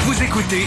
Vous écoutez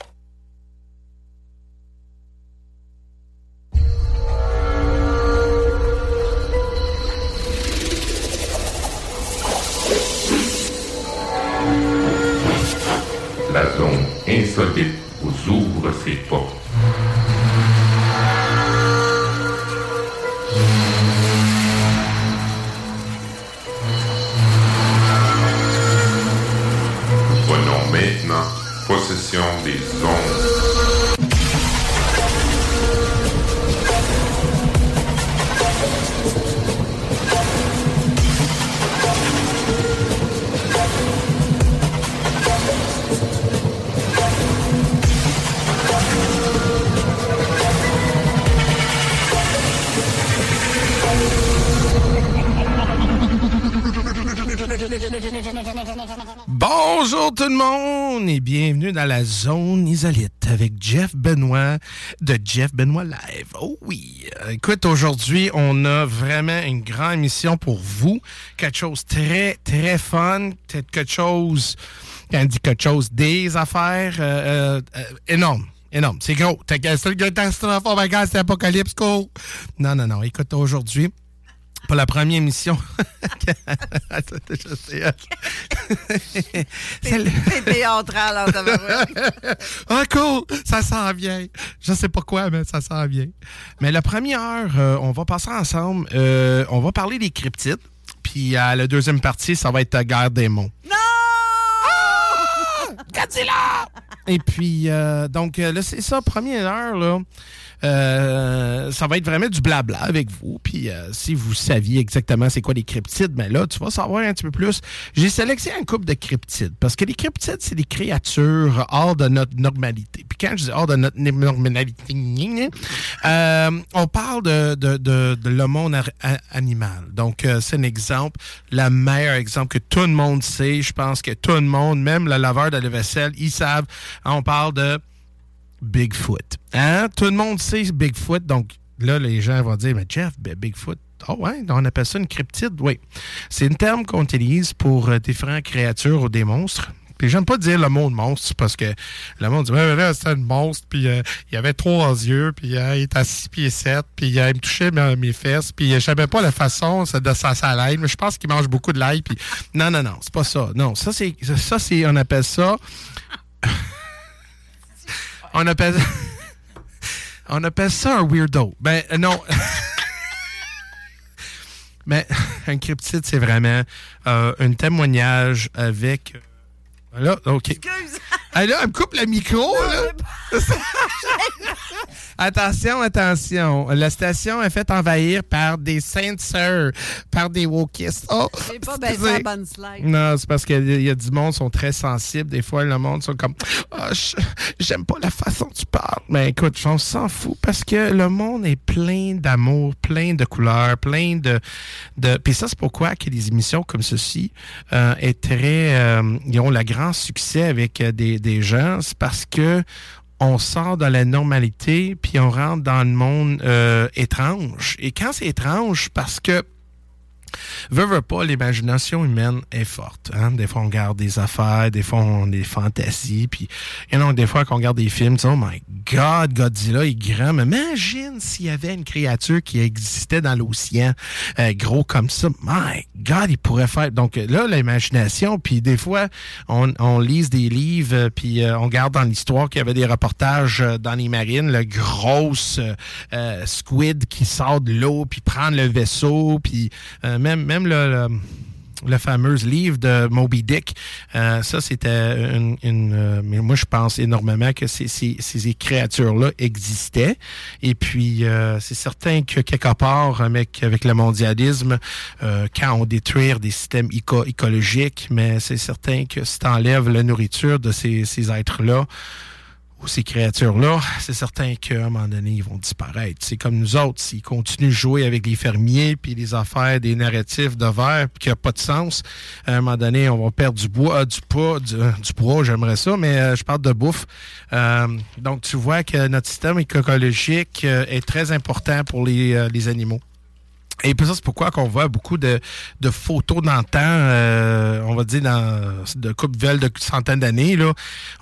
La zone insolite vous ouvre ses portes. Nous prenons maintenant possession des ondes. Bonjour tout le monde et bienvenue dans la zone isolite avec Jeff Benoît de Jeff Benoît Live. Oh oui, Euh, écoute, aujourd'hui, on a vraiment une grande émission pour vous. Quelque chose très, très fun. Peut-être quelque chose, quand on dit quelque chose, des affaires euh, euh, euh. Énorme, c'est gros. C'est le catastrophe, oh my god, c'est apocalypse, go! Non, non, non. Écoute, aujourd'hui, pour la première émission. C'est théâtral en ah, cool! Ça s'en vient. Je sais pas quoi, mais ça s'en vient. Mais la première heure, euh, on va passer ensemble. euh, on va parler des cryptides. Puis à la deuxième partie, ça va être la guerre des monts. Non! Godzilla! Et puis, euh, donc, là, c'est ça, première heure, là. Euh, ça va être vraiment du blabla avec vous. Puis, euh, si vous saviez exactement c'est quoi les cryptides, ben là, tu vas savoir un petit peu plus. J'ai sélectionné un couple de cryptides parce que les cryptides, c'est des créatures hors de notre normalité. Puis, quand je dis hors de notre normalité, euh, on parle de, de, de, de le monde animal. Donc, euh, c'est un exemple, le meilleur exemple que tout le monde sait. Je pense que tout le monde, même le laveur de la vaisselle, ils savent. On parle de Bigfoot. Hein? Tout le monde sait Bigfoot. Donc, là, les gens vont dire, mais Jeff, ben, Bigfoot, oh ouais, on appelle ça une cryptide. Oui. C'est un terme qu'on utilise pour euh, différentes créatures ou des monstres. Puis j'aime pas dire le mot monstre parce que le monde dit, ouais, là, c'était un monstre, puis euh, il avait trois yeux, puis euh, il était à six pieds sept, puis il me touchait mes, fesses, puis je savais pas la façon de sa salaire, mais je pense qu'il mange beaucoup de l'ail, puis non, non, non, c'est pas ça. Non, ça, c'est, ça, c'est, on appelle ça, on appelle, ça un weirdo. Ben, euh, non. Mais un cryptide, c'est vraiment euh, un témoignage avec. Voilà, OK. Là, elle me coupe le micro, là. attention, attention. La station est faite envahir par des saintes sœurs, par des wokistes. Oh, J'ai pas baissé la bonne slide. Non, c'est parce qu'il y a du monde qui sont très sensibles. Des fois, le monde sont comme je- j'aime pas la façon dont tu parles. Mais écoute, on s'en fout parce que le monde est plein d'amour, plein de couleurs, plein de. de... Puis ça, c'est pourquoi que les émissions comme ceci euh, est très. euh, ils ont le grand succès avec euh, des, des gens. C'est parce que on sort de la normalité puis on rentre dans le monde euh, étrange. Et quand c'est étrange, parce que Veux, veux pas, l'imagination humaine est forte. Hein? Des fois, on regarde des affaires, des fois, on a des fantasies. Puis, you know, des fois, quand on regarde des films, tu dis, oh my God, Godzilla est grand. Mais imagine s'il y avait une créature qui existait dans l'océan, euh, gros comme ça. My God, il pourrait faire. Donc, là, l'imagination. Puis, des fois, on, on lise des livres, euh, puis euh, on regarde dans l'histoire qu'il y avait des reportages euh, dans les marines, le gros euh, squid qui sort de l'eau, puis prendre le vaisseau, puis même, même le, le, le fameux livre de Moby Dick, euh, ça c'était une, une, euh, mais moi je pense énormément que ces, ces, ces créatures-là existaient. Et puis euh, c'est certain que quelque part, avec, avec le mondialisme, euh, quand on détruit des systèmes éco- écologiques, mais c'est certain que si tu enlèves la nourriture de ces, ces êtres-là, ces créatures-là, c'est certain qu'à un moment donné, ils vont disparaître. C'est comme nous autres, s'ils continuent de jouer avec les fermiers, puis les affaires des narratifs de verre, qui n'a pas de sens, à un moment donné, on va perdre du bois, ah, du poids, du, euh, du poids, j'aimerais ça, mais euh, je parle de bouffe. Euh, donc, tu vois que notre système écologique euh, est très important pour euh, les animaux. Et puis ça, c'est pourquoi qu'on voit beaucoup de, de photos temps, euh, on va dire dans de coupe vieilles de centaines d'années, là,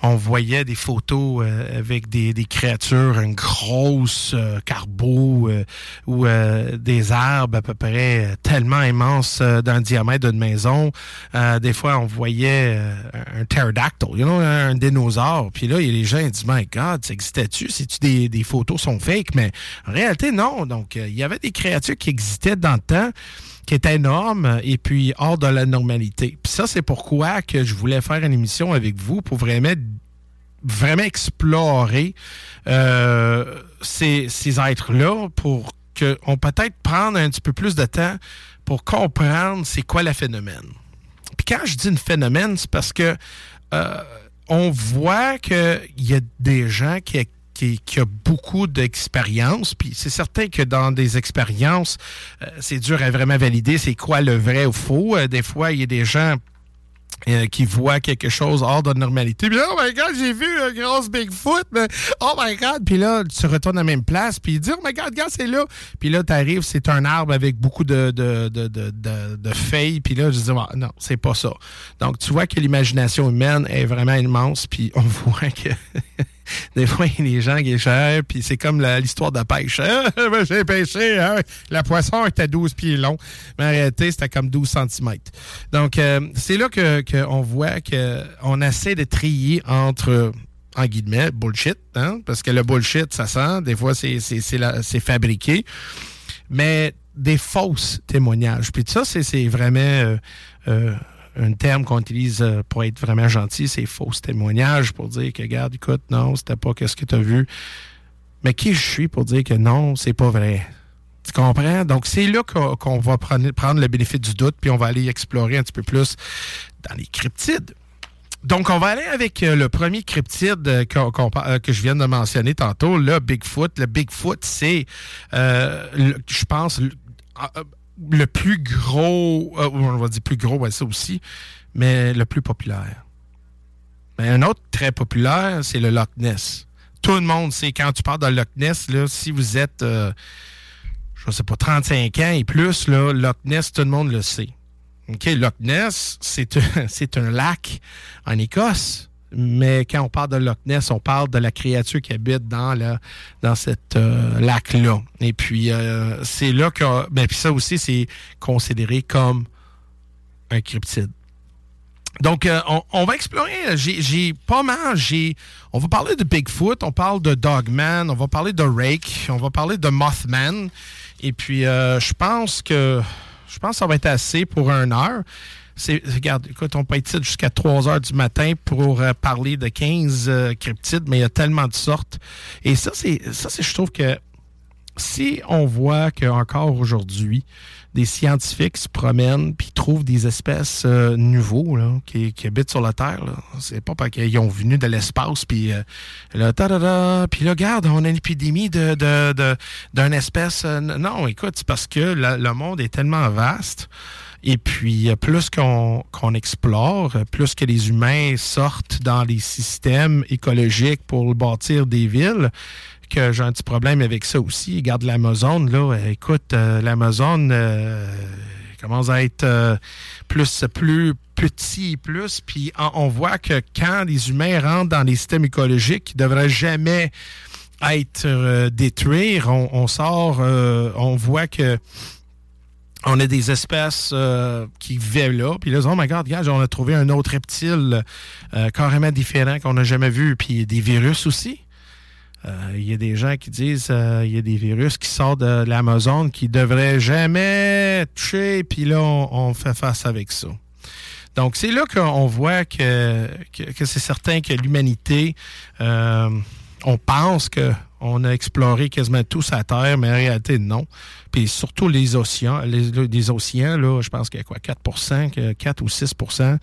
on voyait des photos euh, avec des, des créatures, une grosse euh, carbo euh, ou euh, des arbres à peu près euh, tellement immenses dans le diamètre d'une maison. Des fois, on voyait un pterodactyl, you know, un dinosaure. Puis là, il y a les gens qui disent, My God, ça existait-tu? Si tu des, des photos sont fake? Mais en réalité, non. Donc, il y avait des créatures qui existaient dans le temps qui étaient énormes et puis hors de la normalité. Puis ça, c'est pourquoi je voulais faire une émission avec vous pour vraiment vraiment explorer euh, ces, ces êtres-là pour qu'on peut-être prendre un petit peu plus de temps pour comprendre c'est quoi le phénomène. Puis quand je dis un phénomène, c'est parce que euh, on voit qu'il y a des gens qui, qui, ont beaucoup d'expérience, puis c'est certain que dans des expériences, euh, c'est dur à vraiment valider c'est quoi le vrai ou faux. Euh, des fois, il y a des gens euh, qui voient quelque chose hors de normalité. Puis oh my God, j'ai vu un gros Bigfoot, oh my God. Puis là, tu retournes à la même place, puis il dit, oh my God, regarde, c'est là. Puis là, tu arrives, c'est un arbre avec beaucoup de, de, de, de feuilles. Puis là, je dis, Ah, non, c'est pas ça. Donc, tu vois que l'imagination humaine est vraiment immense, puis on voit que... Des fois, il y a des gens qui cherchent, puis c'est comme la- l'histoire de pêche. Ah, J'ai pêché, hein? la poisson était 12 pieds long, mais en réalité, c'était comme 12 cm. Donc, euh, c'est là que qu'on voit qu'on essaie de trier entre, en guillemets, bullshit, hein? parce que le bullshit, ça sent, des fois, c'est la- fabriqué, mais des fausses témoignages. Puis ça, c'est c'est vraiment... euh, euh, un terme qu'on utilise euh, pour être vraiment gentil, c'est fausses témoignages pour dire que, regarde, écoute, non, c'était pas qu'est-ce que tu as vu. Mais qui je suis pour dire que non, c'est pas vrai? Tu comprends? Donc, c'est là qu'on va prendre, prendre le bénéfice du doute, puis on va aller explorer un petit peu plus dans les cryptides. Donc, on va aller avec euh, le premier cryptide euh, que je viens de mentionner tantôt, le Bigfoot. Le Bigfoot, c'est, je pense, le, plus gros, euh, on va dire plus gros, ouais, ça aussi, mais le plus populaire. Mais un autre très populaire, c'est le Loch Ness. Tout le monde sait, quand tu parles de Loch Ness, là, si vous êtes, euh, je sais pas, 35 ans et plus, là, Loch Ness, tout le monde le sait. OK, Loch Ness, c'est un, c'est un lac en Écosse. Mais quand on parle de Loch Ness, on parle de la créature qui habite dans la, dans euh, lac-là. Et puis euh, c'est là que ben puis ça aussi c'est considéré comme un cryptide. Donc euh, on, va explorer. J'ai, pas mal. J'ai, on va parler de Bigfoot, on parle de Dogman, on va parler de Rake, on va parler de Mothman. Et puis je pense que je pense que ça va être assez pour une heure. Regarde, écoute, on peut être jusqu'à 3 heures du matin pour euh, parler de 15 euh, cryptides, mais il y a tellement de sortes. Et ça, c'est ça, c'est je trouve que si on voit qu'encore aujourd'hui, des scientifiques se promènent puis trouvent des espèces euh, nouveaux qui, habitent sur la Terre. C'est pas parce qu'ils ont venu de l'espace puis euh, là, puis là, regarde, on a une épidémie de, d'une espèce. Non, écoute, c'est parce que le monde est tellement vaste. Et puis, plus qu'on explore, plus que les humains sortent dans les systèmes écologiques pour bâtir des villes, que j'ai un petit problème avec ça aussi. Regarde l'Amazon, là. Écoute, euh, l'Amazon euh, commence à être euh, plus, plus petit, plus. Puis on, voit que quand les humains rentrent dans les systèmes écologiques, ils ne devraient jamais être détruits. On, sort, on voit que on a des espèces qui vivent là. Puis là, oh my God, regarde, on a trouvé un autre reptile carrément différent qu'on n'a jamais vu. Puis des virus aussi. Euh, il y a des gens qui disent euh, il y a des virus qui sortent de l'Amazon qui devraient jamais toucher, puis là, on, fait face avec ça. Donc, c'est là qu'on voit que, que, c'est certain que l'humanité, euh, on pense que on a exploré quasiment tout sa Terre, mais en réalité, non. Puis surtout les océans, les, océans, là, je pense qu'il y a quoi, 4% 4 ou 6%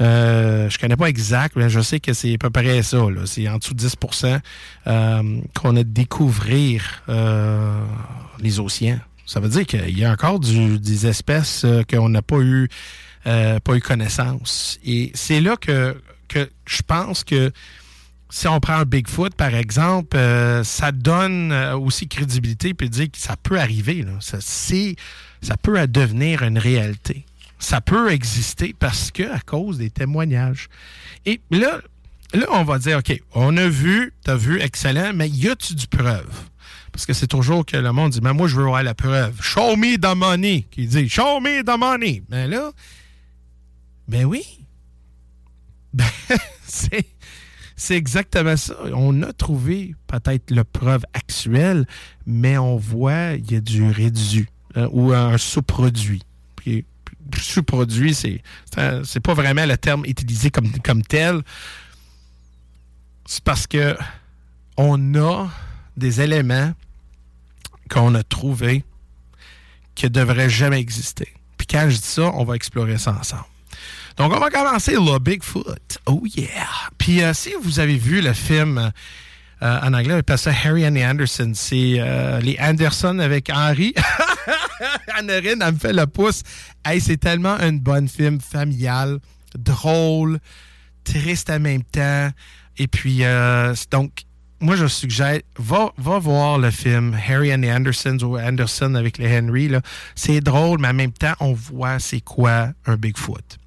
euh, je connais pas exact, mais je sais que c'est à peu près ça. C'est en dessous de 10% euh, qu'on a découvrir euh, les océans. Ça veut dire qu'il y a encore des espèces euh, qu'on n'a pas eu pas eu connaissance. Et c'est là que, que je pense que si on prend Bigfoot, par exemple, ça donne aussi crédibilité puis dire que ça peut arriver. Ça, peut devenir une réalité ça peut exister parce que à cause des témoignages. Et là, là, on va dire, OK, on a vu, tu as vu, excellent, mais y a-tu du preuve? Parce que c'est toujours que le monde dit, mais moi, je veux voir la preuve. Show me the money. Qui dit, show me the money. Mais là, ben oui. Ben, c'est, c'est exactement ça. On a trouvé peut-être la preuve actuelle, mais on voit, il y a du réduit euh, ou un sous-produit. Puis sous-produit, c'est, c'est pas vraiment le terme utilisé comme, comme tel. C'est parce que on a des éléments qu'on a trouvés qui ne devraient jamais exister. Puis quand je dis ça, on va explorer ça ensemble. Donc, on va commencer le Bigfoot. Oh yeah! Puis euh, si vous avez vu le film euh, en anglais, on appelle ça Harry and Anderson. C'est euh, les Anderson avec Henry. Annerine, elle me fait le pouce. Hey, c'est tellement un bon film familial, drôle, triste en même temps. Et puis, donc, moi, je suggère, va, va voir le film Harry and the Andersons ou Anderson avec les Henry. C'est drôle, mais en même temps, on voit c'est quoi un Bigfoot.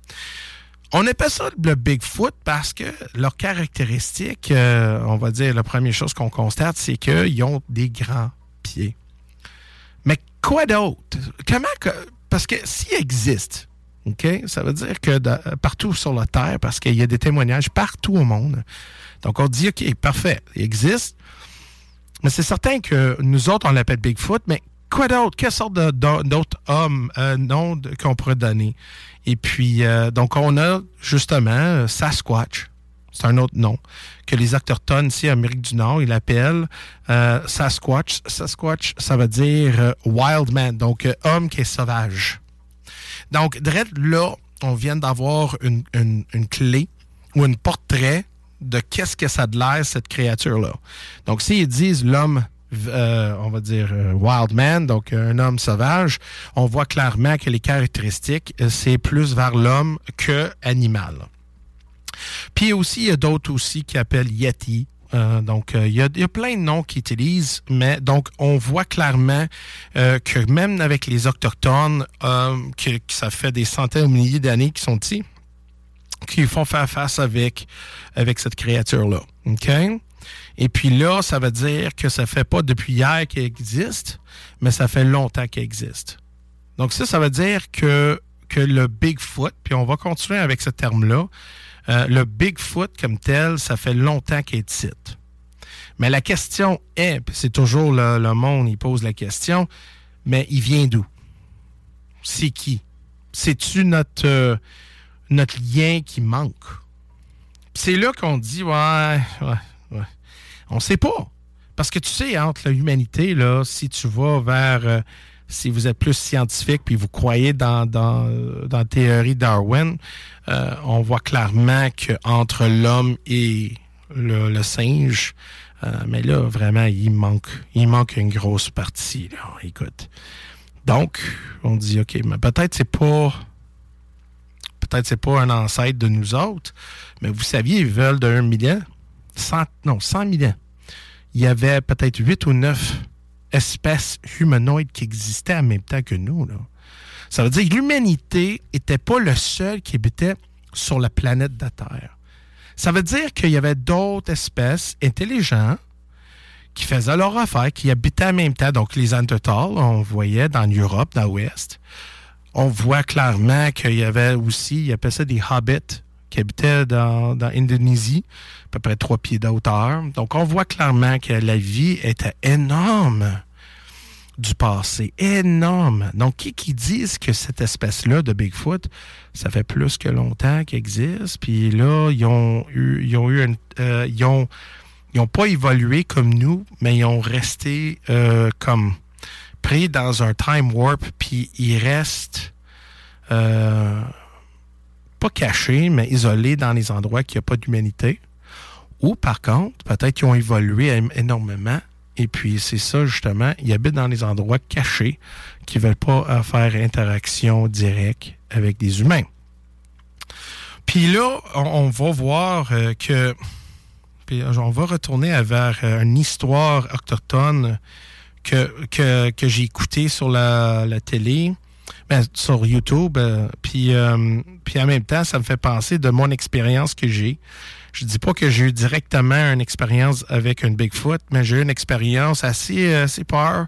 On appelle ça le Bigfoot parce que leurs caractéristiques, euh, on va dire, la première chose qu'on constate, c'est qu'ils ont des grands pieds. Mais quoi d'autre? Comment que. Parce que s'il existe, OK, ça veut dire que partout sur la Terre, parce qu'il y a des témoignages partout au monde. Donc on dit, OK, parfait, il existe. Mais c'est certain que nous autres, on l'appelle Bigfoot, mais quoi d'autre? Quelle sorte d'autres hommes, euh, noms qu'on pourrait donner? Et puis, euh, donc, on a justement euh, Sasquatch. C'est un autre nom que les Autochtones ici, en Amérique du Nord, ils l'appellent euh, Sasquatch. Sasquatch, ça veut dire wild man, donc homme qui est sauvage. Donc, là, on vient d'avoir une, une, clé ou un portrait de qu'est-ce que ça de l'air, cette créature-là. Donc, s'ils disent l'homme euh, on va dire, euh, wild man, donc un homme sauvage, on voit clairement que les caractéristiques, euh, c'est plus vers l'homme que animal. Puis aussi, il y a d'autres aussi qui appellent Yeti. donc, il y, a, plein de noms qu'ils utilisent, mais donc on voit clairement que même avec les autochtones, que, ça fait des centaines ou milliers d'années qu'ils sont ici, qu'ils font faire face avec, avec cette créature-là. OK? Et puis là, ça veut dire que ça fait pas depuis hier qu'elle existe, mais ça fait longtemps qu'elle existe. Donc ça, ça veut dire que, que le Bigfoot, puis on va continuer avec ce terme-là, euh, le Bigfoot comme tel, ça fait longtemps qu'il est. Mais la question est, c'est toujours le, le, monde, il pose la question, mais il vient d'où? c'est qui? C'est-tu notre, euh, notre lien qui manque? C'est là qu'on dit, ouais, ouais, ouais. On sait pas. Parce que tu sais, entre l'humanité, là, si tu vas vers, euh, si vous êtes plus scientifique, puis vous croyez dans, la théorie Darwin, euh, on voit clairement qu'entre l'homme et le, singe, euh, mais là, vraiment, il manque, il manque une grosse partie. Écoute. Donc, on dit, OK, mais peut-être c'est pas. Peut-être c'est pas un ancêtre de nous autres, mais vous saviez, ils veulent d'un million, 100, non, 100 millions. Il y avait peut-être 8 ou 9 espèces humanoïdes qui existaient en même temps que nous. Ça veut dire que l'humanité n'était pas le seul qui habitait sur la planète de Terre. Ça veut dire qu'il y avait d'autres espèces intelligentes qui faisaient leur affaire, qui habitaient en même temps. Donc, les Neanderthals, on voyait dans l'Europe, dans l'Ouest. On voit clairement qu'il y avait aussi, ils appelaient ça des hobbits, qui habitaient dans, dans Indonésie, à peu près trois pieds de hauteur. Donc, on voit clairement que la vie était énorme du passé. Énorme. Donc, qui qui disent que cette espèce-là de Bigfoot, ça fait plus que longtemps qu'il existe, puis là, ils ont eu, ils euh, ils ont, ils ont pas évolué comme nous, mais ils ont resté euh, comme pris dans un time warp, puis ils restent euh, pas cachés, mais isolés dans les endroits qui n'y a pas d'humanité. Ou par contre, peut-être qu'ils ont évolué énormément, et puis, c'est ça, justement, ils habitent dans des endroits cachés qui ne veulent pas faire interaction directe avec des humains. Puis là, on, va voir euh, que... Puis on va retourner vers euh, une histoire autochtone que, que, que j'ai écoutée sur la, la télé, ben, sur YouTube. Euh, puis, puis en même temps, ça me fait penser de mon expérience que j'ai. Je dis pas que j'ai eu directement une expérience avec une Bigfoot, mais j'ai eu une expérience assez, assez peur.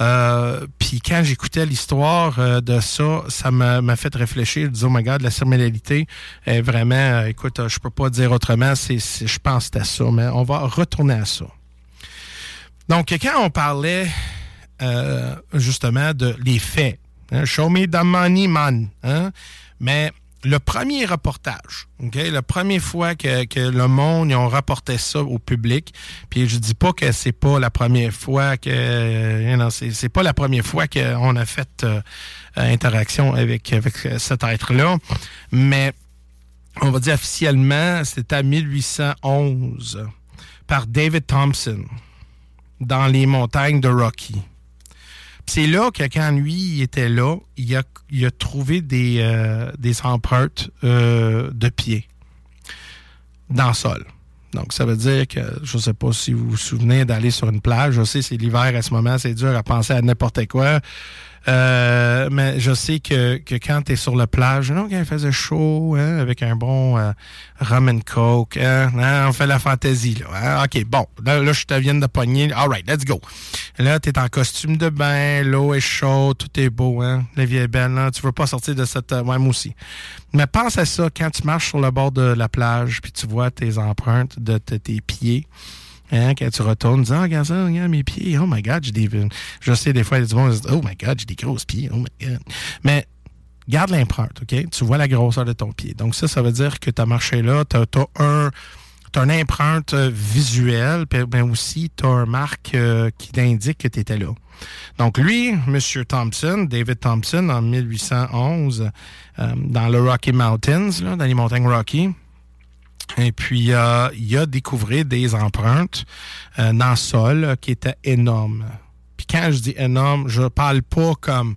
Euh, puis quand j'écoutais l'histoire euh, de ça, ça m'a fait réfléchir. Je disais, oh my God, la criminalité est vraiment, euh, écoute, je peux pas dire autrement, c'est, je pense à ça, mais on va retourner à ça. Donc, quand on parlait justement de les faits, hein, show me the man, hein, mais le premier reportage, ok, la première fois que, le monde ils ont ça au public, puis je dis pas que c'est pas la première fois que euh, non, c'est pas la première fois qu'on a fait euh, interaction avec avec cet être-là, mais on va dire officiellement, c'était en 1811 par David Thompson dans les montagnes de Rocky. C'est là que quand lui il était là, il a, trouvé des, euh, empreintes euh, de pieds dans le sol. Donc, ça veut dire que, je ne sais pas si vous vous souvenez d'aller sur une plage. Je sais, c'est l'hiver à ce moment, c'est dur à penser à n'importe quoi. Euh, mais je sais que, que quand tu es sur la plage, non, quand il faisait chaud, hein, avec un bon euh, rum and coke, hein, hein, on fait la fantaisie. Là, hein. OK, bon, là, je te viens de pogner. All right, let's go. Là, tu es en costume de bain, l'eau est chaude, tout est beau. Hein, la vie est belle. Là, tu veux pas sortir de cette... Euh, ouais, moi aussi. Mais pense à ça quand tu marches sur le bord de la plage, puis tu vois tes empreintes de tes pieds. Hein, quand tu retournes, dis, ah, regarde ça, regarde mes pieds. Oh my God, j'ai des. Je sais, des fois, il y oh my God, j'ai des grosses pieds. Oh my God. Mais garde l'empreinte, OK? Tu vois la grosseur de ton pied. Donc, ça, ça veut dire que tu as marché là, tu as, un. As une empreinte euh, visuelle, puis ben aussi, tu as un marque euh, qui t'indique que tu étais là. Donc, lui, M. Thompson, David Thompson, en 1811, euh, dans le Rocky Mountains, là, dans les montagnes Rocky, et puis, euh, il a découvert des empreintes euh, dans le sol euh, qui étaient énormes. Puis quand je dis énorme, je parle pas comme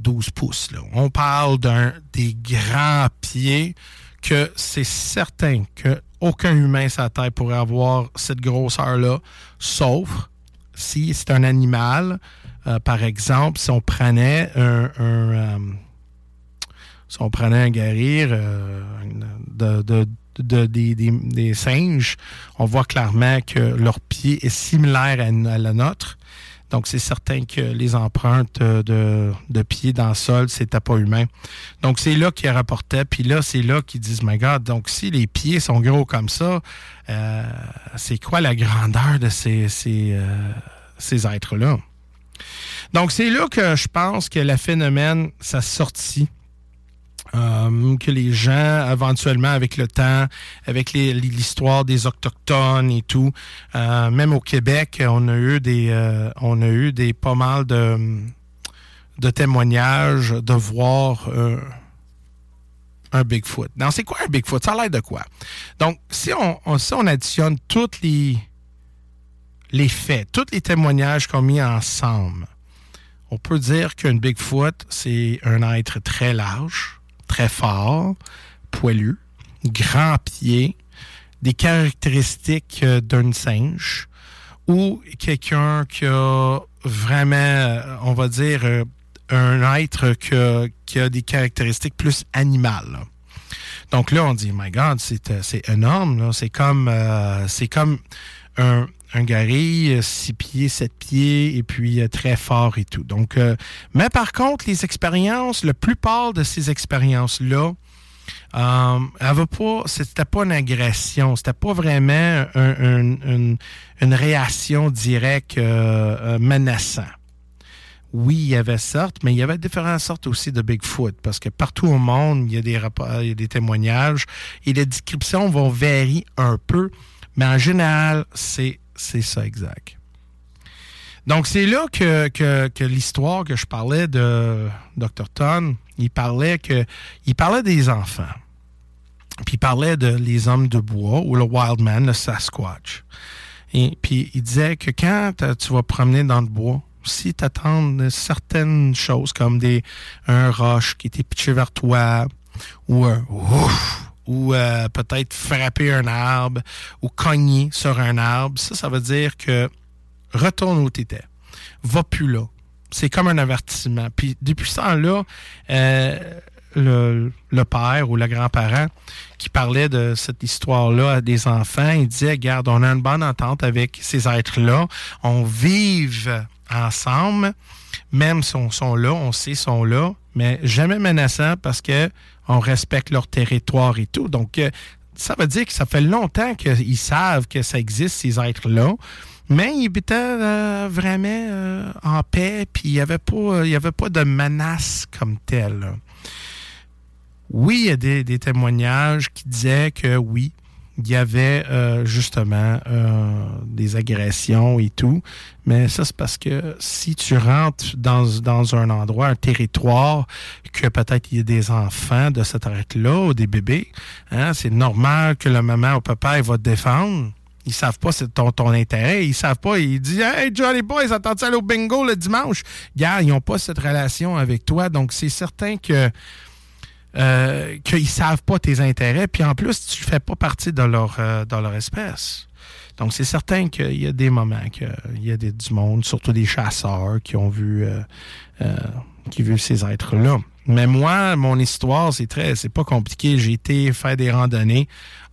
12 pouces. Là. On parle d'un des grands pieds que c'est certain que aucun humain sur la Terre pourrait avoir cette grosseur-là, sauf si c'est un animal. par exemple, si on prenait un, un si on prenait un de de, des, singes, on voit clairement que leur pied est similaire à, la nôtre. Donc, c'est certain que les empreintes de, de pieds dans le sol, c'était pas humain. Donc, c'est là qu'ils rapportaient. Puis là, c'est là qu'ils disent, my God, donc si les pieds sont gros comme ça, euh, c'est quoi la grandeur de ces, ces, euh, ces êtres-là? Donc, c'est là que je pense que le phénomène, ça sortit. Euh, que les gens, éventuellement, avec le temps, avec l'histoire des autochtones et tout, euh, même au Québec, on a eu des, euh, on a eu des pas mal de, témoignages de voir un Bigfoot. Non, c'est quoi un Bigfoot? Ça a l'air de quoi? Donc, si on, si on additionne tous les, les faits, tous les témoignages qu'on mis ensemble, on peut dire qu'un Bigfoot, c'est un être très large, très fort, poilu, grand pied, des caractéristiques euh, d'un singe, ou quelqu'un qui a vraiment, euh, on va dire, euh, un être qui a, des caractéristiques plus animales. Donc là, on dit, my God, c'est énorme. C'est comme, c'est comme un, un gorille, euh, six pieds, sept pieds, et puis euh, très fort et tout. Donc, euh, mais par contre, les expériences, la plupart de ces expériences-là, euh, elle pas, c'était pas une agression, c'était pas vraiment une, réaction directe euh, menaçante. Oui, il y avait sortes, mais il y avait différentes sortes aussi de Bigfoot, parce que partout au monde, il y a des rapports, il y a des témoignages, et les descriptions vont varier un peu, mais en général, c'est c'est ça exact. Donc, c'est là que, l'histoire que je parlais de Dr. Ton, il parlait que il parlait des enfants. Puis il parlait de les hommes de bois ou le wild man, le Sasquatch. Et puis il disait que quand tu vas promener dans le bois, si tu attends certaines choses comme des un roche qui était pitché vers toi ou un ouf ou euh, peut-être frapper un arbre ou cogner sur un arbre, ça, ça veut dire que retourne où tu étais. Va plus là. C'est comme un avertissement. Puis depuis ce temps-là, euh, le, le, père ou le grand-parent qui parlait de cette histoire-là à des enfants, il disait, regarde, on a une bonne entente avec ces êtres-là, on vive ensemble, même si on sont là, on sait sont là, mais jamais menaçant parce que on respecte leur territoire et tout. Donc, euh, ça veut dire que ça fait longtemps qu'ils savent que ça existe, ces êtres-là. Mais ils étaient euh, vraiment euh, en paix, puis il n'y avait, pas, de menace comme telle. Oui, il y a des témoignages qui disaient que oui, il y avait euh, justement euh, des agressions et tout. Mais ça, c'est parce que si tu rentres dans, un endroit, un territoire, que peut-être il y a des enfants de cette arrêt-là ou des bébés, hein, c'est normal que le maman ou papa il va te défendre. Ils savent pas c'est ton, ton intérêt. Ils savent pas. Ils disent Hey Johnny Boy, ça tente aller au bingo le dimanche? Gars, ils n'ont pas cette relation avec toi. Donc, c'est certain que euh, qu'ils savent pas tes intérêts, puis en plus, tu fais pas partie de leur, euh, leur espèce. Donc, c'est certain qu'il y a des moments qu'il y a des, du monde, surtout des chasseurs, qui ont vu, euh, euh qui vu ces êtres-là. Mais moi, mon histoire, c'est très, c'est pas compliqué. J'ai été faire des randonnées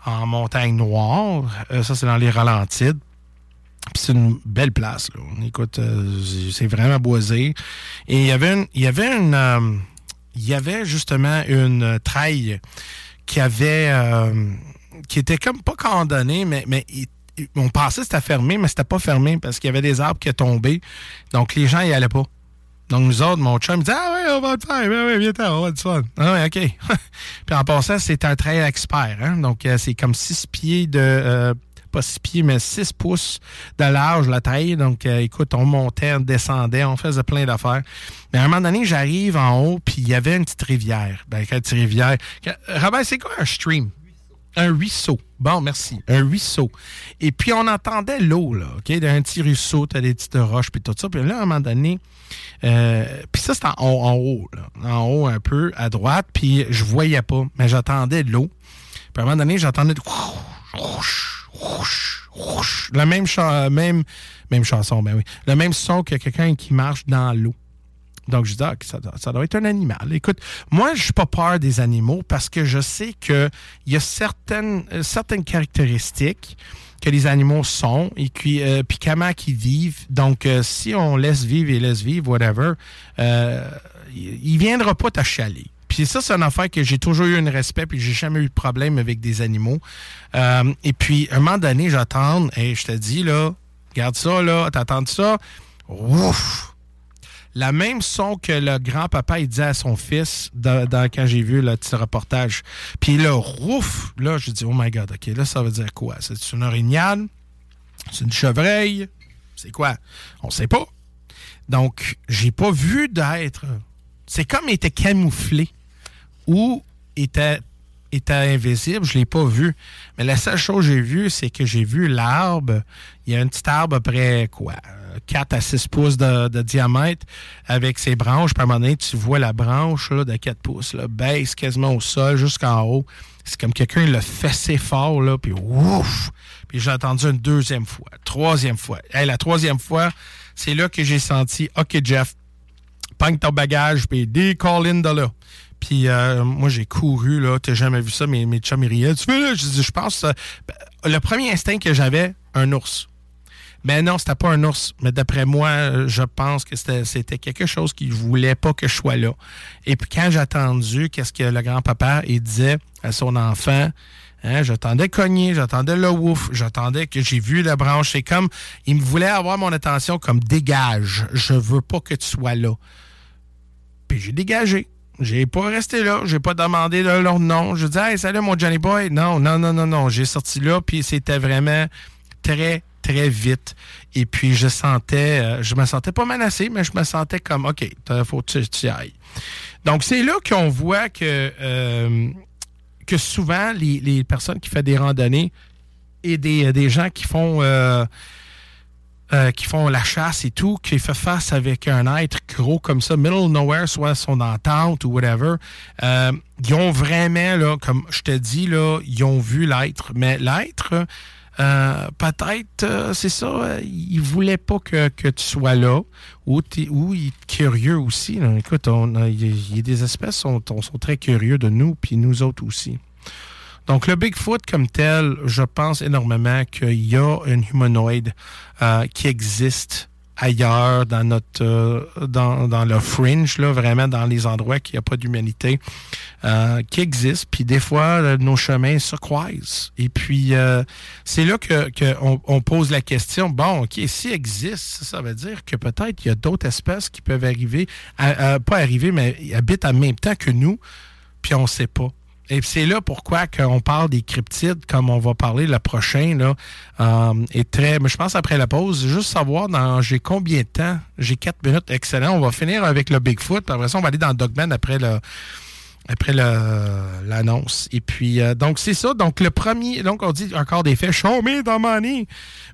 en montagne noire. ça, c'est dans les Ralantides. Puis c'est une belle place. Là. Écoute, c'est vraiment boisé. Et il y avait une, il y avait une, il y avait justement une traille qui avait euh, qui était comme pas condamnée, mais, mais on pensait que c'était fermé, mais c'était pas fermé parce qu'il y avait des arbres qui étaient tombés. Donc les gens y allaient pas. Donc nous autres, mon chum me dit Ah oui, on va le faire, oui, oui, viens on va du fun. Ah oui, OK. Puis en passant, c'est un trail expert, hein? Donc euh, c'est comme six pieds de euh, pas six pieds, mais six pouces de large, la taille. Donc, euh, écoute, on montait, on descendait, on faisait plein d'affaires. Mais à un moment donné, j'arrive en haut, puis il y avait une petite rivière. Ben, quelle petite rivière? Robert, c'est quoi un stream? Un ruisseau. Bon, merci. Un ruisseau. Et puis, on entendait l'eau, là, OK? Un petit ruisseau, t'as des petites roches, puis tout ça. Puis là, à un moment donné, euh, puis ça, c'est en, en, haut, là. En haut, un peu, à droite. Puis je voyais pas, mais j'attendais de l'eau. Puis à un moment donné, j'entendais la même, chanson, ben oui. Le même son que quelqu'un qui marche dans l'eau. Donc, je dis, ah, ça, doit être un animal. Écoute, moi, je suis pas peur des animaux parce que je sais qu'il y a certaines, euh, certaines caractéristiques que les animaux sont et puis, euh, puis comment ils vivent. Donc, euh, si on laisse vivre et laisse vivre, whatever, il viendra pas t'achaler. Puis ça, c'est une affaire que j'ai toujours eu un respect, puis j'ai jamais eu de problème avec des animaux. Euh, et puis, un moment donné, j'attends, et je te dis, là, regarde ça, là, t'attends ça, ouf! la même son que le grand-papa il disait à son fils dans, quand j'ai vu le petit reportage. Puis là, rouf, là, je dis, oh my God, OK, là, ça veut dire quoi? C'est une orignale? C'est une chevreuil? C'est quoi? On sait pas. Donc, j'ai pas vu d'être. C'est comme il était camouflé ou était, était invisible, je l'ai pas vu. Mais la seule chose que j'ai vue, c'est que j'ai vu l'arbre. Il y a un petit arbre à près, quoi, 4 à 6 pouces de, diamètre avec ses branches. Puis à un moment donné, tu vois la branche de 4 pouces, là, baisse quasiment au sol jusqu'en haut. C'est comme quelqu'un l'a fessé fort, là, puis ouf! Puis j'ai entendu une deuxième fois, troisième fois. Hey, la troisième fois, c'est là que j'ai senti, OK, Jeff, pogne ton bagage, puis décolle de là. Puis euh, moi, j'ai couru, là. T'as jamais vu ça, mes, mes chums, riaient. Tu veux, là? Je, je pense... Euh, le premier instinct que j'avais, un ours. Mais non, c'était pas un ours. Mais d'après moi, je pense que c'était quelque chose qui voulait pas que je sois là. Et puis quand j'ai attendu, qu'est-ce que le grand-papa il disait à son enfant, Hein, j'attendais cogner, j'attendais le ouf, j'attendais que j'ai vu la branche. C'est comme, il me voulait avoir mon attention comme dégage. Je veux pas que tu sois là. Puis j'ai dégagé. J'ai pas resté là. J'ai pas demandé leur nom. Je dis, hey, salut mon Johnny Boy. Non, non, non, non, non. J'ai sorti là, puis c'était vraiment très, très vite. Et puis je sentais, euh, je me sentais pas menacé, mais je me sentais comme, OK, faut que tu, y ailles. Donc c'est là qu'on voit que euh, que souvent, les, personnes qui font des randonnées et des, euh, gens qui font, euh, euh, qui font la chasse et tout, qui fait face avec un être gros comme ça, middle nowhere, soit son entente ou whatever, ils ont vraiment, là, comme je te dis, là, ils ont vu l'être. Mais l'être, peut-être, c'est ça, il voulait pas que, tu sois là, ou, ou il est curieux aussi. Écoute, il y, a des espèces sont, sont, très curieux de nous, puis nous autres aussi. Donc, le Bigfoot comme tel, je pense énormément qu'il y a un humanoïde euh, qui existe ailleurs dans notre euh, dans, le fringe vraiment dans les endroits qui n'y a pas d'humanité euh, qui existe. Puis des fois nos chemins se croisent. Et puis c'est là que, pose la question bon ok s'il existe ça veut dire que peut-être il y a d'autres espèces qui peuvent arriver pas arriver mais habitent en même temps que nous puis on ne sait pas et c'est là pourquoi qu'on parle des cryptides, comme on va parler le prochain, là, euh, je pense après la pause, juste savoir dans j'ai combien de temps? J'ai quatre minutes, excellent. On va finir avec le Bigfoot, puis après ça, on va aller dans Dogman après le après l'annonce. Et puis, euh, donc, c'est ça. Donc, le premier, donc, on dit encore des faits, show me the money.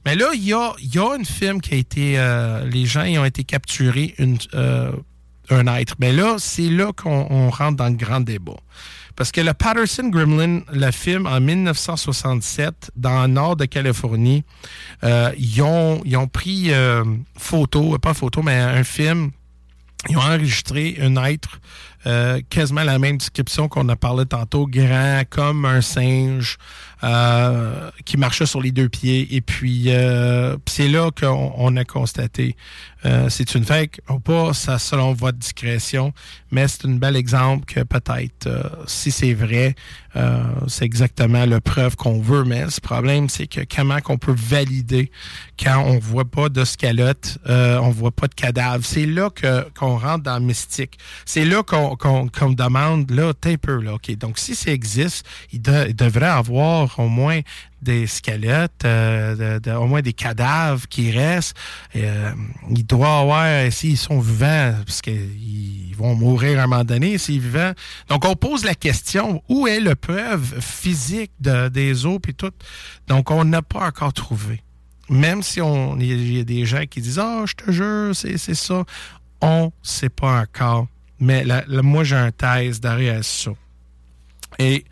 Mais là, il y a, y a une film qui a été, euh, les gens y ont été capturés un être. Mais là, c'est là qu'on rentre dans le grand débat. Parce que le Patterson Gremlin, le film en 1967, dans le nord de Californie, euh, ils, ont, pris euh, photo, pas photo, mais un film. Ils ont enregistré un être euh, quasiment la même description qu'on a parlé tantôt, grand comme un singe, qui marchait sur les deux pieds. Et puis, c'est là qu'on a constaté euh, c'est une fake ou pas, ça selon votre discrétion, mais c'est un bel exemple que peut-être, si c'est vrai, c'est exactement la preuve qu'on veut. Mais le problème, c'est que comment qu'on peut valider quand on voit pas de scalote, on voit pas de cadavre? C'est là que qu'on rentre dans le mystique. C'est là qu'on qu'on demande, là, t'es peu, là, OK. Donc, si ça existe, il, il devrait avoir au moins des squelettes, euh, au moins des cadavres qui restent. Euh, il doit avoir, s'ils sont vivants, parce qu'ils vont mourir à un moment donné, s'ils sont vivants. Donc, on pose la question, où est la preuve physique des os et tout? Donc, on n'a pas encore trouvé. Même si on il y a des gens qui disent oh, je te jure, c'est ça. On ne sait pas encore. Mais moi, j'ai un thèse derrière ça. Et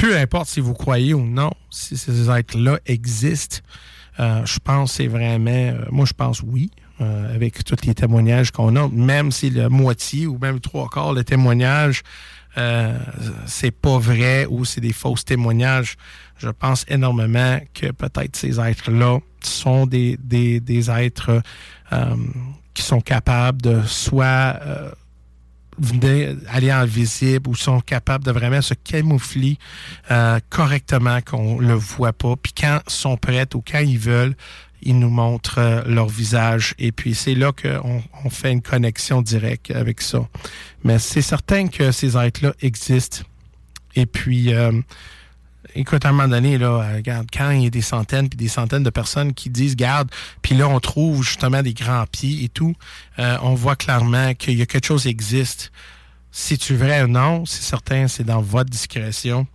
peu importe si vous croyez ou non, si ces êtres-là existent, euh, je pense c'est vraiment, euh, moi je pense oui, euh, avec tous les témoignages qu'on a, même si la moitié ou même trois quarts des témoignages, c'est pas vrai ou c'est des fausses témoignages, je pense énormément que peut-être ces êtres-là sont des, des êtres qui sont capables de soit aller invisible ou sont capables de vraiment se camoufler euh, correctement qu'on le voit pas. Puis quand sont prêts ou quand ils veulent, ils nous montrent euh, leur visage. Et puis c'est là qu'on on fait une connexion directe avec ça. Mais c'est certain que ces êtres-là existent. Et puis, euh, écoute, à un moment donné, là, regarde, quand il y a des centaines puis des centaines de personnes qui disent, garde, puis là, on trouve justement des grands pieds et tout, on voit clairement qu'il y a quelque chose qui existe. Si tu vrai ou non, c'est certain, c'est dans votre discrétion.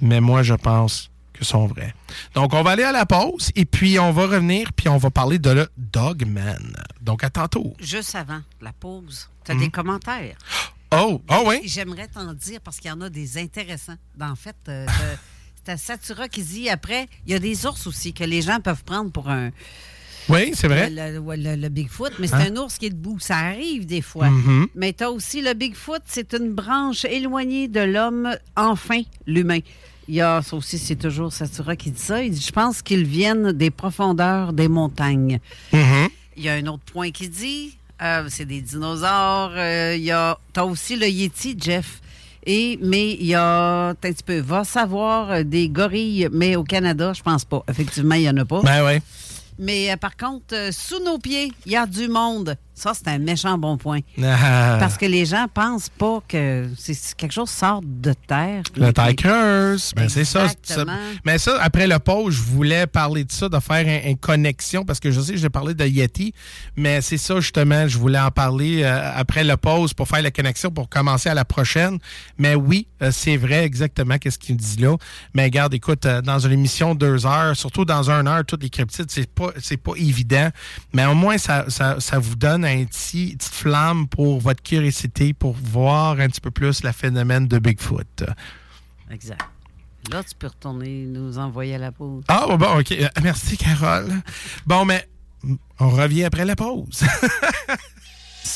Mais moi, je pense que sont vrais. Donc, on va aller à la pause et puis on va revenir puis on va parler de le Dogman. Donc, à tantôt. Juste avant la pause, tu as des mhm. commentaires? Oh, oh oui? J'aimerais t'en dire parce qu'il y en a des intéressants. En fait, euh, c'est Satura qui dit après, il y a des ours aussi que les gens peuvent prendre pour un oui, c'est vrai. Le, Bigfoot, mais c'est hein? un ours qui est debout. Ça arrive des fois. Mm-hmm. Mais tu as aussi le Bigfoot, c'est une branche éloignée de l'homme, enfin, l'humain. Il y a, ça aussi, c'est toujours Satura qui dit ça. Il dit, je pense qu'ils viennent des profondeurs des montagnes. Mm-hmm. Il y a un autre point qui dit, euh, c'est des dinosaures. Euh, il y a, as aussi le Yeti, Jeff. Et, mais il y a, un petit peu, va savoir, euh, des gorilles, mais au Canada, je pense pas. Effectivement, il n'y en a pas. Ben oui. Mais par contre, sous nos pieds, il y a du monde. Ça, c'est un méchant bon point. Parce que les gens pensent pas que c'est quelque chose sort de terre. Le terre creuse. Ben, c'est ça, Mais ça, après le pause, je voulais parler de ça, de faire une connexion, parce que je sais que j'ai parlé de Yeti, mais c'est ça, justement, je voulais en parler euh, après le pause pour faire la connexion, pour commencer à la prochaine. Mais oui, euh, c'est vrai exactement qu'est-ce qu'il dit là. Mais regarde, écoute, euh, dans une émission de deux heures, surtout dans un heure, toutes les cryptides, c'est pas, pas évident. Mais au moins, ça, ça, ça vous donne un petit, petite flamme pour votre curiosité, pour voir un petit peu plus le phénomène de Bigfoot. Exact. Là, tu peux retourner nous envoyer à la pause. Ah, bon, OK. Euh, merci, Carole. Bon, mais on revient après la pause.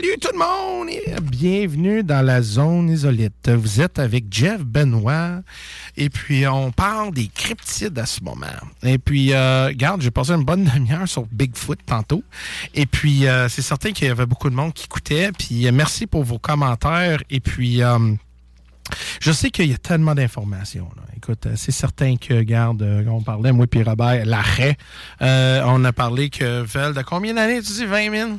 Salut tout le monde et bienvenue dans la zone isolite. Vous êtes avec Jeff Benoît et puis on parle des cryptides à ce moment. Et puis, euh, regarde, j'ai passé une bonne demi-heure sur Bigfoot tantôt. Et puis, euh, c'est certain qu'il y avait beaucoup de monde qui écoutait. Puis, euh, merci pour vos commentaires. Et puis, je sais qu'il y a tellement d'informations. Écoute, c'est certain que, garde, on parlait, moi et Robert, l'arrêt. on a parlé que Vel, de combien d'années, tu dis, 20 000?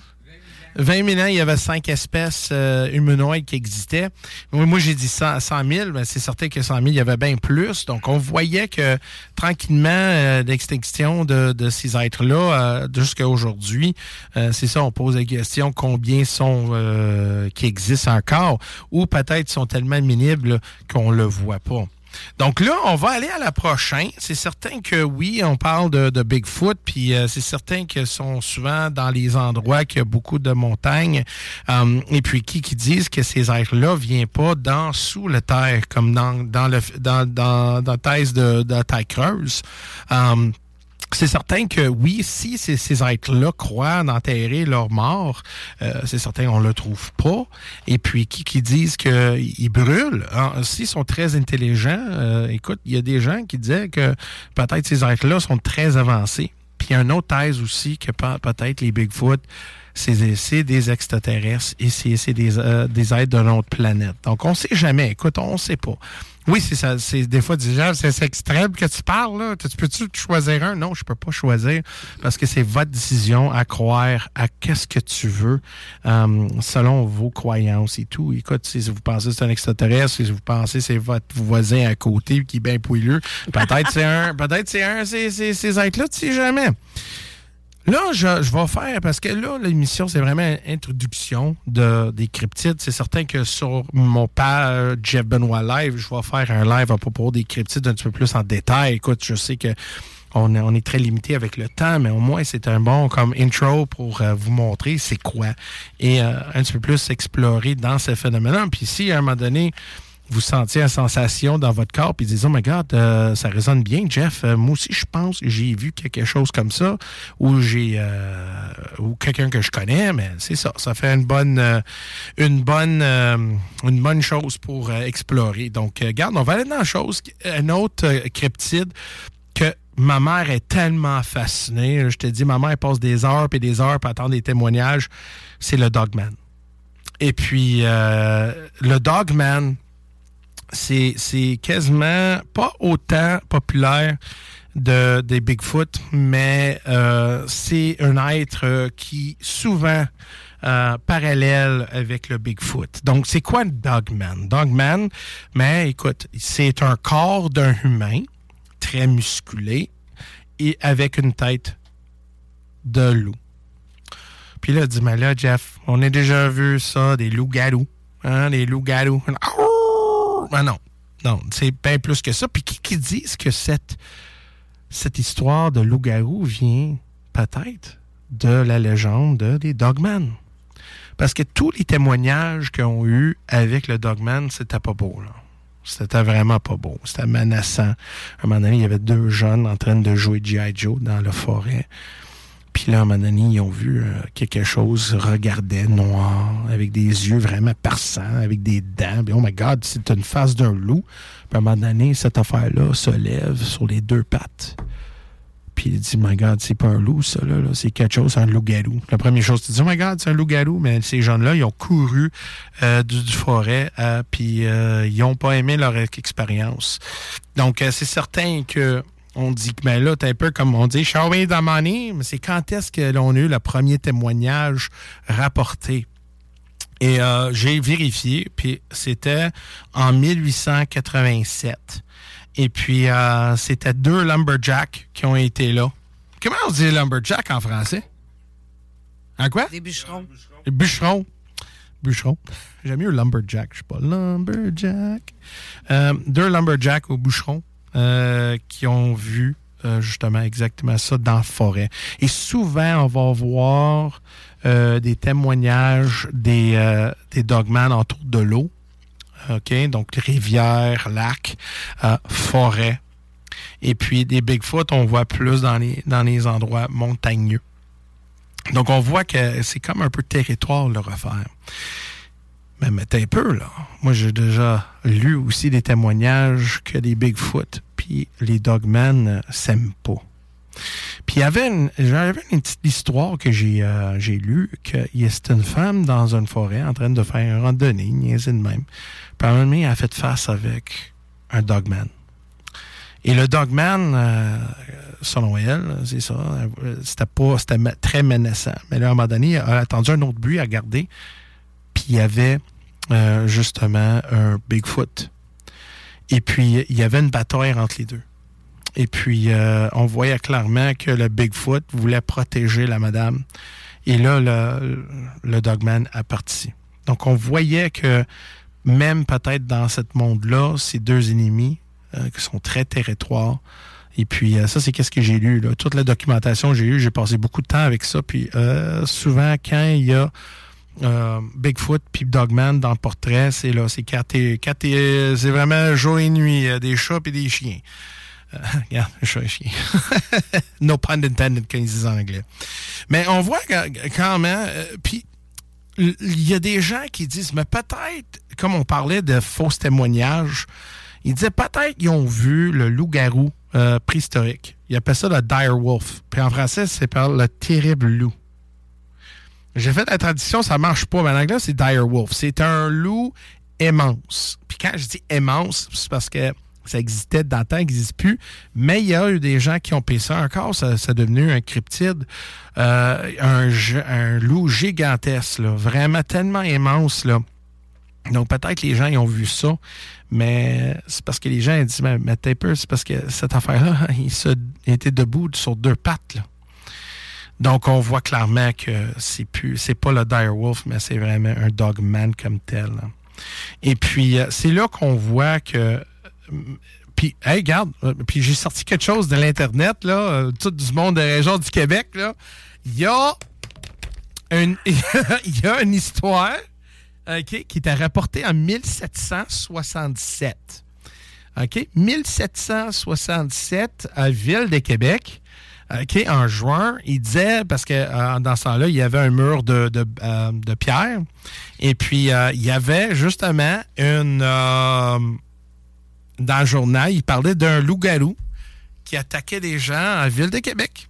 20 000 ans, il y avait cinq espèces euh, humanoïdes qui existaient. Moi, j'ai dit 100, 000, mais c'est certain que 100 000, il y avait bien plus. Donc, on voyait que tranquillement, euh, l'extinction de, de, ces êtres-là, euh, jusqu'à aujourd'hui, euh, c'est ça, on pose la question combien sont qui existent encore, ou peut-être sont tellement minibles qu'on le voit pas. Donc là, on va aller à la prochaine. C'est certain que oui, on parle de, Bigfoot, puis euh, c'est certain qu'ils sont souvent dans les endroits qui a beaucoup de montagnes. Euh, et puis qui disent que ces êtres-là viennent pas dans sous la terre, comme dans, dans le dans, dans, dans la thèse de, de creuse. Euh, c'est certain que oui, si ces, ces êtres-là croient d'enterrer leur mort, euh, c'est certain qu'on le trouve pas. Et puis qui, qui disent qu'ils brûlent, hein, s'ils sont très intelligents, euh, écoute, il y a des gens qui disaient que peut-être ces êtres-là sont très avancés. Puis il y a une autre thèse aussi que peut-être les Bigfoot, c'est des extraterrestres et c'est des, euh, des êtres d'une autre planète. Donc on sait jamais. Écoute, on sait pas. Oui, c'est ça. C'est des fois déjà, c'est extrême que tu parles. Là. Tu peux-tu choisir un? Non, je peux pas choisir parce que c'est votre décision à croire à qu'est-ce que tu veux euh, selon vos croyances et tout. Écoute, si vous pensez que c'est un extraterrestre, si vous pensez que c'est votre voisin à côté qui est bien poileux, peut-être c'est un, peut-être c'est un, c'est ces êtres-là, tu sais jamais. Là, je, je vais faire, parce que là, l'émission, c'est vraiment une introduction de, des cryptides. C'est certain que sur mon page Jeff Benoît Live, je vais faire un live à propos des cryptides un petit peu plus en détail. Écoute, je sais que on est, on est très limité avec le temps, mais au moins c'est un bon comme intro pour euh, vous montrer c'est quoi et euh, un petit peu plus explorer dans ces phénomènes-là. Puis si à un moment donné, vous sentiez une sensation dans votre corps, puis dites, oh my God, euh, ça résonne bien, Jeff. Euh, moi aussi, je pense que j'ai vu quelque chose comme ça, ou j'ai euh, ou quelqu'un que je connais, mais c'est ça. Ça fait une bonne une bonne une bonne chose pour explorer. Donc, regarde, on va aller dans la chose, un autre cryptide que ma mère est tellement fascinée. Je te dis, ma mère passe des heures et des heures pour attendre des témoignages. C'est le Dogman. Et puis, le Dogman, c'est quasiment pas autant populaire de, des Bigfoot, mais euh, c'est un être qui souvent euh, parallèle avec le Bigfoot. Donc, c'est quoi un Dogman? Dogman, mais écoute, c'est un corps d'un humain très musculé et avec une tête de loup. Puis là, dis-moi là, Jeff, on a déjà vu ça, des loups-garous. Hein, des loups-garous. Ah non, non, c'est bien plus que ça. Puis qui, qui dit que cette, histoire de loup-garou vient peut-être de la légende des Dogman? Parce que tous les témoignages qu'ils ont eu avec le Dogman, c'était pas beau. C'était vraiment pas beau. C'était menaçant. À un moment donné, il y avait deux jeunes en train de jouer G.I. Joe dans la forêt. Puis là, à un moment donné, ils ont vu euh, quelque chose regardait noir, avec des yeux vraiment perçants, avec des dents. Puis, oh my God, c'est une face d'un loup. Puis à un moment donné, cette affaire-là se lève sur les deux pattes. Puis il dit, my God, c'est pas un loup, ça, là. c'est quelque chose, c'est un loup-garou. La première chose, tu dis, oh my God, c'est un loup-garou. Mais ces gens-là, ils ont couru euh, du, forêt, euh, puis ils n'ont pas aimé leur expérience. Donc, c'est certain que on dit que ben là, t'es un peu comme on dit, show me the money, mais c'est quand est-ce que l'on a eu le premier témoignage rapporté? Et euh, j'ai vérifié, puis c'était en 1887. Et puis, euh, c'était deux lumberjacks qui ont été là. Comment on dit lumberjack en français? En quoi? Des bûcherons. Des bûcherons. Bûcherons. J'aime mieux lumberjack. Je sais pas. Lumberjack. Euh, deux lumberjacks au bûcheron euh, qui ont vu euh, justement exactement ça dans la forêt. Et souvent, on va voir euh, des témoignages des, des dogman autour de l'eau. OK? Donc, rivière, lac, forêt. Et puis, des Bigfoot, on voit plus dans les, dans les endroits montagneux. Donc, on voit que c'est comme un peu territoire le refaire. Mais mettez un peu, là. Moi, j'ai déjà lu aussi des témoignages que des Bigfoot puis les Dogmen euh, s'aiment pas. Puis il y avait une, j'avais une petite histoire que j'ai euh, lue, que c'était une femme dans une forêt en train de faire une randonnée, niaiser de même. Puis un moment elle a fait face avec un Dogman. Et le Dogman, euh, selon elle, c'est ça, c'était pas, c'était très menaçant. Mais là, à un moment donné, elle a attendu un autre bruit à garder, puis il y avait euh, justement un Bigfoot. Et puis, il y avait une bataille entre les deux. Et puis, euh, on voyait clairement que le Bigfoot voulait protéger la madame. Et là, le, le Dogman a parti. Donc, on voyait que même peut-être dans ce monde-là, ces deux ennemis euh, qui sont très territoires. Et puis, ça, c'est qu'est-ce que j'ai lu. Là. Toute la documentation que j'ai eue, j'ai passé beaucoup de temps avec ça. Puis, souvent, quand il y a euh, Bigfoot puis Dogman dans le portrait, c'est là, c'est c'est vraiment jour et nuit, euh, des chats et des chiens. Euh, regarde, chat no pun intended quand ils disent en anglais. Mais on voit quand même, puis il y a des gens qui disent, mais peut-être, comme on parlait de fausses témoignages, ils disaient peut-être qu'ils ont vu le loup-garou préhistorique. Ils appellent ça le dire wolf. Puis en français, c'est par le terrible loup. J'ai fait la tradition, ça marche pas. Mais en anglais, c'est dire wolf. C'est un loup immense. Puis quand je dis immense, c'est parce que ça existait dans le temps, n'existe plus. Mais il y a eu des gens qui ont payé ça encore. Ça, ça devenu un cryptide. Euh, un, loup gigantesque, là, vraiment tellement immense. Là. Donc peut-être les gens ils ont vu ça, mais c'est parce que les gens dit mais, mais c'est parce que cette affaire-là, il, il était debout sur deux pattes. Là. Donc, on voit clairement que c'est plus, pas le direwolf, mais c'est vraiment un dogman comme tel. Et puis, euh, c'est là qu'on voit que. euh, Puis, regarde, euh, puis j'ai sorti quelque chose de l'Internet, là, tout du monde de la région du Québec, là. Il y a une, histoire qui était rapportée en 1767. OK? 1767 à Ville de Québec. OK, en juin, il disait, parce que euh, dans ce temps-là, il y avait un mur de, euh, pierre. Et puis, euh, il y avait justement une. euh, dans le journal, il parlait d'un loup-garou qui attaquait des gens en Ville de Québec.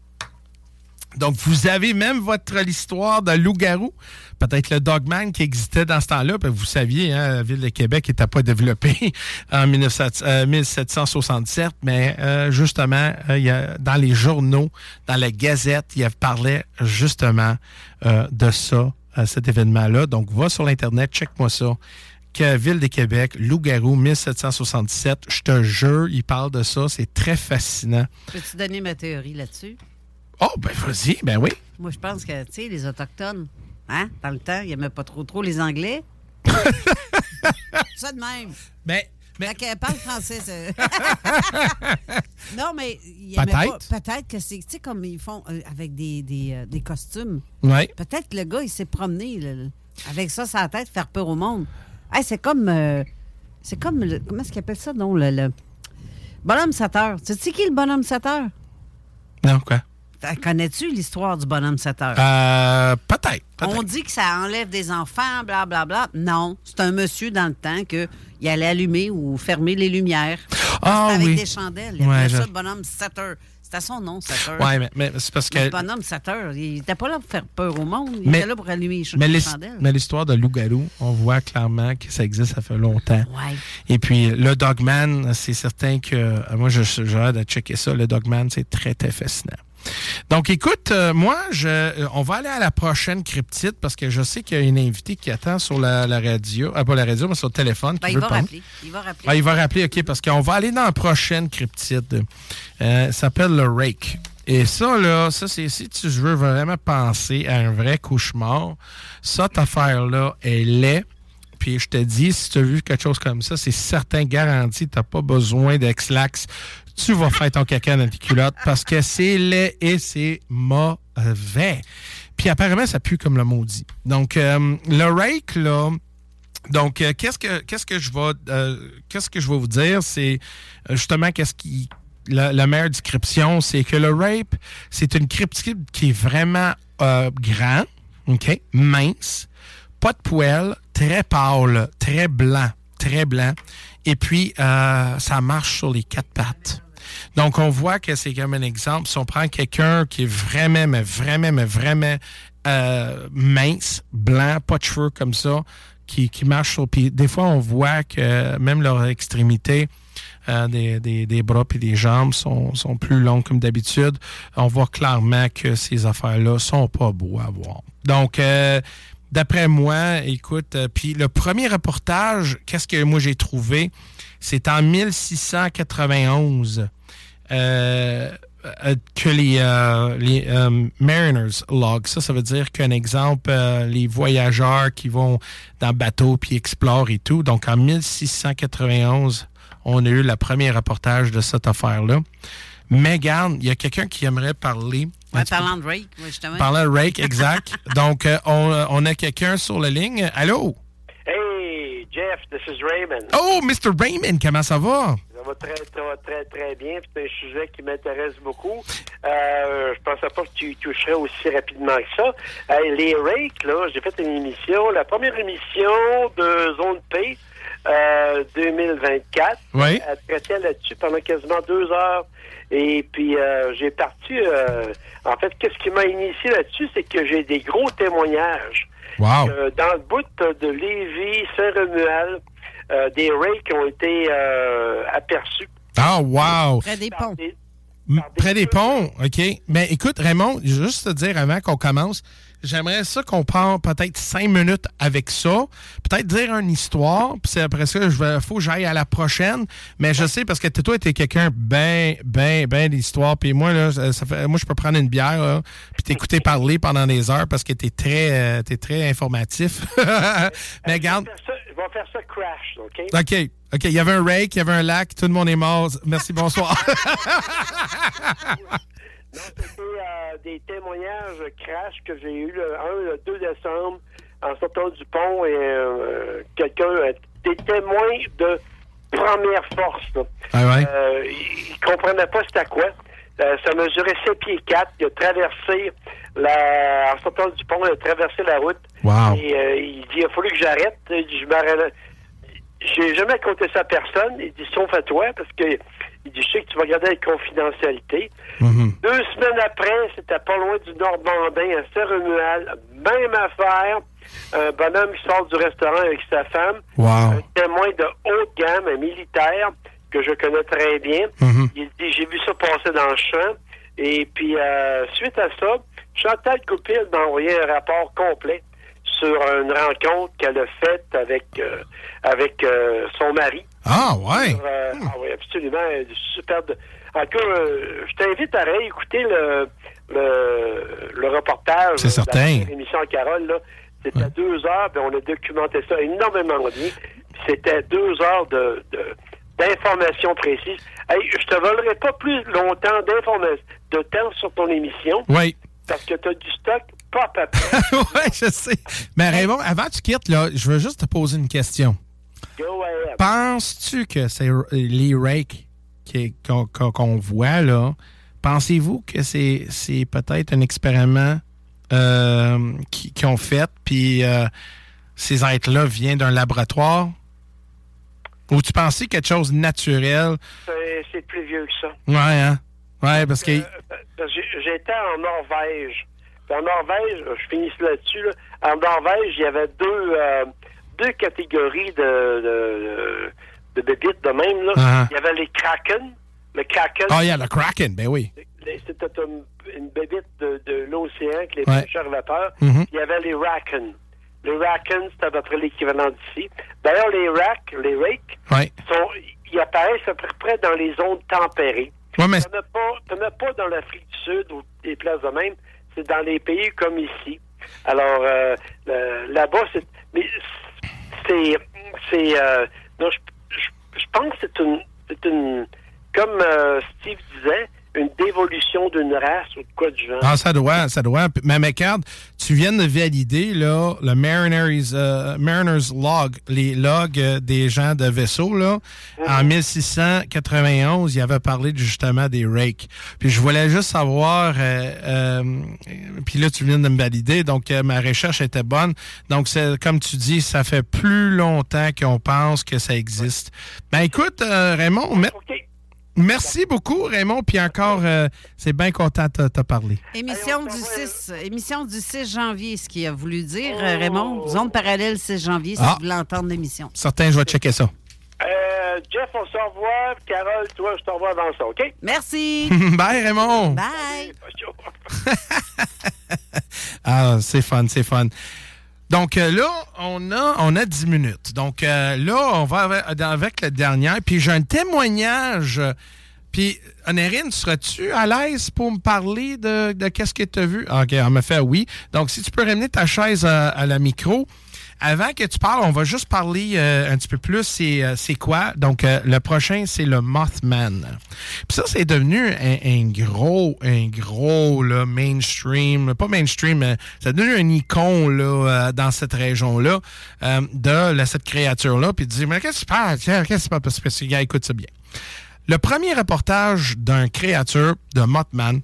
Donc, vous avez même votre histoire de loup-garou. Peut-être le Dogman qui existait dans ce temps-là. Vous saviez, hein, la ville de Québec n'était pas développée en 1900 euh, 1767, mais euh, justement, euh, il y a, dans les journaux, dans la Gazette, il parlait justement de ça, cet événement-là. Donc, va sur l'Internet, check-moi ça. Que Ville de Québec, loup-garou, 1767. Je te jure, il parle de ça. C'est très fascinant. Peux-tu donner ma théorie là-dessus? Oh, ben vas-y, ben oui. Moi, je pense que, tu sais, les Autochtones, hein, dans le temps, ils n'aimaient pas trop trop les Anglais. ça de même. Ben, Fait qu'elle parle français. non, mais Peut-être. pas- Peut-être que c'est, tu sais, comme ils font euh, avec des, des, euh, des costumes. Ouais. Peut-être que le gars, il s'est promené là, avec ça sur la tête, faire peur au monde. Hey, c'est comme. euh, c'est comme. le- comment est-ce qu'il appelle ça, non? Le, le bonhomme sateur. Tu sais qui le bonhomme sateur? Non, quoi? Connais-tu l'histoire du bonhomme sateur? Euh, peut-être. On dit que ça enlève des enfants, blablabla. Non, c'est un monsieur dans le temps que il allait allumer ou fermer les lumières. Ah avec oui. des chandelles. Il Ouais, je- ça le bonhomme Sateur. C'était son nom, Sateur. Ouais, mais, mais c'est parce que. Le bonhomme Sateur, il n'était pas là pour faire peur au monde. Il Mais- était là pour allumer les, Mais chandelles. mais l'histoire de loup-garou, on voit clairement que ça existe, ça fait longtemps. Ouais. Et puis, le Dogman, c'est certain que. euh, moi, je j'aurais de checker ça. Le Dogman, c'est très, très fascinant. Donc, écoute, euh, moi, je, euh, on va aller à la prochaine cryptide parce que je sais qu'il y a une invitée qui attend sur la, la radio. Ah, pas la radio, mais sur le téléphone. Ben, qui il veut va parler. rappeler. Il va rappeler. Ah, il va rappeler, OK, parce qu'on va aller dans la prochaine cryptide. Euh, ça s'appelle le Rake. Et ça, là, ça, c'est si tu veux vraiment penser à un vrai cauchemar, cette affaire-là, elle est. Puis je te dis, si tu as vu quelque chose comme ça, c'est certain, garanti, tu n'as pas besoin d'ex-lax. Tu vas faire ton caca dans tes culottes parce que c'est laid et c'est mauvais. Puis apparemment, ça pue comme le maudit. Donc, euh, le rake, là, donc, euh, qu'est-ce que qu'est-ce que je vais euh, qu'est-ce que je vais vous dire, c'est justement qu'est-ce qui la, meilleure description, c'est que le rape, c'est une cryptide qui est vraiment euh, grand, ok, mince, pas de poils, très pâle, très blanc, très blanc, et puis ça marche sur les quatre pattes. Donc, on voit que c'est comme un exemple. Si on prend quelqu'un qui est vraiment, mais vraiment, vraiment euh, mince, blanc, pas de cheveux comme ça, qui, qui marche sur... Puis des fois, on voit que même leurs extrémités, euh, des, des, des bras et des jambes sont, sont plus longues comme d'habitude. On voit clairement que ces affaires-là sont pas beaux à voir. Donc, euh, d'après moi, écoute, puis le premier reportage, qu'est-ce que moi j'ai trouvé? C'est en 1691 euh, euh, que les, euh, les euh, Mariners Log, ça, ça veut dire qu'un exemple, euh, les voyageurs qui vont dans le bateau puis explorent et tout. Donc, en 1691, on a eu le premier reportage de cette affaire-là. Mais regarde, il y a quelqu'un qui aimerait parler. Ouais, parlant de Rake, justement. Parlant de Rake, exact. Donc, euh, on, on a quelqu'un sur la ligne. Allô? Jeff, this is Raymond. Oh, Mr. Raymond, comment ça va? Ça va très, très, très, très bien. C'est un sujet qui m'intéresse beaucoup. Euh, je pensais pas que tu y toucherais aussi rapidement que ça. Euh, les rakes, là, j'ai fait une émission, la première émission de Zone P euh, 2024. Oui. Elle traitait là-dessus pendant quasiment deux heures. Et puis, euh, j'ai parti... euh, en fait, qu'est-ce qui m'a initié là-dessus, c'est que j'ai des gros témoignages. Wow. Euh, dans le bout de Lévis, Saint-Romuald, euh, des rakes ont été euh, aperçus. Ah, wow. Près des ponts. Des- Près des ponts, OK. Mais écoute, Raymond, juste te dire avant qu'on commence, j'aimerais ça qu'on parle peut-être cinq minutes avec ça. Peut-être dire une histoire, puis c'est après ça, je vais, faut que j'aille à la prochaine. Mais je sais, parce que toi, t'es quelqu'un ben, ben, ben d'histoire. Puis moi, là, ça ça fait, moi, je peux prendre une bière, puis t'écouter parler pendant des heures parce que t'es très, euh, t'es très informatif. Mais regarde. Je vais faire ça crash, OK? OK. OK. Il y avait un rake, il y avait un lac, tout le monde est mort. Merci, bonsoir. Non, c'était euh, des témoignages crash que j'ai eu le 1 le 2 décembre en sortant du pont et euh, quelqu'un, euh, des témoins de première force. là. Ah ouais? Euh, il, il comprenait pas c'était quoi. Ça mesurait 7 pieds 4. Il a traversé la, en sortant du pont, il a traversé la route. Wow. Et il dit, il a fallu que j'arrête. Je m'arrête. J'ai jamais compté ça à personne. Il dit, sauf à toi, parce que il dit, je sais que tu vas garder la confidentialité. Mhm. Deux semaines après, c'était pas loin du Nord-Bandin, à Saint-Romuald. Même affaire. Un bonhomme qui sort du restaurant avec sa femme. Wow. Un témoin de haute gamme, un militaire que je connais très bien. Mhm. Il dit, j'ai vu ça passer dans le champ. Et puis, euh, suite à ça, Chantal Goupil m'a envoyé un rapport complet sur une rencontre qu'elle a faite avec, euh, avec euh, son mari. Ah, ouais. Sur, euh, Ah oui, absolument. euh, Super. de- En tout cas, euh, je t'invite à réécouter le, le, le reportage. C'est certain. de l'émission à Carole, là. C'était deux heures, puis on a documenté ça énormément bien. C'était deux heures de, de- d'informations précises. Hey, je te volerai pas plus longtemps d'informations, de temps sur ton émission, Oui. parce que tu as du stock pas peu. ouais, je sais. Mais Raymond, avant que tu quittes, là, je veux juste te poser une question. Penses-tu que c'est les rakes qu'on voit là, pensez-vous que c'est peut-être un expériment euh, qui- qu'ils ont fait, puis euh, ces êtres-là viennent d'un laboratoire? Ou tu pensais quelque chose de naturel? C'est- plus vieux que ça. Ouais, hein? Ouais, parce que... Euh, J'étais en Norvège. Puis En Norvège, je finis là-dessus. là. En Norvège, il y avait deux, deux catégories de, de, de bébites de même. Là. Uh-huh. Il y avait les kraken. Le kraken, Ah, il y a le Kraken, ben oui. c'était une, une bébite de, de l'océan avec les Ouais. pêcheurs vapeur. Mhm. Il y avait les raken. Les raken, c'est à peu près l'équivalent d'ici. D'ailleurs, les racks, les rakes, Ouais. sont, ils apparaissent à peu près dans les zones tempérées. Ouais, mais... T'en as as pas dans l'Afrique du Sud ou des places de même. C'est dans les pays comme ici. Alors, euh, là-bas, c'est. Mais c'est. C'est. euh, non, je, je- je pense que c'est une. C'est une. Comme euh, Steve disait, une dévolution d'une race ou de quoi du genre. Ah, ça doit, ça doit. Mais, mais regarde, tu viens de valider là, le Mariner's, euh, Mariner's Log, les logs euh, des gens de vaisseau. Là. En 1691, il avait parlé justement des rakes. Puis je voulais juste savoir, euh, euh, puis là, tu viens de me valider, donc ma recherche était bonne. Donc, c'est comme tu dis, ça fait plus longtemps qu'on pense que ça existe. Ben écoute, euh, Raymond, mer- OK. Merci beaucoup, Raymond. Puis encore, euh, c'est bien content de te parler. Émission du s'envoie 6, émission du 6 janvier, ce qui a voulu dire, euh, Raymond. Zone parallèle 6 janvier, si Ah. vous voulez entendre l'émission. Certain, je vais checker ça. Euh, Jeff, on se revoit. Carole, toi, je te revois avant ça, OK? Merci. Bye, Raymond. Bye. Ah, c'est fun, c'est fun. Donc euh, là, on a, on a 10 minutes. Donc euh, là, on va avec, la dernière. Puis j'ai un témoignage. Puis, Onérine, seras-tu à l'aise pour me parler de, qu'est-ce que tu vu? OK, on me fait oui. Donc, si tu peux ramener ta chaise à, à la micro. Avant que tu parles, on va juste parler euh, un petit peu plus. C'est, euh, c'est quoi? Donc, euh, le prochain, c'est le Mothman. Puis ça, c'est devenu un, un gros, un gros là, mainstream. Pas mainstream, mais c'est devenu un icône là, euh, dans cette région-là euh, de là, cette créature-là. Puis tu dis, mais qu'est-ce qui se passe? Qu'est-ce qui se passe? Parce que, gars, écoute ça bien. Le premier reportage d'un créature de Mothman,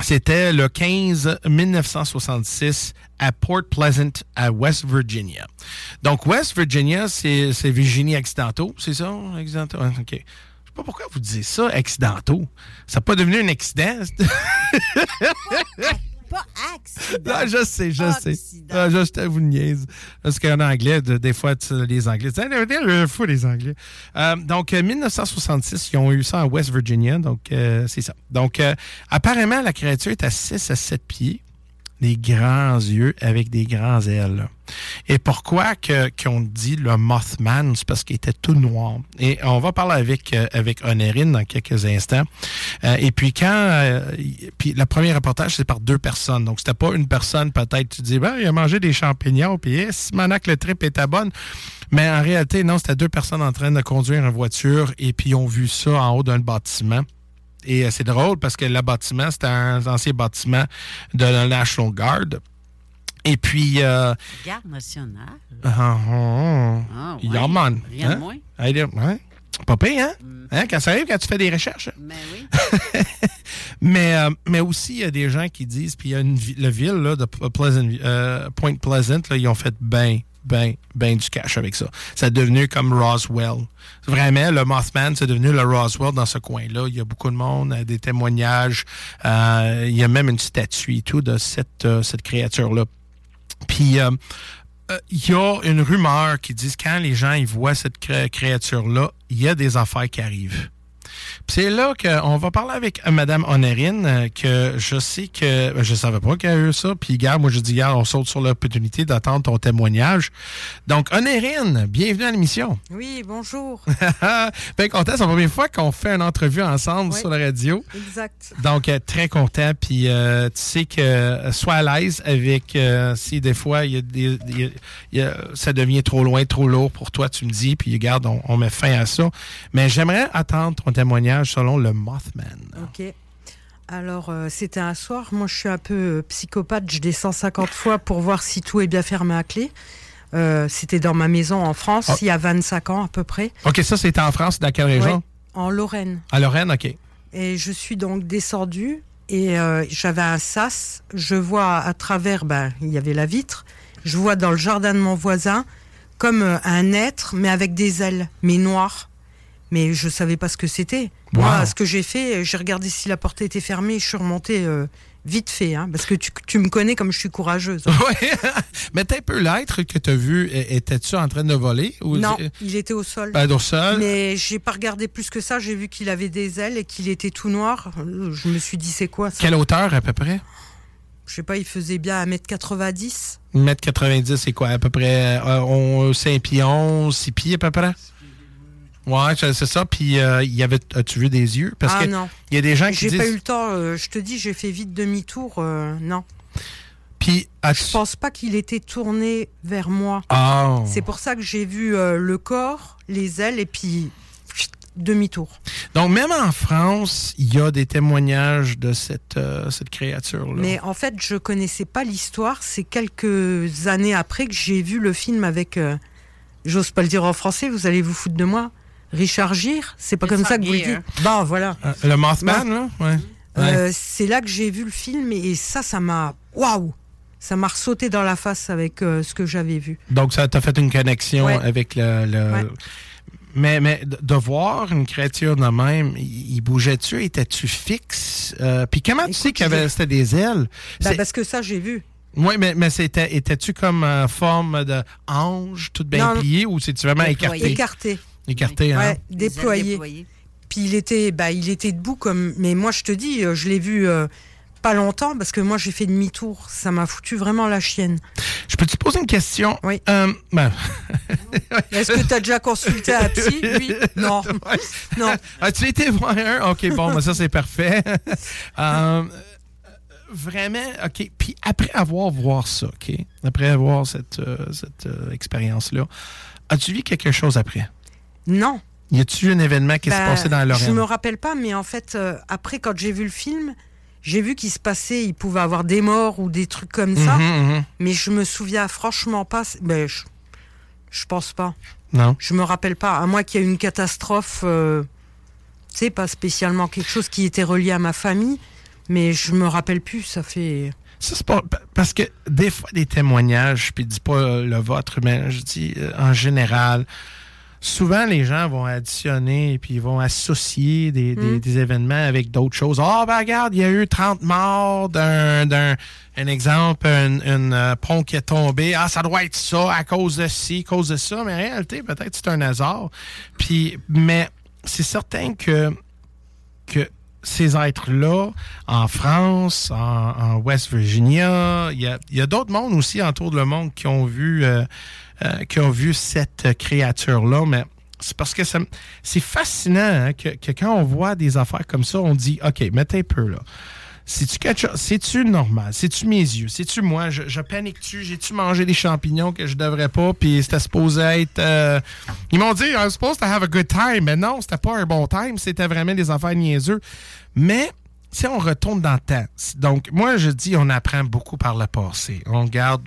c'était le 15 1966 à Port Pleasant, à West Virginia. Donc, West Virginia, c'est Virginie accidentaux, c'est ça? Accidentaux? Ouais, OK. Je sais pas pourquoi vous dites ça, accidentaux. Ça n'a pas devenu un accident? Pas pas accident. Non, je sais, je sais. Accident. Ah, je, une niaise. Parce qu'en anglais, de- des fois, tu- les Anglais, c'est un fou, les Anglais. Euh, donc, euh, 1966, ils ont eu ça en West Virginia. Donc, euh, c'est ça. Donc, euh, apparemment, la créature est à 6 à 7 pieds, des grands yeux avec des grands ailes. Et pourquoi que qu'on dit le Mothman, c'est parce qu'il était tout noir. Et on va parler avec euh, avec Honorine dans quelques instants. Euh, et puis quand, euh, puis le premier reportage c'est par deux personnes, donc c'était pas une personne peut-être tu dis ben il a mangé des champignons puis eh, si Manac le trip était bonne. Mais en réalité non, c'était deux personnes en train de conduire une voiture et puis ils ont vu ça en haut d'un bâtiment. Et euh, c'est drôle parce que le bâtiment, c'était un ancien bâtiment de la National Guard. Et puis, euh, Garde nationale. ah, ah, Ah, ouais. yeah, man. Rien de Hein? moins. Hey, là, ouais. Pas pire, hein? Hein, Quand ça arrive, quand tu fais des recherches. Mais oui. Mais, euh, mais aussi, il y a des gens qui disent, puis il y a une, la ville là, de Pleasant, euh, Point Pleasant, là, ils ont fait ben, ben, ben du cash avec ça. Ça est devenu comme Roswell. Vraiment, le Mothman, c'est devenu le Roswell dans ce coin-là. Il y a beaucoup de monde, euh, des témoignages. euh, il y a même une statue et tout de cette, euh, cette créature-là. Puis, euh, euh, il y a une rumeur qui dit que quand les gens ils voient cette cré- créature-là, il y a des affaires qui arrivent. C'est là qu'on va parler avec Madame Honorine, euh, que je sais que je savais pas qu'elle a eu ça. Puis, gars, moi, je dis, gars, on saute sur l'opportunité d'attendre ton témoignage. Donc, Honorine, bienvenue à l'émission. Oui, bonjour. Bien content, c'est la première fois qu'on fait une entrevue ensemble Oui. sur la radio. Exact. Donc, euh, très content. Puis, euh, tu sais que sois à l'aise avec euh, si des fois, il y a des, il y a- il y a- ça devient trop loin, trop lourd pour toi, tu me dis. Puis, regarde, on, on met fin à ça. Mais j'aimerais attendre ton témoignage selon le Mothman. Ok. Alors, euh, c'était un soir. Moi, je suis un peu euh, psychopathe. Je descends 50 fois pour voir si tout est bien fermé à clé. Euh, c'était dans ma maison en France, Ah. il y a 25 ans à peu près. OK, ça, c'était en France, dans quelle région? Ouais, en Lorraine. À Lorraine, OK. Et je suis donc descendue et j'avais un sas. Je vois à travers, ben, il y avait la vitre. Je vois dans le jardin de mon voisin comme un être, mais avec des ailes, mais noires. Mais je savais pas ce que c'était. Moi, ce que j'ai fait, j'ai regardé si la porte était fermée. Je suis remontée euh, vite fait, hein, parce que tu, tu me connais comme je suis courageuse. Ouais. Mais un peu l'être que tu as vu, étais-tu en train de voler? Ou non, il était au sol. Ben, au sol? Mais j'ai pas regardé plus que ça. J'ai vu qu'il avait des ailes et qu'il était tout noir. Euh, Je me suis dit, c'est quoi ça? Quelle hauteur à peu près? Je sais pas, il faisait bien 1m90. 1m90, c'est quoi? À peu près euh, on, 5 pieds 11, 6 pieds à peu près? Ouais, c'est ça. Puis, euh, il y avait, as-tu vu des yeux? Parce ah que non. il y a des gens qui J'ai disent. pas eu le temps. euh, je te dis, j'ai fait vite demi-tour. euh, non. Puis, Je pense pas qu'il était tourné vers moi. Ah. C'est pour ça que j'ai vu le corps, les ailes et puis demi-tour. Donc, même en France, il y a des témoignages de cette, euh, cette créature-là. Mais en fait, je connaissais pas l'histoire. C'est quelques années après que j'ai vu le film avec. euh, J'ose pas le dire en français. Vous allez vous foutre de moi. Richard Gere. C'est pas comme ça que vous le dites. Bon, voilà. Euh, le Mothman, là? Ouais. Euh, c'est là que j'ai vu le film et ça, ça m'a. Waouh! Ça m'a ressauté dans la face avec euh, ce que j'avais vu. Donc, ça t'a fait une connexion Ouais. avec le. le- Ouais. Mais, mais de voir une créature de même, il il bougeait-tu? Étais-tu fixe? Euh, Puis comment tu sais qu'il y avait c'était des ailes? Bah, C'est- parce que ça, j'ai vu. Oui, mais, mais c'était, étais-tu comme en forme de ange, toute bien Non. pliée, ou c'est-tu vraiment écarté? Écarté. Écarté, hein? Ouais, déployé. Puis il était, bah, il était debout comme. Mais moi, je te dis, euh, je l'ai vu euh, pas longtemps parce que moi, j'ai fait demi-tour. Ça m'a foutu vraiment la chienne. Je peux te poser une question? Oui. Euh, ben, Est-ce que tu as déjà consulté un psy? Oui. Non. Non. As-tu été voir un? OK, bon, ben ça, c'est parfait. Euh, vraiment, OK. Puis après avoir voir ça, OK? Après avoir cette, euh, cette euh, expérience-là, as-tu vu quelque chose après? Non. Y a-tu un événement qui s'est Bah, passé dans Je Lorraine? me rappelle pas, mais en fait, euh, après, quand j'ai vu le film, j'ai vu qu'il se passait, il pouvait avoir des morts ou des trucs comme ça. Mhm, mhm. Mais je me souviens franchement pas. Ben, je, je pense pas. Non. Je me rappelle pas. À moins qu'il y ait une catastrophe, euh, tu sais, pas spécialement quelque chose qui était relié à ma famille. Mais je me rappelle plus. Ça fait. Ça, c'est pas. Parce que des fois, des témoignages, puis dis pas euh, le vôtre, mais je dis euh, en général, souvent les gens vont additionner et puis ils vont associer des, des- Mm. des événements avec d'autres choses. Ah, ben regarde, il y a eu 30 morts d'un, d'un un exemple, un, un, euh, pont qui est tombé. Ah, ça doit être ça à cause de ci, à cause de ça. Mais en réalité, peut-être c'est un hasard. Puis, mais c'est certain que, que ces êtres-là, en France, en, en West Virginia, il y a, il y a d'autres mondes aussi autour de le monde qui ont vu, euh, euh, qui ont vu cette créature-là, mais c'est parce que c'est fascinant hein, que, quand on voit des affaires comme ça, on dit, OK, mettez un peu là. C'est-tu? C'est-tu normal? C'est-tu mes yeux? C'est-tu moi? Je, je panique-tu? J'ai-tu mangé des champignons que je devrais pas? Puis c'était supposé être. euh, Ils m'ont dit, I'm supposed to have a good time. Mais non, c'était pas un bon time. C'était vraiment des affaires niaiseux. Mais si on retourne dans le temps, donc moi je dis on apprend beaucoup par le passé. On garde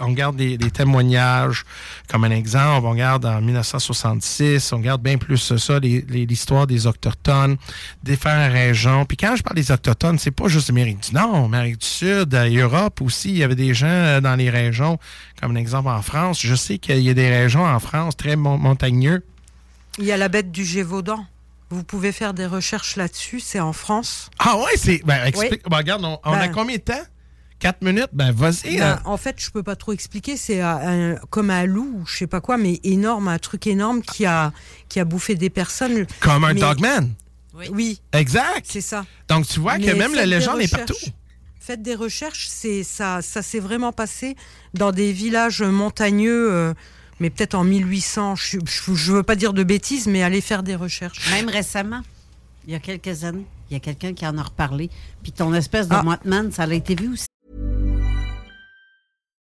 on garde des, des témoignages comme un exemple. On regarde en 1966, on garde bien plus ça, l'histoire des Autochtones, différentes régions. Puis quand je parle des Autochtones, c'est pas juste l'Amérique du Nord, l'Amérique du Sud, euh, Europe aussi. Il y avait des gens euh, dans les régions, comme un exemple en France. Je sais qu'il y a des régions en France très mon- montagneux. Il y a la bête du Gévaudan. Vous pouvez faire des recherches là-dessus, c'est en France. Ah ouais, c'est. Ben. Oui. Ben, regarde, on, on a Ben. combien de temps? Quatre minutes? Ben, vas-y. Ben, hein. en fait, je peux pas trop expliquer. C'est euh, un- comme un loup, ou je sais pas quoi, mais énorme, un truc énorme qui a, qui a bouffé des personnes. Comme un Mais- dogman. Oui, Exact. c'est ça. Donc, tu vois que même la légende est partout. Faites des recherches, c'est ça, ça s'est vraiment passé dans des villages montagneux, euh, mais peut-être en 1800. Je, je, je veux pas dire de bêtises, mais allez faire des recherches. Même récemment, il y a quelques années, il y a quelqu'un qui en a reparlé. Puis ton espèce de Ah. Mothman, ça a été vu aussi.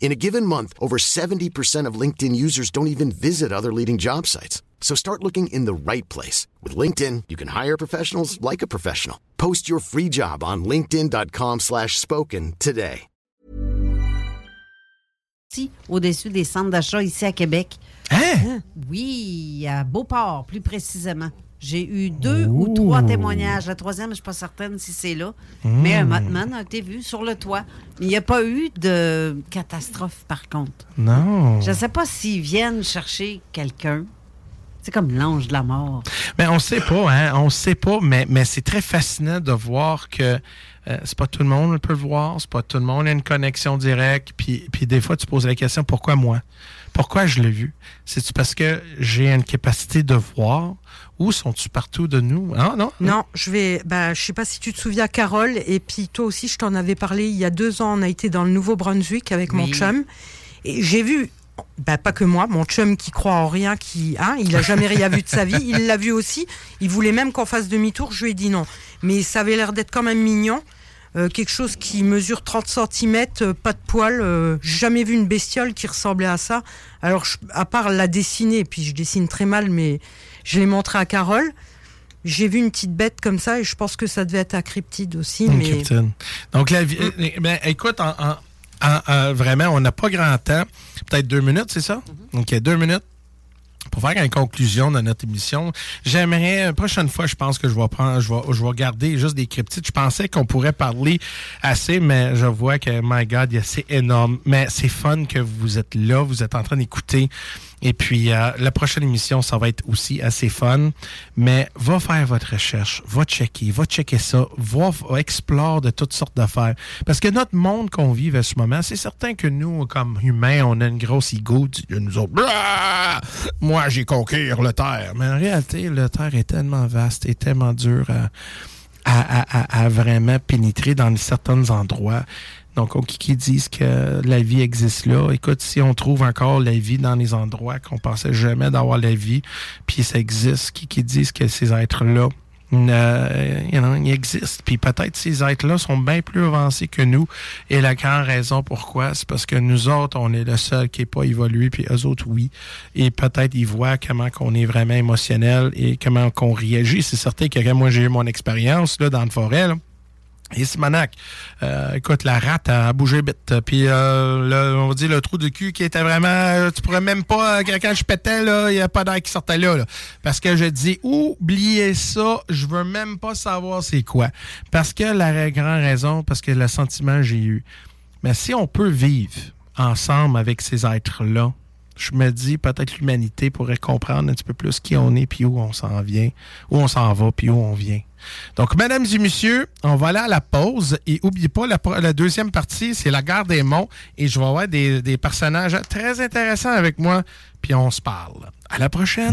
In a given month, over 70% of LinkedIn users don't even visit other leading job sites. So start looking in the right place. With LinkedIn, you can hire professionals like a professional. Post your free job on linkedin.com slash spoken today. Ici, au-dessus des centres d'achat ici à Québec. Hein? Oui, à Beauport, plus précisément. J'ai eu deux ou trois témoignages. La troisième, je ne suis pas certaine si c'est là. Mais un Mothman a été vu sur le toit. Il n'y a pas eu de catastrophe, par contre. Non. Je ne sais pas s'ils viennent chercher quelqu'un. C'est comme l'ange de la mort. Mais on sait pas, hein? On sait pas, mais, mais c'est très fascinant de voir que euh, c'est pas tout le monde qui peut le voir, c'est pas tout le monde a une connexion directe. Puis, puis des fois, tu poses la question pourquoi moi? Pourquoi je l'ai vu? C'est-tu parce que j'ai une capacité de voir ou sont-tu partout de nous? Ah, non? Non, je vais. Bah, je sais pas si tu te souviens, Carole, et puis toi aussi, je t'en avais parlé il y a deux ans. On a été dans le Nouveau-Brunswick avec mon chum, et j'ai vu. Bah, pas que moi, mon chum qui croit en rien, qui, hein, il a jamais rien vu de sa vie. Il l'a vu aussi. Il voulait même qu'on fasse demi-tour. Je lui ai dit non. Mais ça avait l'air d'être quand même mignon. Euh, quelque chose qui mesure 30 cm, pas de poils. euh, jamais vu une bestiole qui ressemblait à ça. Alors, je- à part la dessiner, puis je dessine très mal, mais je l'ai montré à Carole. J'ai vu une petite bête comme ça et je pense que ça devait être un cryptide aussi. Une mais cryptide. Donc, la vie. euh, ben, écoute, en, en- en- en- vraiment, on n'a pas grand temps. Peut-être deux minutes, c'est ça? OK, deux minutes. Pour faire une conclusion de notre émission, j'aimerais, la prochaine fois, je pense que je vais prendre, je vais, je vais garder juste des cryptides. Je pensais qu'on pourrait parler assez, mais je vois que, my God, il y a- c'est énorme. Mais c'est fun que vous êtes là, vous êtes en train d'écouter. Et puis, euh, la prochaine émission, ça va être aussi assez fun. Mais va faire votre recherche, va checker, va checker ça, va, va explore de toutes sortes d'affaires. Parce que notre monde qu'on vit à ce moment, c'est certain que nous, comme humains, on a une grosse ego. de Nous autres, moi, j'ai conquérir le Terre. Mais en réalité, le Terre est tellement vaste et tellement dur à- à vraiment pénétrer dans certains endroits. Donc, qui, disent que la vie existe là. Écoute, si on trouve encore la vie dans les endroits qu'on pensait jamais d'avoir la vie, puis ça existe, qui, disent que ces êtres-là euh, you. Puis peut-être ces êtres-là sont bien plus avancés que nous. Et la grande raison pourquoi, c'est parce que nous autres, on est le seul qui n'est pas évolué, puis eux autres, oui. Et peut-être ils voient comment qu'on est vraiment émotionnel et comment qu'on réagit. C'est certain que moi, j'ai eu mon expérience là, dans le forêt. Là. Et euh, écoute, la rate a bougé vite. Puis, euh, on va dire le trou de cul qui était vraiment... euh, Tu pourrais même pas... Quand je pétais, là, il n'y a pas d'air qui sortait là, là. Parce que je dis, oubliez ça, je veux même pas savoir c'est quoi. Parce que la grande raison, parce que le sentiment que j'ai eu. Mais si on peut vivre ensemble avec ces êtres-là, je me dis peut-être l'humanité pourrait comprendre un petit peu plus qui on est, puis où on s'en vient, où on s'en va, puis où on vient. Donc, mesdames et messieurs, on va aller à la pause. Et n'oubliez pas, la, deuxième partie, c'est la gare des monts. Et je vais avoir des personnages très intéressants avec moi. Puis on se parle. À la prochaine.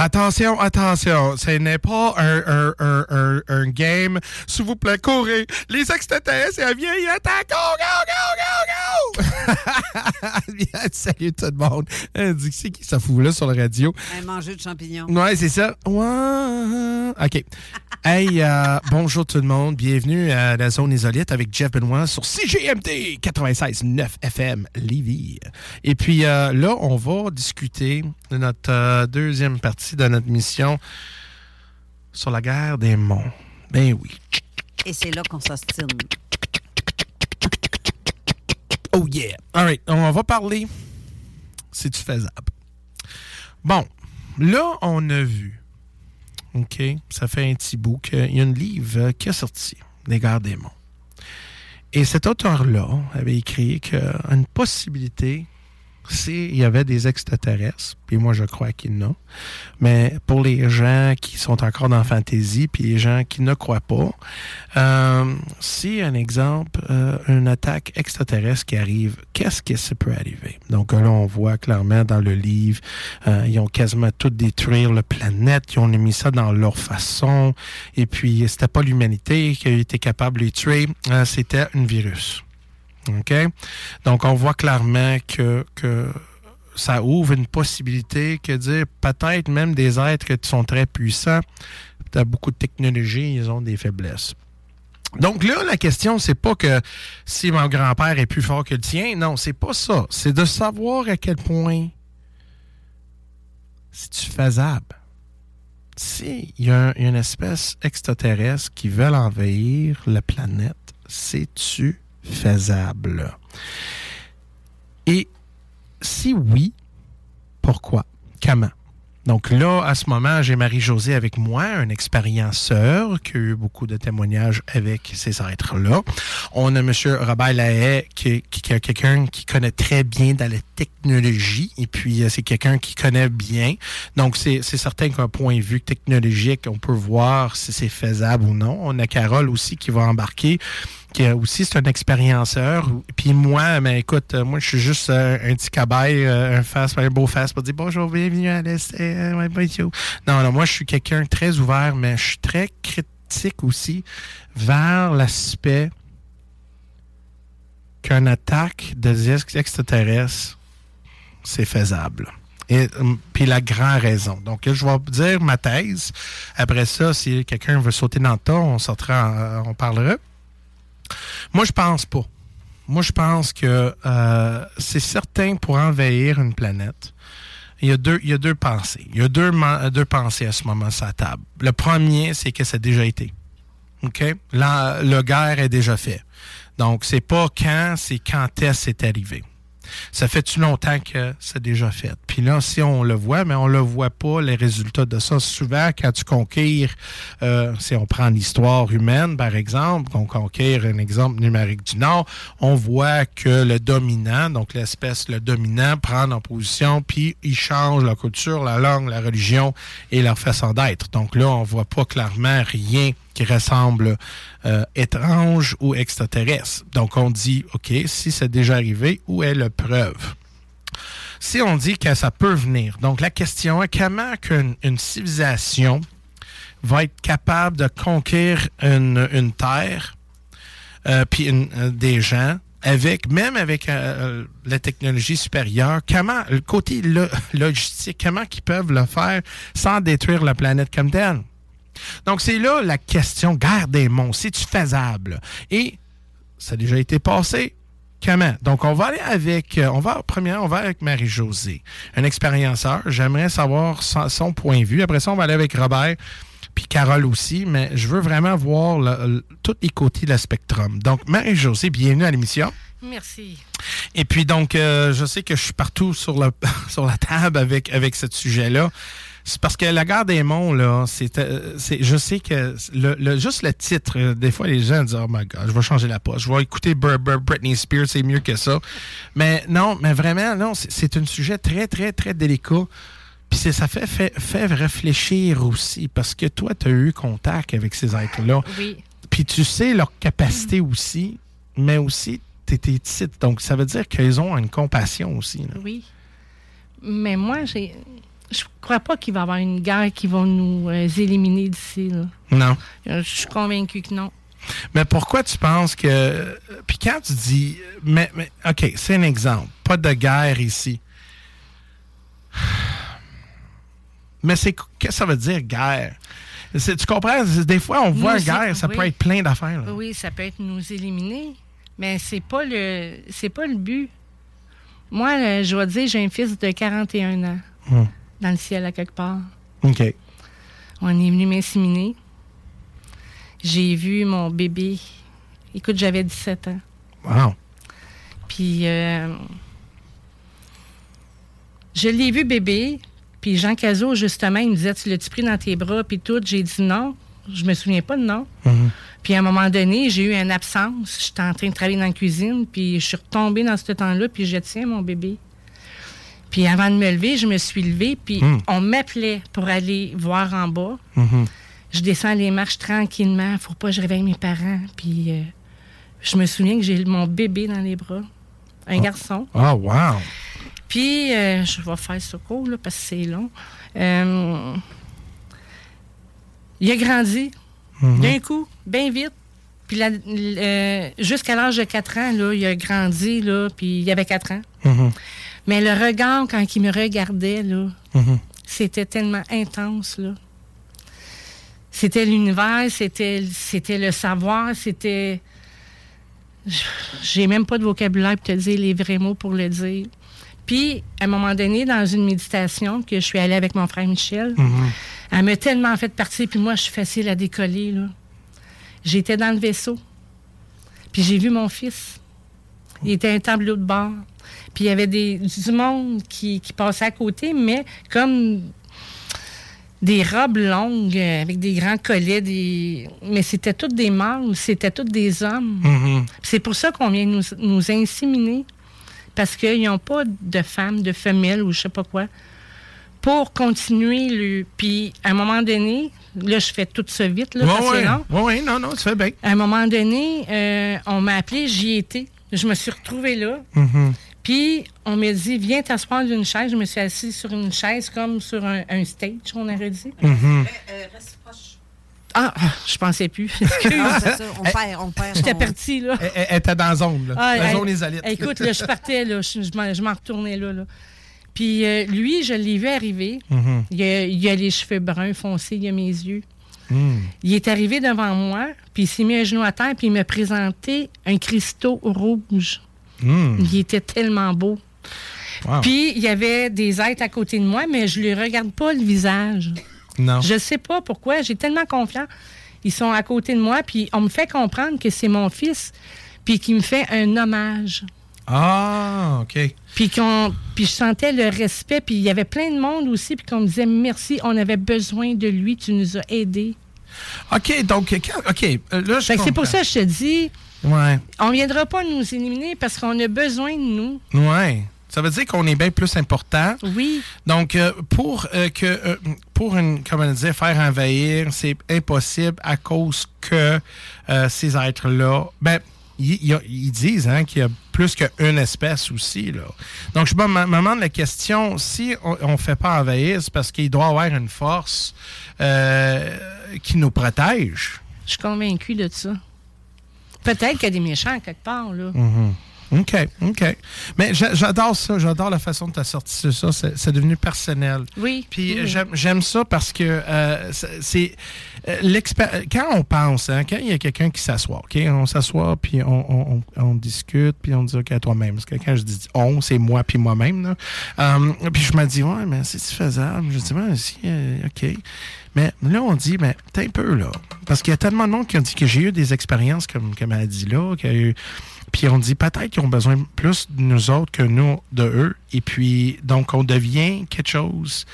Attention, attention, ce n'est pas un, un, un, un, game. S'il vous plaît, courez. Les extraterrestres, ils viennent, ils attaquent. Go, go, go, go, Salut tout le monde. Euh, C'est qui ça fout là sur la radio? Un manger de champignons. Ouais, c'est ça. Ouais. OK. hey, euh, bonjour tout le monde. Bienvenue à la zone isolite avec Jeff Benoit sur CGMT 96.9 FM Lévis. Et puis euh, là, on va discuter de notre euh, deuxième partie de notre mission sur la guerre des monts. Ben oui. Et c'est là qu'on s'ostine. Oh yeah. All right. On va parler. C'est-tu faisable? Bon. Là, on a vu. OK? Ça fait un petit bout qu'il y a une livre qui est sorti, Les guerres des monts. Et cet auteur-là avait écrit qu'une possibilité, s'il y avait des extraterrestres, puis moi je crois qu'il y en a, mais pour les gens qui sont encore dans la fantasy, puis les gens qui ne croient pas, euh, si un exemple, euh, une attaque extraterrestre qui arrive, qu'est-ce que ça peut arriver? Donc là, on voit clairement dans le livre, euh, ils ont quasiment tout détruire la planète, ils ont mis ça dans leur façon, et puis c'était pas l'humanité qui a été capable de les tuer, euh, c'était un virus. Donc, on voit clairement que, ça ouvre une possibilité que dire peut-être même des êtres qui sont très puissants, tu as beaucoup de technologie, ils ont des faiblesses. Donc là, la question, c'est pas que si mon grand-père est plus fort que le tien. Non, c'est pas ça. C'est de savoir à quel point c'est faisable. S'il y a une espèce extraterrestre qui veut envahir la planète, c'est-tu faisable? Et si oui, pourquoi? Comment? Donc là, à ce moment, j'ai Marie-Josée avec moi, un expérienceur qui a eu beaucoup de témoignages avec ces êtres-là. On a M. Robert Lahaye, qui, est quelqu'un qui connaît très bien dans la technologie, et puis c'est quelqu'un qui connaît bien. Donc, c'est certain qu'un point de vue technologique, on peut voir si c'est faisable ou non. On a Carole aussi qui va embarquer qui est aussi c'est un expérienceur. Puis moi, mais écoute, moi je suis juste euh, un petit cabaye, euh, un face, un beau face pour dire bonjour, bienvenue à l'essai. Euh, non, non, moi je suis quelqu'un très ouvert, mais je suis très critique aussi vers l'aspect qu'une attaque de extraterrestres, c'est faisable. Et puis la grande raison. Donc, je vais dire ma thèse. Après ça, si quelqu'un veut sauter dans le tas, on sortira, on parlera. Moi, je pense pas. Moi, je pense que euh, c'est certain pour envahir une planète. Il y, a deux, pensées. Il y a deux, pensées à ce moment sur la table. Le premier, c'est que ça a déjà été. OK? La, guerre est déjà fait. Donc, c'est pas quand, c'est quand est-ce c'est arrivé. Ça fait-tu longtemps que c'est déjà fait? Puis là, si on le voit, mais on le voit pas, les résultats de ça. Souvent, quand tu conquiers, euh, si on prend l'histoire humaine, par exemple, qu'on conquiert un exemple numérique du Nord, on voit que le dominant, donc l'espèce, le dominant, prend en position, puis il change la culture, la langue, la religion et leur façon d'être. Donc là, on voit pas clairement rien qui ressemble euh, étrange ou extraterrestre. Donc on dit, OK, si c'est déjà arrivé, où est la preuve? Si on dit que ça peut venir, donc la question est comment une civilisation va être capable de conquérir une, terre, euh, puis euh, des gens, avec même avec la technologie supérieure, comment le côté lo- logistique, comment qu'ils peuvent le faire sans détruire la planète comme telle? Donc c'est là la question guerre des monts, c'est-tu faisable? Et ça a déjà été passé. Comment? Donc, on va aller avec, euh, on va, première, on va avec Marie-Josée, un expérienceur. J'aimerais savoir son, son point de vue. Après ça, on va aller avec Robert, puis Carole aussi, mais je veux vraiment voir le- le- tous les côtés de la spectrum. Donc, Marie-Josée, bienvenue à l'émission. Merci. Et puis, donc, euh, je sais que je suis partout sur, le, sur la table avec, avec ce sujet-là. C'est parce que la guerre des monts, là, c'est, euh, c'est, je sais que le, le- juste le titre, euh, des fois, les gens disent, oh my God, je vais changer la poste, je vais écouter Bur- Bur- Britney Spears, c'est mieux que ça. Mais non, mais vraiment, non, c'est, un sujet très, très, très délicat. Puis ça fait, fait, fait réfléchir aussi, parce que toi, tu as eu contact avec ces êtres-là. Oui. Puis tu sais leur capacité aussi, mais aussi, tu étais petite. Donc, ça veut dire qu'ils ont une compassion aussi. là. Oui. Mais moi, j'ai. Je crois pas qu'il va y avoir une guerre qui va nous euh, éliminer d'ici. Non. Euh, Je suis convaincue que non. Mais pourquoi tu penses que. Puis quand tu dis. Mais, mais OK, c'est un exemple. Pas de guerre ici. Mais c'est qu'est-ce que ça veut dire guerre? C'est- Tu comprends? Des fois, on voit Nous, guerre, ça oui. peut être plein d'affaires. Oui, ça peut être nous éliminer, mais c'est pas le c'est pas le but. Moi, euh, je dois dire, j'ai un fils de 41 ans Hum. Dans le ciel à quelque part. OK. On est venu m'inséminer. J'ai vu mon bébé. Écoute, j'avais 17 ans. Wow. Puis, euh, je l'ai vu bébé. Puis Jean Cazot, justement, il me disait, tu l'as-tu pris dans tes bras? Puis tout, j'ai dit non. Je me souviens pas de non. Mhm. Puis à un moment donné, j'ai eu une absence. J'étais en train de travailler dans la cuisine. Puis je suis retombée dans ce temps-là. Puis je tiens mon bébé. Puis avant de me lever, je me suis levée. Puis Mm. on m'appelait pour aller voir en bas. Mhm. Je descends les marches tranquillement. Faut pas que je réveille mes parents. Puis euh, je me souviens que j'ai mon bébé dans les bras. Un garçon. Oh, wow. Puis, euh, je vais faire ce cours, là, parce que c'est long. Euh, il a grandi Mhm. d'un coup, bien vite. Puis, jusqu'à l'âge de 4 ans, là, il a grandi, là, puis il avait 4 ans. Mais le regard, quand il me regardait, là, Mhm. c'était tellement intense, là. C'était l'univers, c'était, c'était le savoir, c'était... J'ai même pas de vocabulaire pour te dire les vrais mots pour le dire. Puis, à un moment donné, dans une méditation que je suis allée avec mon frère Michel, Mhm. elle m'a tellement fait partir, puis moi, je suis facile à décoller, là. J'étais dans le vaisseau, puis j'ai vu mon fils. Il était un tableau de bord. Puis il y avait des, du monde qui, qui passait à côté, mais comme des robes longues euh, avec des grands collets, des... mais c'était tous des mâles, c'était tous des hommes. Mhm. C'est pour ça qu'on vient nous, nous inséminer, parce qu'ils n'ont pas de femmes, de femelles ou je sais pas quoi, pour continuer le... Puis à un moment donné, là je fais tout ça vite, là, que ouais. non. Ouais, ouais, non, non, tu fais bien. À un moment donné, euh, on m'a appelé, j'y étais. Je me suis retrouvée là. Mhm. Puis, on m'a dit, viens t'asseoir d'une chaise. Je me suis assise sur une chaise comme sur un, un stage, on aurait dit. Mhm. Ah, je pensais plus. Excuse. C'est ça, on perd, on perd. J'étais on- partie, là. Elle, elle- elle était dans la zone, là. Ah, la zone. Écoute, là, je partais, là, je, je m'en- retournais là. là. Puis euh, lui, je l'ai vu arriver. Mhm. Il, a, il a les cheveux bruns foncés, il a mes yeux. Mhm. Il est arrivé devant moi, puis il s'est mis un genou à terre, puis il m'a présenté un cristaux rouge. Mhm. Il était tellement beau. Wow. Puis il y avait des êtres à côté de moi, mais je ne lui regarde pas le visage. Non. Je sais pas pourquoi, j'ai tellement confiance. Ils sont à côté de moi, puis on me fait comprendre que c'est mon fils, puis qu'il me fait un hommage. Ah, OK. Puis, puis je sentais le respect, puis il y avait plein de monde aussi, puis qu'on me disait merci, on avait besoin de lui, tu nous as aidés. OK, donc, OK, là, je c'est pour ça que je te dis, Ouais. on viendra pas nous éliminer parce qu'on a besoin de nous. Ouais. Ça veut dire qu'on est bien plus important. Oui. Donc, euh, pour euh, que euh, pour une, comme on disait, faire envahir, c'est impossible à cause que euh, ces êtres-là, ben, ils, disent hein, qu'il y a plus qu'une espèce aussi. Là. Donc, je me demande la question, si on ne fait pas envahir, c'est parce qu'il doit y avoir une force qui nous protège. Je suis convaincue de ça. Peut-être qu'il y a des méchants quelque part, là. Mhm. OK, OK. Mais j'a- j'adore ça, j'adore la façon dont tu as sorti ça. C'est devenu personnel. Oui. Puis oui. euh, j'aime- ça parce que euh, c'est- euh, quand on pense, hein, quand il y a quelqu'un qui s'assoit, OK, on s'assoit puis on, on- on- on discute puis on dit OK à toi-même. Parce que quand je dis on, c'est moi puis moi-même. Euh, puis je me dis ouais, mais c'est faisable. Je dis ouais, si, euh, OK. Mais là, on dit, mais t'es un peu là. Parce qu'il y a tellement de monde qui ont dit que j'ai eu des expériences comme, comme elle a dit là, qu'il y a eu- puis on dit peut-être qu'ils ont besoin plus de nous autres que nous de eux. Et puis, donc, on devient quelque chose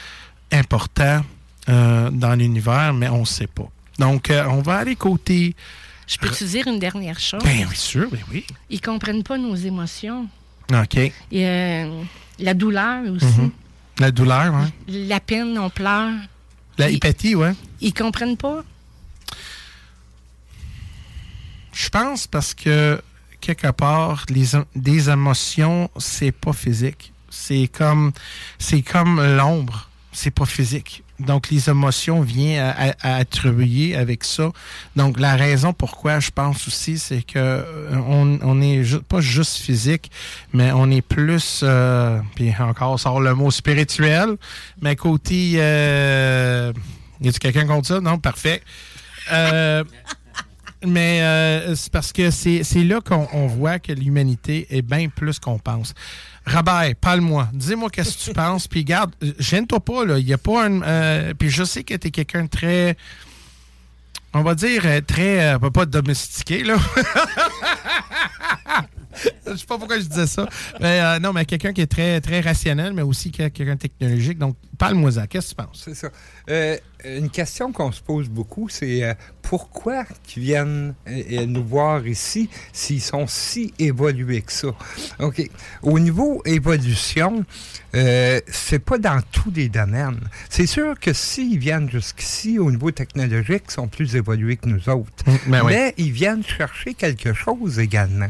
important euh, dans l'univers, mais on ne sait pas. Donc, euh, on va aller côté. Je peux te dire une dernière chose? Ben oui, sûr, ben oui. Ils comprennent pas nos émotions. OK. Et, euh, la douleur aussi. Mhm. La douleur, hein? La peine, on pleure. La hypatie, ouais. Ils comprennent pas? Je pense parce que quelque part, les, des émotions, c'est pas physique. C'est comme c'est comme l'ombre, c'est pas physique. Donc les émotions viennent à, attribuer avec ça. Donc la raison pourquoi je pense aussi, c'est que euh, on, on est pas juste physique, mais on est plus euh, puis encore sort le mot spirituel, mais côté euh, y a-t-il quelqu'un contre ça? Non, parfait. Mais c'est parce que c'est là qu'on on voit que l'humanité est bien plus qu'on pense. Robert, parle-moi. Dis-moi qu'est-ce que tu penses. Puis garde, gêne-toi pas, là. Il n'y a pas un. euh, puis je sais que tu es quelqu'un de très. On va dire euh, très. euh, pas domestiqué, là. je sais pas pourquoi je disais ça. Mais euh, non, mais quelqu'un qui est très, très rationnel, mais aussi que- quelqu'un de technologique. Donc, parle-moi ça. Qu'est-ce que tu penses? C'est ça. Euh, une question qu'on se pose beaucoup, c'est euh, pourquoi qu'ils viennent nous voir ici s'ils sont si évolués que ça? OK. Au niveau évolution, c'est pas dans tous les domaines. C'est sûr que s'ils viennent jusqu'ici, au niveau technologique, ils sont plus évolués que nous autres. ben oui. Mais ils viennent chercher quelque chose également.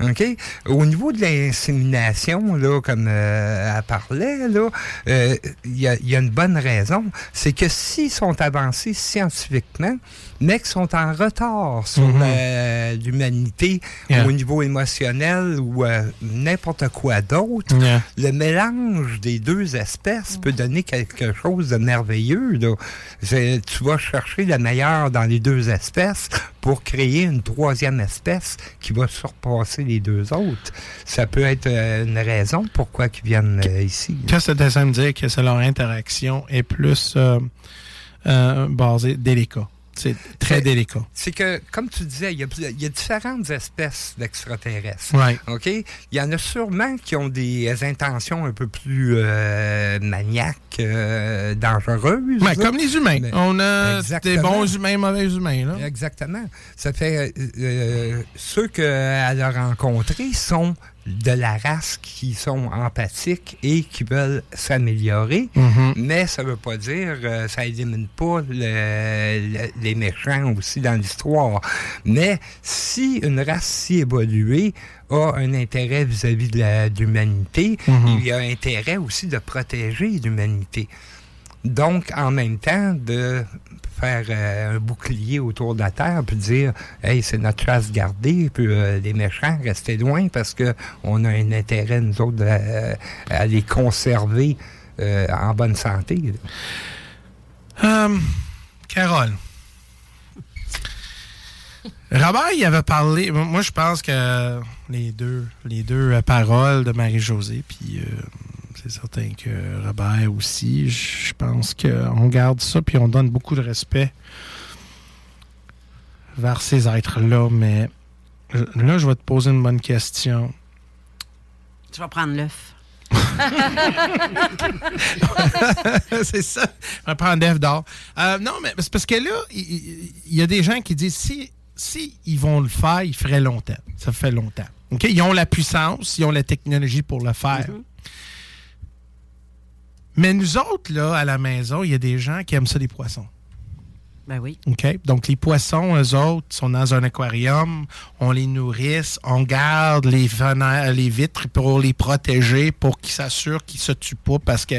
OK? Au niveau de l'insémination, là, comme euh, elle parlait, là, euh, il y, y a une bonne raison. C'est que s'ils sont avancés scientifiquement, mais qu'ils sont en retard sur Mhm. la- l'humanité Yeah. au niveau émotionnel ou euh, n'importe quoi d'autre, Yeah. le mélange des deux espèces peut donner quelque chose de merveilleux. là. Tu vas chercher le meilleur dans les deux espèces pour créer une troisième espèce qui va surpasser les deux autres. Ça peut être euh, une raison pourquoi ils viennent euh, ici. Qu'est-ce que tu me dire que c'est leur interaction est plus euh, euh, basée délicat? C'est très délicat. C'est que, comme tu disais, il y a, il y a différentes espèces d'extraterrestres. Ouais. OK? Il y en a sûrement qui ont des intentions un peu plus euh, maniaques, euh, dangereuses. Ouais, comme les humains. Mais- On a Exactement. des bons humains, mauvais humains. Là. Exactement. Ça fait euh, euh, ceux qu'elle a rencontrés sont de la race qui sont empathiques et qui veulent s'améliorer, Mhm. mais ça veut pas dire euh, ça élimine pas le- le- les méchants aussi dans l'histoire. Mais si une race si évoluée a un intérêt vis-à-vis de l'humanité, Mhm. il y a intérêt aussi de protéger l'humanité. Donc, en même temps, de faire euh, un bouclier autour de la Terre, puis dire, hey, c'est notre chasse gardée, puis euh, les méchants, restez loin parce que on a un intérêt, nous autres, à, à les conserver euh, en bonne santé. Euh, Carole. Robert, il avait parlé. Moi, je pense que les deux, les deux euh, paroles de Marie-Josée, puis euh, c'est certain que Robert aussi, je pense qu'on garde ça, puis on donne beaucoup de respect vers ces êtres-là. Mais là, je vais te poser une bonne question. Je vais prendre l'œuf. c'est ça. On va prendre d'œuf d'or. Euh, non, mais c'est parce que là, il y, a des gens qui disent si, si ils vont le faire, ils feraient longtemps. Ça fait longtemps. Ils ont la puissance, ils ont la technologie pour le faire. Mais nous autres, là, à la maison, il y a des gens qui aiment ça, des poissons. Ben oui. OK? Donc, les poissons, eux autres, sont dans un aquarium, on les nourrisse, on garde les, les vitres pour les protéger, pour qu'ils s'assurent qu'ils se tuent pas, parce que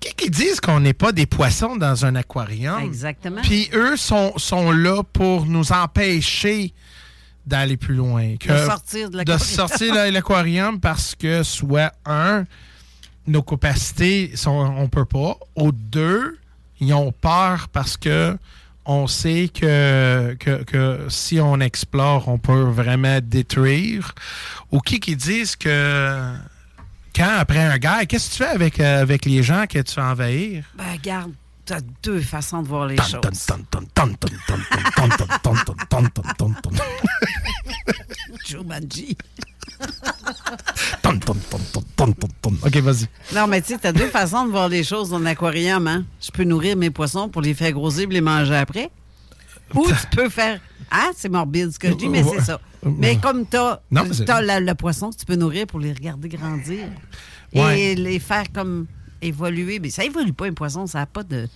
qui disent qu'on n'est pas des poissons dans un aquarium? Exactement. Puis eux sont, sont là pour nous empêcher d'aller plus loin. Que, De sortir de l'aquarium. sortir de l'aquarium parce que, soit un, nos capacités, sont, on peut pas. Ou deux, ils ont peur parce que on sait que, que, que si on explore, on peut vraiment détruire. Ou qui qui disent que quand, après un gars, qu'est-ce que tu fais avec, euh, avec les gens que tu veux envahir? Ben, regarde, tu as deux façons de voir les choses. Jumanji. OK, vas-y. Non, mais tu sais, t'as deux façons de voir les choses dans l'aquarium, hein? Je peux nourrir mes poissons pour les faire grossir et les manger après. Ou tu peux faire. Hein? C'est morbide ce que je dis, mais c'est ça. Mais comme t'as Non, mais c'est- as le, le poisson que tu peux nourrir pour les regarder grandir et les faire comme évoluer. Mais ça évolue pas, un poisson, ça n'a pas de.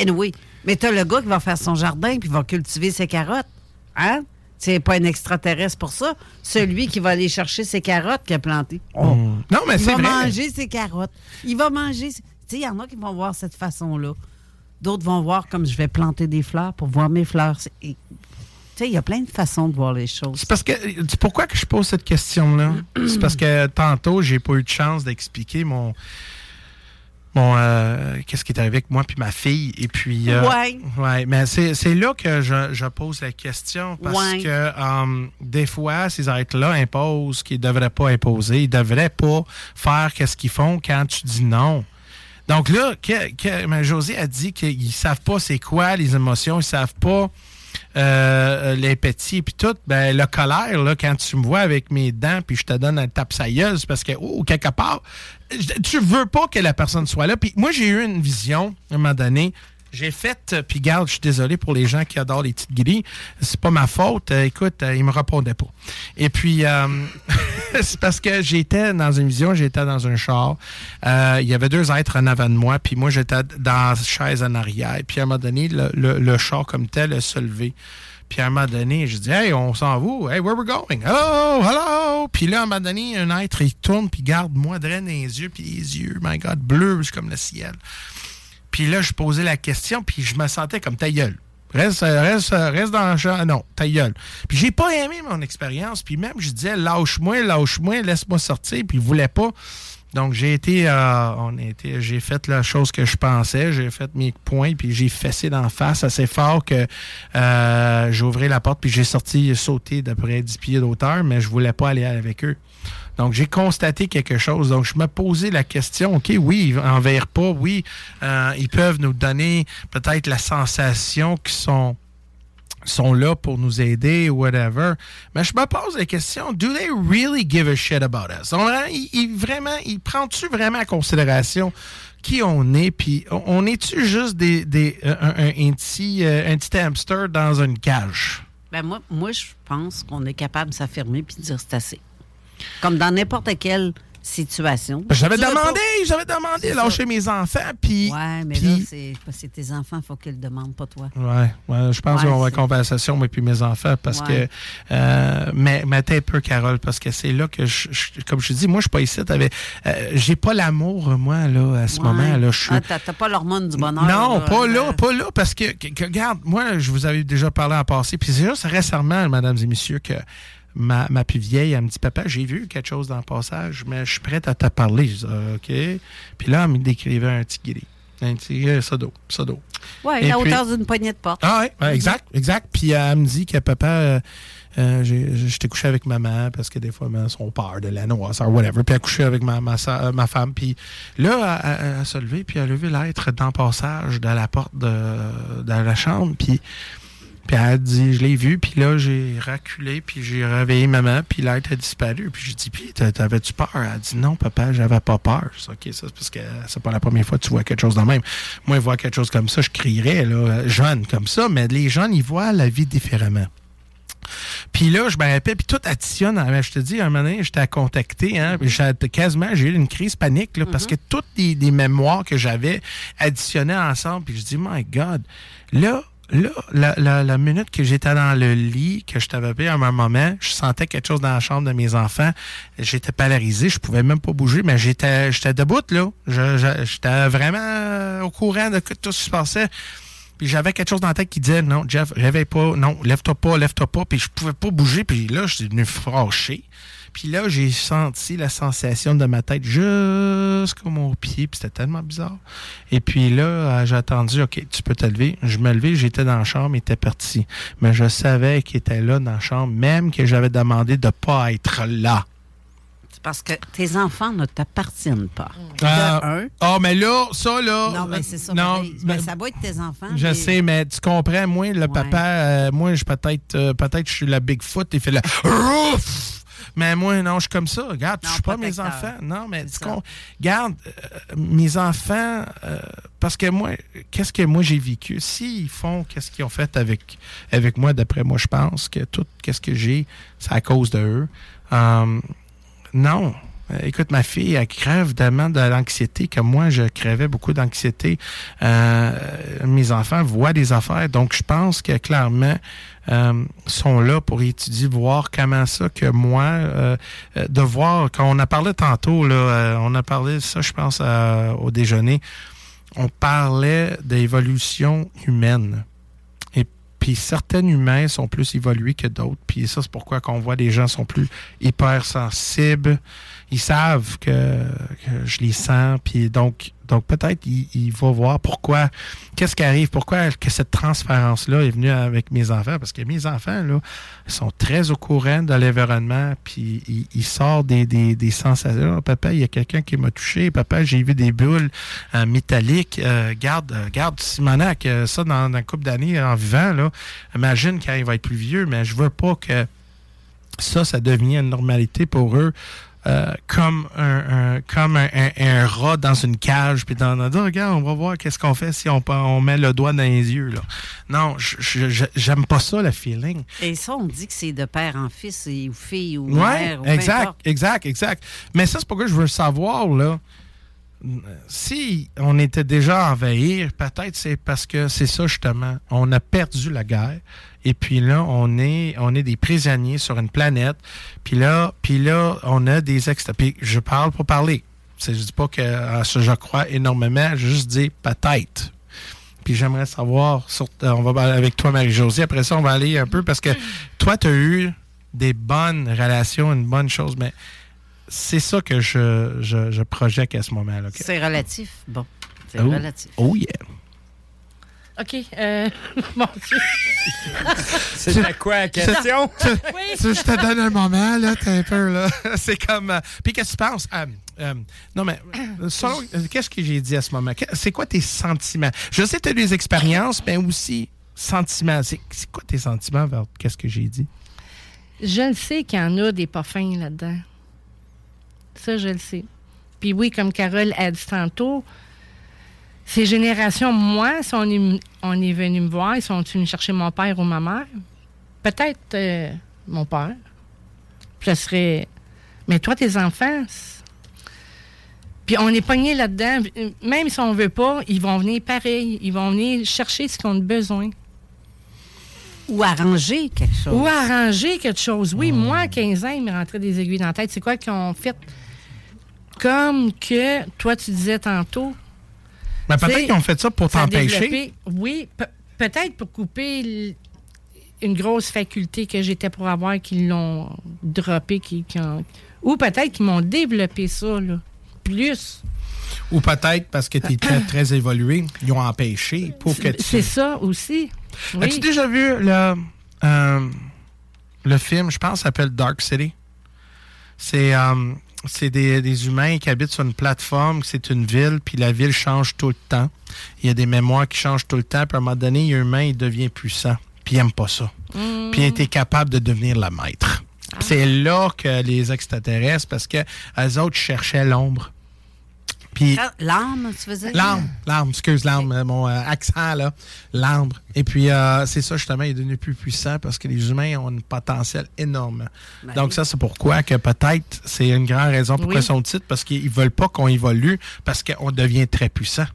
Anyway. Mais t'as le gars qui va faire son jardin puis va cultiver ses carottes. Hein? C'est pas un extraterrestre pour ça. Celui qui va aller chercher ses carottes qu'il a plantées. Oh. Mm. Non, mais Il c'est va vrai. manger ses carottes. Il va manger. Tu sais, il y en a qui vont voir cette façon-là. D'autres vont voir comme je vais planter des fleurs pour voir mes fleurs. Tu sais, il y a plein de façons de voir les choses. C'est parce que. Pourquoi que je pose cette question-là? C'est parce que tantôt, j'ai pas eu de chance d'expliquer mon. Euh, Qu'est-ce qui est arrivé avec moi puis ma fille. Et puis. euh, Ouais. ouais, mais c'est c'est là que je, je pose la question. Parce Ouais. que euh, des fois, ces êtres-là imposent qu'ils ne devraient pas imposer. Ils ne devraient pas faire qu'est-ce qu'ils font quand tu dis non. Donc là, que, que, José a dit qu'ils savent pas c'est quoi les émotions, ils savent pas euh, l'empathie puis tout. Ben, le colère, là, quand tu me vois avec mes dents puis je te donne un tape sailleuse parce que, oh, quelque part, tu veux pas que la personne soit là. Puis moi, j'ai eu une vision, à un moment donné, j'ai fait, euh, puis garde, je suis désolé pour les gens qui adorent les petites grilles. C'est pas ma faute. Euh, écoute, euh, ils me répondaient pas. Et puis, euh, c'est parce que j'étais dans une vision, j'étais dans un char. Euh, il y avait deux êtres en avant de moi, puis moi, j'étais dans la chaise en arrière. Puis à un moment donné, le, char comme tel a se levé. Puis à un moment donné, je dis, hey, on s'en va. Hey, where we going? Hello, hello. Puis là, à un moment donné, un être, il tourne, puis garde moi, draine les yeux, puis les yeux, my God, bleus, comme le ciel. Puis là, je posais la question, puis je me sentais comme ta gueule. Reste, reste, reste dans le champ. Non, ta gueule. Puis j'ai pas aimé mon expérience. Puis même, je disais, lâche-moi, lâche-moi, laisse-moi sortir. Puis il voulait pas. Donc j'ai été, euh, on été, j'ai fait la chose que je pensais, j'ai fait mes points, puis j'ai fessé d'en face assez fort que euh, j'ai ouvert la porte, puis j'ai sorti sauté d'après 10 pieds d'auteur, mais je voulais pas aller avec eux. Donc, j'ai constaté quelque chose. Donc, je me posais la question, OK, oui, ils envers pas, oui, euh, ils peuvent nous donner peut-être la sensation qu'ils sont sont là pour nous aider whatever. Mais je me pose la question, do they really give a shit about us? Ils, vraiment, ils prennent-tu vraiment en considération qui on est? Puis on, est-tu juste des, des, euh, un petit, euh, un petit hamster dans une cage? Ben moi, moi, je pense qu'on est capable de s'affirmer puis de dire c'est assez. Comme dans n'importe quelle situation. J'avais Tu veux demandé, j'avais demandé ça. lâcher mes enfants, puis... Ouais, mais là, c'est tes enfants, il faut qu'ils le demandent, pas toi. Ouais, ouais, je pense Ouais, qu'on va conversation, moi puis mes enfants, parce Ouais. que. Euh, mais, mais t'es un peu, Carole, parce que c'est là que, je, je- comme je te dis, moi, je suis pas ici. t'avais- euh, J'ai pas l'amour, moi, là, à ce moment. là Je suis. Ah, t'as pas l'hormone du bonheur. Non, pas là, pas là, parce que, que- que, regarde, moi, je vous avais déjà parlé en passé, puis c'est juste récemment, mesdames et messieurs, que ma, ma plus vieille, elle me dit, papa, j'ai vu quelque chose dans le passage, mais je suis prête à te parler. Je dis, Ah, OK. Puis là, elle me décrivait un petit gris. Un petit euh, ça d'eau, ça d'eau. Ouais, Et la puis- hauteur d'une poignée de porte. ah ouais, ouais, exact, exact. Puis euh, elle me dit que papa, euh, euh, j'ai- j'étais couché avec maman parce que des fois, ont peur de la noirceur, whatever. Puis elle a couché avec ma, ma, ma femme. Puis là, elle, elle- elle s'est levée, puis elle a levé l'être dans le passage de la porte de, de la chambre. Puis Puis elle a dit, je l'ai vu, puis là, j'ai reculé, puis j'ai réveillé maman, puis l'être a disparu. Puis j'ai dit, puis t'avais-tu peur? Elle a dit, non, papa, j'avais pas peur. OK, ça, c'est parce que c'est pas la première fois que tu vois quelque chose de même. Moi, voir quelque chose comme ça, je crierais, là, jeune comme ça, mais les jeunes, ils voient la vie différemment. Puis là, je me rappelle, puis tout additionne. hein, Je te dis, un moment donné, j'étais à contacter, hein, quasiment, j'ai eu une crise panique, là, parce que toutes les, les mémoires que j'avais additionnées ensemble, puis je dis, my God, là, là, la, la- la minute que j'étais dans le lit, que je t'avais pris à un moment, je sentais quelque chose dans la chambre de mes enfants. J'étais paralysé, je pouvais même pas bouger, mais j'étais j'étais debout, là. J'étais vraiment euh, au courant de tout ce qui se passait. Puis j'avais quelque chose dans la tête qui disait non, Jeff, réveille pas, non, lève-toi pas, lève-toi pas. Puis je pouvais pas bouger. Puis là, je suis devenu fâché. Puis là, j'ai senti la sensation de ma tête jusqu'au mon pied. Puis c'était tellement bizarre. Et puis là, euh, j'ai attendu, OK, tu peux te lever. Je me levais, j'étais dans la chambre, il était parti. Mais je savais qu'il était là dans la chambre, même que j'avais demandé de pas être là. C'est parce que tes enfants ne t'appartiennent pas. Ah, De un. oh, mais là, ça, là. Non, mais c'est ça. Non, mais- ça va être tes enfants. Je mais- sais, mais tu comprends, moi, le papa, euh, moi, je peut-être euh, peut-être je suis la Bigfoot, il fait le Rouf! Mais moi, non, je suis comme ça. Regarde, je suis pas mes enfants. Non, mais tu. Regarde, euh, mes enfants, euh, parce que moi, qu'est-ce que moi j'ai vécu? S'ils font qu'est-ce qu'ils ont fait avec, avec moi, d'après moi, je pense que tout qu'est-ce que j'ai, c'est à cause de eux. Euh, non. Euh, Écoute, ma fille, elle crève tellement de l'anxiété que moi, je crèvais beaucoup d'anxiété. Euh, mes enfants voient des affaires. Donc, je pense que clairement, euh, sont là pour étudier, voir comment ça que moi, euh, de voir, quand on a parlé tantôt, là, on a parlé de ça, je pense, au déjeuner, on parlait d'évolution humaine. Puis certains humains sont plus évolués que d'autres. Puis ça, c'est pourquoi qu'on voit des gens sont plus hypersensibles. Ils savent que, que je les sens. Puis donc, donc peut-être il, va voir pourquoi, qu'est-ce qui arrive, pourquoi que cette transférence-là est venue avec mes enfants. Parce que mes enfants, là, sont très au courant de l'environnement. Puis ils, sortent des, des, sensations. Ah, papa, il y a quelqu'un qui m'a touché. Papa, j'ai vu des bulles euh, métalliques. Euh, garde, euh, garde Simonac, ça dans, dans une couple d'années en vivant. Là, imagine quand il va être plus vieux, mais je veux pas que ça, ça devient une normalité pour eux. Euh, comme un, un- comme un, un- un rat dans une cage puis dans, dans regarde on va voir qu'est-ce qu'on fait si on, on met le doigt dans les yeux là non j'aime pas ça le feeling Et ça, on dit que c'est de père en fils et- ou fille ou Ouais, mère. ou exact, exact, exact. Mais ça, c'est pourquoi je veux savoir, là. Si on était déjà envahir, peut-être c'est parce que c'est ça, justement. On a perdu la guerre. Et puis là, on est, on est des prisonniers sur une planète. Puis là, puis là, on a des extra. Puis je parle pour parler. Je dis pas que ça, je crois énormément. Je juste dis peut-être. Puis j'aimerais savoir, sur- euh, on va aller avec toi, Marie-Josie. Après ça, on va aller un peu parce que toi, tu as eu des bonnes relations, une bonne chose, mais c'est ça que je, je, je projette à ce moment-là. C'est relatif. Bon, c'est Oh. relatif. Oh yeah. OK. Euh, mon Dieu. C'était quoi la question? Tu- tu- je te donne un moment, là, t'es un peu, là? C'est comme... euh, Puis qu'est-ce que tu penses? Euh, euh, non, mais selon- qu'est-ce que j'ai dit à ce moment? C'est quoi tes sentiments? Je sais que tu as des expériences, mais aussi sentiments. C'est c'est quoi tes sentiments vers qu'est-ce que j'ai dit? Je le sais qu'il y en a des pas fins là-dedans. Ça, je le sais. Puis oui, comme Carole a dit tantôt, ces générations, moi, si on est, on est venu me voir, ils sont venus chercher mon père ou ma mère, peut-être euh, mon père. Ça serait. Mais toi, tes enfants. Puis on est pogné là-dedans. Même si on veut pas, ils vont venir pareil. Ils vont venir chercher ce qu'on a besoin. Ou arranger quelque chose. Ou arranger quelque chose. Oui, moi, à 15 ans, il me rentrait des aiguilles dans la tête. C'est quoi qu'ils ont fait? Comme que, toi, tu disais tantôt. Mais peut-être C'est- qu'ils ont fait ça pour t'empêcher. Oui, pe- peut-être pour couper une grosse faculté que j'étais pour avoir, qu'ils l'ont droppé, qui, qui ont- ou peut-être qu'ils m'ont développé ça, là. Plus. Ou peut-être parce que tu es très, très évolué, ils ont empêché pour que tu... C'est ça aussi. Oui. As-tu déjà vu le, euh, le film, je pense, s'appelle Dark City? C'est euh, c'est des, des humains qui habitent sur une plateforme, c'est une ville, puis la ville change tout le temps. Il y a des mémoires qui changent tout le temps, puis à un moment donné, il y a un humain, il devient puissant. puis il n'aime pas ça. Mm. Puis il était capable de devenir le maître. Ah. C'est là que les extraterrestres, parce que eux autres cherchaient l'ombre. Puis L'âme, tu faisais? L'arme, l'arme, excuse, l'arme, mon euh, accent, là, l'arbre. Et puis, euh, c'est ça, justement, il est devenu plus puissant parce que les humains ont un potentiel énorme. Ben Donc, ça, c'est pourquoi que peut-être, c'est une grande raison pourquoi Oui. son titre, parce qu'ils veulent pas qu'on évolue, parce qu'on devient très puissant.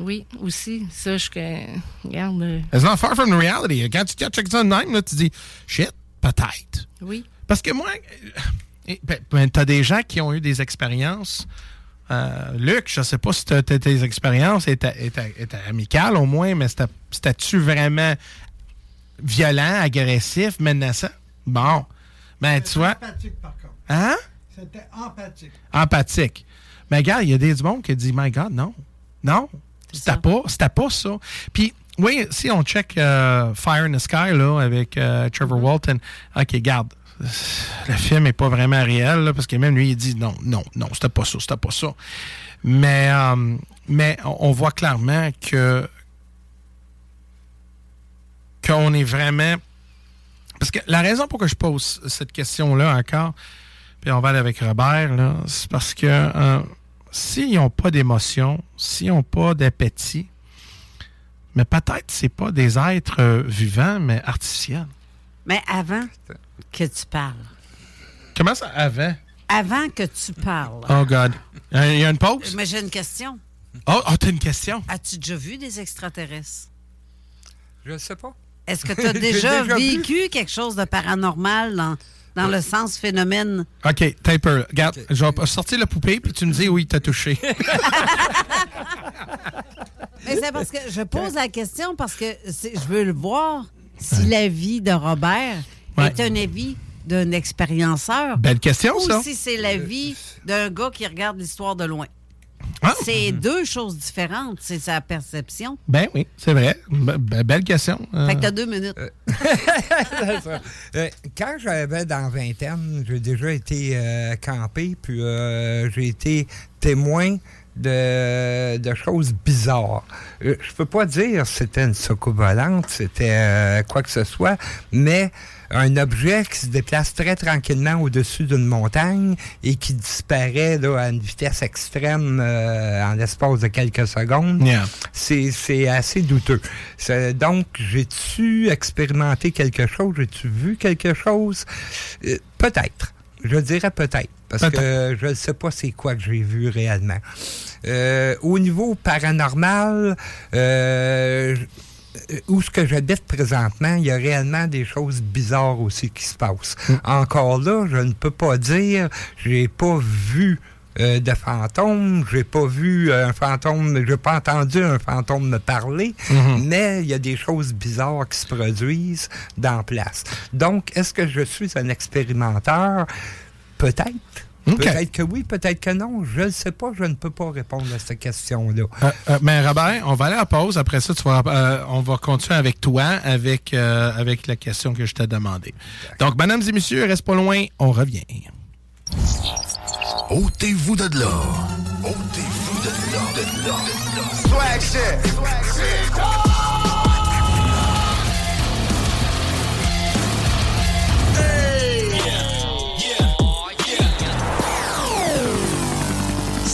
Oui, aussi. Ça, je. que- Regarde. euh, It's not far from the reality. Quand tu checkes ça de même, là, tu dis, shit, peut-être. Oui. Parce que moi, euh, ben, ben, t'as des gens qui ont eu des expériences. Euh, Luc, je sais pas si tes expériences étaient, amicales au moins, mais c'était- c'était-tu vraiment violent, agressif, menaçant? Bon. Ben, tu vois. Empathique, par contre. Hein? C'était empathique. Empathique. Mais regarde, il y a des du monde qui dit, My God, non. Non. C'était pas, c'était pas ça. Puis, oui, si on check euh, Fire in the Sky, là, avec euh, Trevor Walton, OK, garde. Le film est pas vraiment réel, là, parce que même lui, il dit non, non, non, c'était pas ça, c'était pas ça. Mais, euh, mais on voit clairement que qu'on est vraiment. Parce que la raison pour que je pose cette question-là encore, puis on va aller avec Robert, là, c'est parce que euh, s'ils n'ont pas d'émotion, s'ils n'ont pas d'appétit, mais peut-être c'est pas des êtres euh, vivants, mais artificiels. Mais avant que tu parles. Comment ça avant? Avant que tu parles. Oh God. Il y a une pause? Mais j'ai une question. Oh, oh, t'as une question? As-tu déjà vu des extraterrestres? Je sais pas. Est-ce que tu as déjà, vu. vécu quelque chose de paranormal dans, dans le sens phénomène? OK, taper. Regarde, je vais sortir la poupée, puis tu me dis où il t'a touché. Mais c'est parce que je pose la question parce que je veux le voir si la vie de Robert Ouais. est un avis d'un expérienceur. Belle question, ou ça. si c'est la vie d'un gars qui regarde l'histoire de loin. Ah. C'est deux choses différentes, c'est sa perception. Ben oui, c'est vrai. Be- be- belle question. Euh, Fait que t'as deux minutes. C'est ça. Euh, quand j'avais dans vingtaine, j'ai déjà été euh, campé, puis euh, j'ai été témoin de, de choses bizarres. Euh, je peux pas dire que c'était une soucoupe volante, c'était euh, quoi que ce soit, mais un objet qui se déplace très tranquillement au-dessus d'une montagne et qui disparaît là, à une vitesse extrême euh, en l'espace de quelques secondes, Yeah. c'est c'est assez douteux. Donc, j'ai-tu expérimenté quelque chose? J'ai-tu vu quelque chose? Euh, peut-être. Je dirais peut-être. Parce que je ne sais pas c'est quoi que j'ai vu réellement. Euh, au niveau paranormal, euh, où ce que j'habite présentement, il y a réellement des choses bizarres aussi qui se passent. Encore là, je ne peux pas dire, j'ai pas vu euh, de fantômes, j'ai pas vu un fantôme, j'ai pas entendu un fantôme me parler, Mhm. mais il y a des choses bizarres qui se produisent dans place. Donc, est-ce que je suis un expérimenteur? Peut-être. Peut-être que oui, peut-être que non. Je ne sais pas, je ne peux pas répondre à cette question-là. Euh, euh, mais Robert, on va aller à pause. Après ça, tu vas, euh, on va continuer avec toi, avec, euh, avec la question que je t'ai demandée. Donc, mesdames et messieurs, reste pas loin, on revient. Ôtez-vous de là. Ôtez-vous de là. De là. Swag shit. Swag shit.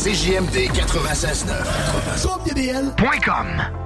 CJMD 96.9. DBL.com.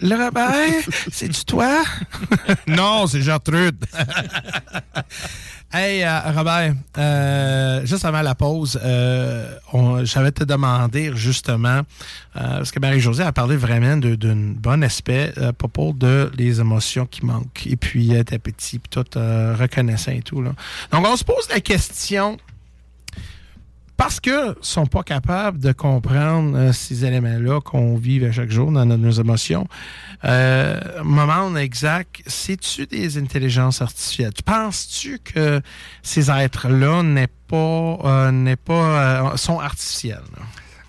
Le Robert, c'est-tu toi? non, c'est Gertrude. Hey, euh, Robert, euh, juste avant la pause, euh, j'avais te demander justement, parce que Marie-Josée a parlé vraiment d'un bon aspect à propos de les émotions qui manquent. Et puis, était petit, puis tout reconnaissant et tout. Là. Donc, on se pose la question, parce que sont pas capables de comprendre euh, ces éléments-là qu'on vit à chaque jour dans nos, nos émotions. Euh, moment exact, c'est-tu des intelligences artificielles? Tu penses-tu que ces êtres-là n'est pas, euh, n'est pas, euh, sont artificiels?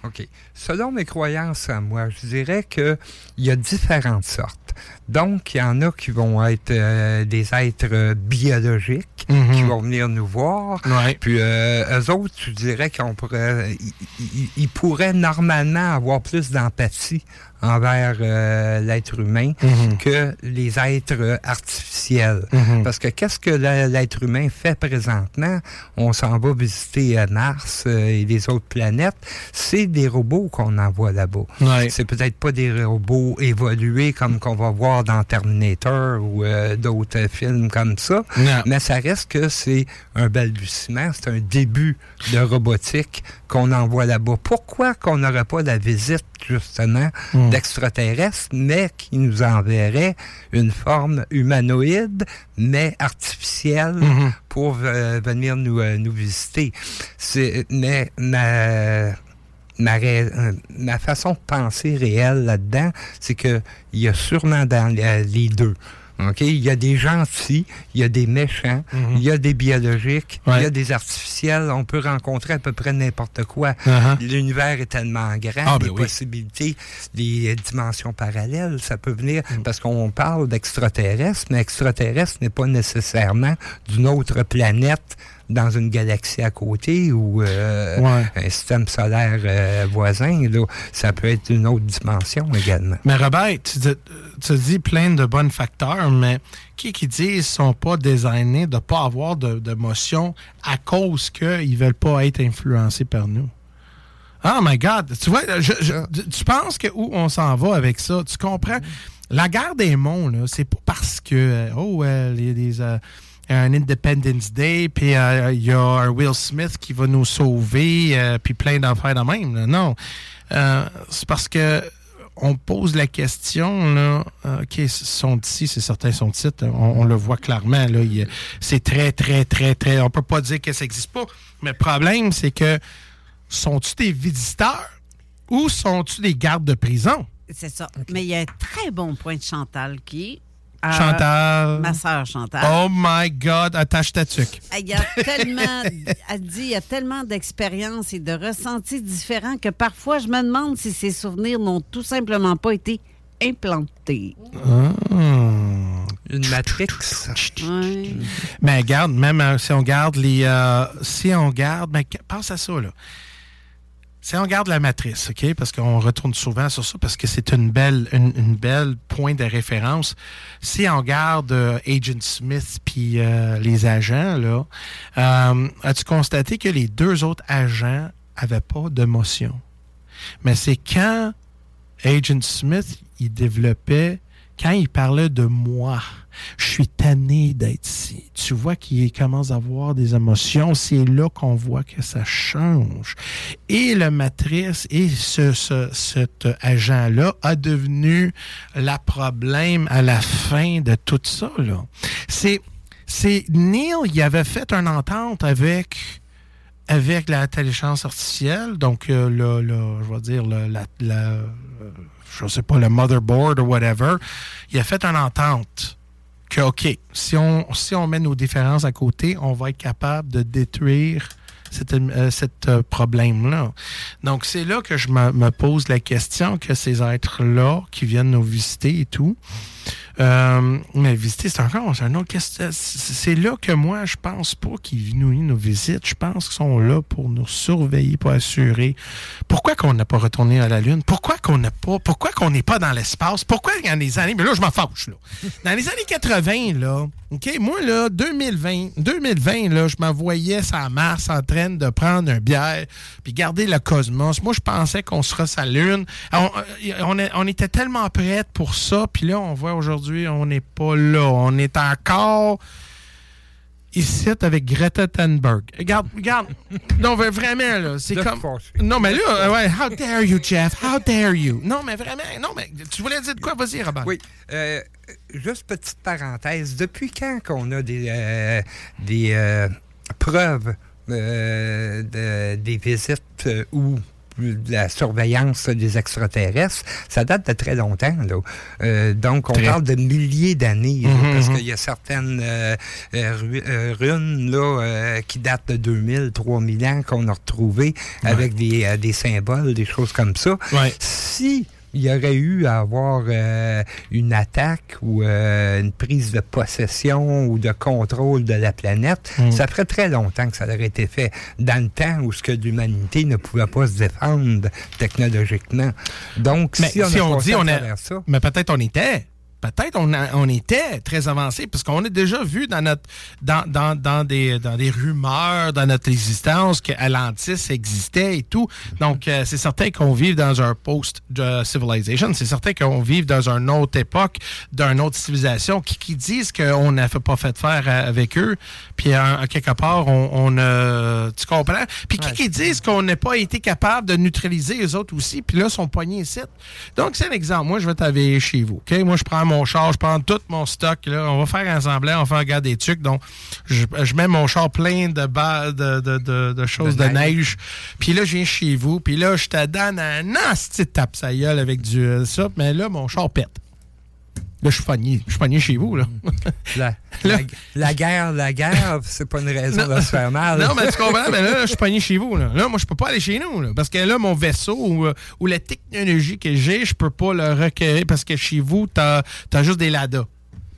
OK. Selon mes croyances à moi, je dirais qu'il y a différentes sortes. Donc, il y en a qui vont être euh, des êtres biologiques, Mhm. qui vont venir nous voir. Ouais. Puis, euh, eux autres, je dirais qu'on pourrait... Ils, ils- ils pourraient normalement avoir plus d'empathie envers euh, l'être humain Mhm. que les êtres artificiels. Mhm. Parce que qu'est-ce que la- l'être humain fait présentement? On s'en va visiter euh, Mars euh, et les autres planètes. C'est des robots qu'on envoie là-bas. Ouais. C'est peut-être pas des robots évolués comme qu'on va voir dans Terminator ou d'autres films comme ça. Non. Mais ça reste que c'est un balbutiement, c'est un début de robotique qu'on envoie là-bas. Pourquoi qu'on n'aurait pas la visite, justement, Mm. d'extraterrestres, mais qui nous enverrait une forme humanoïde, mais artificielle, Mhm. pour euh, venir nous, euh, nous visiter? Mais ma, euh, ma façon de penser réelle là-dedans, c'est que il y a sûrement dans les deux. OK? Il y a des gentils, il y a des méchants, Mhm. il y a des biologiques, il y a des artificiels. On peut rencontrer à peu près n'importe quoi. Uh-huh. L'univers est tellement grand, Ah, ben les oui. possibilités, les dimensions parallèles, ça peut venir Mm. parce qu'on parle d'extraterrestres, mais extraterrestre n'est pas nécessairement d'une autre planète dans une galaxie à côté ou euh, Ouais. un système solaire euh, voisin. Là. Ça peut être une autre dimension également. Mais Robert, tu, dis- tu dis plein de bons facteurs, mais qui qui dit qu'ils sont pas designés de pas avoir de- d'émotion à cause qu'ils veulent pas être influencés par nous? Oh my God! Tu vois, je- je- tu penses que où on s'en va avec ça? Tu comprends? La guerre des monts, là, c'est pas parce que, euh, oh, euh, les, les, euh, un Independence Day, puis euh, il y a un Will Smith qui va nous sauver, euh, puis plein d'affaires de même. Non. Euh, c'est parce que on pose la question, là, OK, sont ici, c'est certain, son titre, on, on le voit clairement, là, c'est très, très, très, très, on peut pas dire que ça n'existe pas, mais le problème, c'est que sont-tu des visiteurs ou sont-tu des gardes de prison? C'est ça. Mais il y a un très bon point de Chantal qui Chantal. Ma sœur Chantal. Oh my God, attache ta tuque. Il y a tellement, elle dit, il y a tellement d'expériences et de ressentis différents que parfois je me demande si ces souvenirs n'ont tout simplement pas été implantés. Une matrix. Ouais. Mais regarde, même euh, si on garde les. euh, si on garde. Mais pense à ça, là. Si on garde la matrice, OK? Parce qu'on retourne souvent sur ça, parce que c'est une belle, une, belle point de référence. Si on garde euh, Agent Smith puis euh, les agents, là, euh, as-tu constaté que les deux autres agents avaient pas d'émotion? Mais c'est quand Agent Smith, il développait, quand il parlait de moi, je suis tanné d'être ici. Tu vois qu'il commence à avoir des émotions. C'est là qu'on voit que ça change. Et le matrice et ce, ce- cet agent-là a devenu la problème à la fin de tout ça. C'est, Neil, il avait fait une entente avec avec l'intelligence artificielle, donc euh, le, je vais dire le, la, la- euh, je sais pas le motherboard ou whatever, il a fait une entente que ok, si on si on met nos différences à côté, on va être capable de détruire cet, euh, euh, problème-là. Donc c'est là que je me pose la question que ces êtres-là qui viennent nous visiter et tout, euh, mais visiter, c'est encore un autre. C'est là que moi, je pense pas qu'ils nous, nous visitent. Je pense qu'ils sont là pour nous surveiller, pour assurer. Pourquoi qu'on n'a pas retourné à la Lune? Pourquoi qu'on n'a pas, pourquoi qu'on n'est pas dans l'espace? Pourquoi dans les années, mais là, je m'en fâche, là. Dans les années 80, là, OK, moi, là, 2020, 2020, là, je me voyais sur Mars en train de prendre un bière puis garder le cosmos. Moi, je pensais qu'on serait la Lune. On, euh, on était tellement prêts pour ça, puis là, on voit aujourd'hui, on n'est pas là. On est encore ici avec Greta Thunberg. Regarde, regarde. non, mais vraiment, là, c'est comme... Non, mais là, euh, ouais, how dare you, Jeff? How dare you? Non, mais vraiment, non, mais tu voulais dire de quoi? Vas-y, Robert. Oui. euh, juste petite parenthèse. Depuis quand qu'on a des, euh, des euh, preuves de- des visites ou de la surveillance des extraterrestres, ça date de très longtemps. Là. Euh, donc, on Très. parle de milliers d'années, Mhm, parce mhm. qu'il y a certaines euh, euh, ru- runes là, euh, qui datent de 2000, 3000 ans qu'on a retrouvées avec des, des symboles, des choses comme ça. Ouais. Si il y aurait eu à avoir euh, une attaque ou euh, une prise de possession ou de contrôle de la planète, Mm. ça ferait très longtemps que ça aurait été fait dans le temps où ce que l'humanité ne pouvait pas se défendre technologiquement. Donc, Mais si on, si a on dit à on a- ça, Mais peut-être on était. Peut-être on, a- on était très avancé, parce qu'on a déjà vu dans notre dans, dans, dans des, dans des rumeurs dans notre existence que Atlantis existait et tout. Donc, euh, c'est certain qu'on vive dans un post-civilization. C'est certain qu'on vive dans une autre époque, d'une autre civilisation qui, qui disent qu'on n'a pas fait faire à- avec eux. Puis, en, en quelque part, on, on a... Tu comprends? Puis, qui, qui disent qu'on n'a pas été capable de neutraliser les autres aussi. Puis là, sont poignés ici. Donc, c'est un exemple. Moi, je vais t'aveiller chez vous. OK? Moi, je prends mon char, je prends tout mon stock. Là. On va faire un semblant, on va faire regarder des trucs. Donc, je, je mets mon char plein de, ba- de, de, de, de choses de, neige. Puis là, je viens chez vous. Puis là, je te donne un nasty tape sa gueule avec du euh, ça. Mais là, mon char pète. Là, je suis pogné. Je suis pogné chez vous, là. la, la, la guerre, la guerre, c'est pas une raison de se faire mal. Non, mais tu comprends, mais là, je suis pogné chez vous. Là. là, moi, je peux pas aller chez nous. Là, parce que là, mon vaisseau ou, euh, ou la technologie que j'ai, je peux pas le recueillir parce que chez vous, t'as as juste des ladas.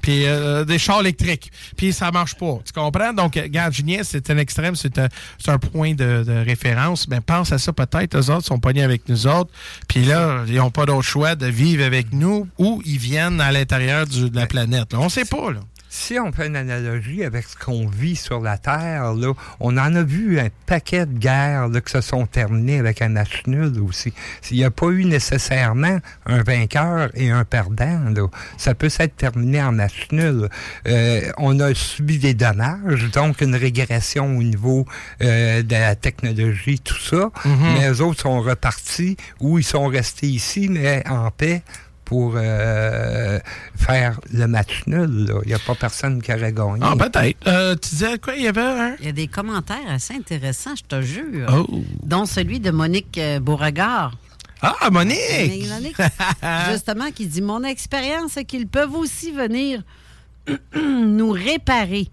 Puis euh, des chars électriques. Puis ça marche pas. Tu comprends? Donc, euh, regarde, c'est un extrême, c'est un, un point de, de référence. Mais pense à ça peut-être. Eux autres sont pognés avec nous autres. Puis là, ils n'ont pas d'autre choix de vivre avec nous ou ils viennent à l'intérieur de la planète. Là. On sait pas, là. Si on fait une analogie avec ce qu'on vit sur la Terre, là, on en a vu un paquet de guerres là, qui se sont terminées avec un match nul aussi. S'il n'y a pas eu nécessairement un vainqueur et un perdant, là, ça peut s'être terminé en match nul. Euh, on a subi des dommages, donc une régression au niveau euh, de la technologie, tout ça. Mhm. Mais les autres sont repartis ou ils sont restés ici, mais en paix pour euh, faire le match nul. Il n'y a pas personne qui aurait gagné. Ah, peut-être. Euh, tu disais quoi? Il y avait un? Il y a des commentaires assez intéressants, je te jure. Oh. Dont celui de Monique euh, Beauregard. Ah, Monique! Justement, qui dit Mon expérience, c'est qu'ils peuvent aussi venir nous réparer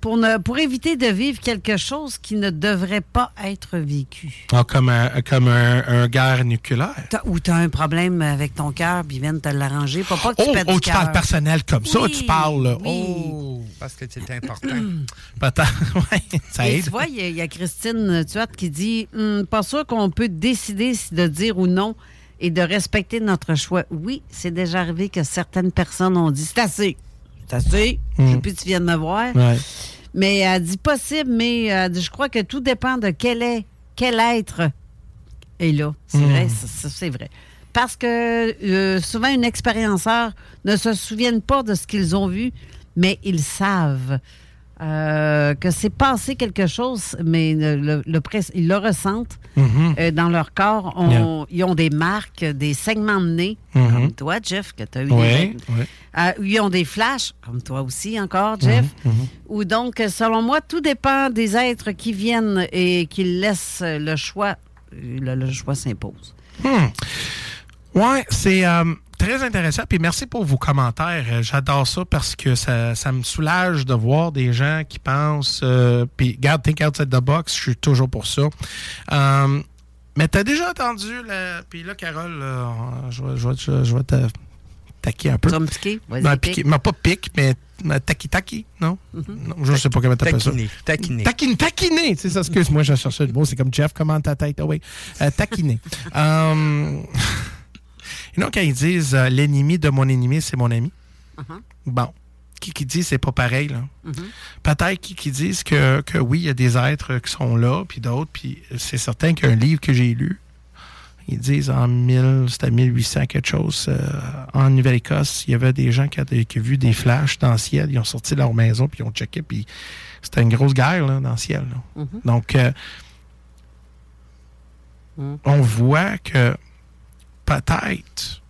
pour, ne, pour éviter de vivre quelque chose qui ne devrait pas être vécu. Ah, comme un, comme un, un guerre nucléaire. Ou tu as un problème avec ton cœur, puis ils viennent te l'arranger. Pas, pas que tu Oh, pètes oh, tu parles personnel comme ça, Oui, tu parles. là. oui. Oh, Parce que c'est important. peut-être. ouais, ça Et aide. tu vois, il y, a- il y a Christine Tuat qui dit Hum, Pas sûr qu'on peut décider si de dire ou non et de respecter notre choix. Oui, c'est déjà arrivé que certaines personnes ont dit C'est assez. C'est assez. Je veux plus que tu viennes me voir. Ouais. Mais elle dit possible, mais elle dit, je crois que tout dépend de quel est, quel être est là. C'est Hum. vrai, c'est vrai. Parce que euh, souvent, une expérienceur ne se souviennent pas de ce qu'ils ont vu, mais ils savent euh, que c'est passé quelque chose, mais le, le- ils le ressentent Mhm. euh, dans leur corps. On- Ils ont des marques, des segments de nez, Mhm. comme toi, Jeff, que tu as eu des- ouais. euh, ils ont des flashs, comme toi aussi encore, Jeff. Mhm. Ou donc, selon moi, tout dépend des êtres qui viennent et qui laissent le choix. Le, le choix s'impose. Hmm. Ouais, c'est très intéressant. Puis merci pour vos commentaires. Euh, J'adore ça parce que ça, ça me soulage de voir des gens qui pensent. euh, puis, garde, think outside the box. Je suis toujours pour ça. Euh, mais t'as déjà entendu. la- Puis là, Carole, euh, je, vais- je vais- je vais- je vais te taquer un peu. Tu vas me piquer? Vas-y, Ben, pique. piquer. Mais pas pique, mais taki taki, non? Non, je sais pas comment t'appelles ça. Taquiner, taquiner. Taquiner, taquiner, c'est ça, excuse-moi, j'ai cherché le mot, c'est comme Jeff, comment ta tête, ah oui, Euh, taquiner. Euh, et donc, quand ils disent euh, l'ennemi de mon ennemi, c'est mon ami, Uh-huh. bon, qui, qui dit c'est pas pareil, là? Mhm. Peut-être qui, qui disent que, que oui, il y a des êtres qui sont là, puis d'autres, puis c'est certain qu'il y a un livre que j'ai lu, Ils disent en 1000, c'était 1800 quelque chose. euh, en Nouvelle-Écosse, il y avait des gens qui avaient qui avaient vu des flashs dans le ciel. Ils ont sorti de leur maison, puis ils ont checké, puis c'était une grosse guerre là, dans le ciel. là. Mhm. Donc, euh, on voit que peut-être,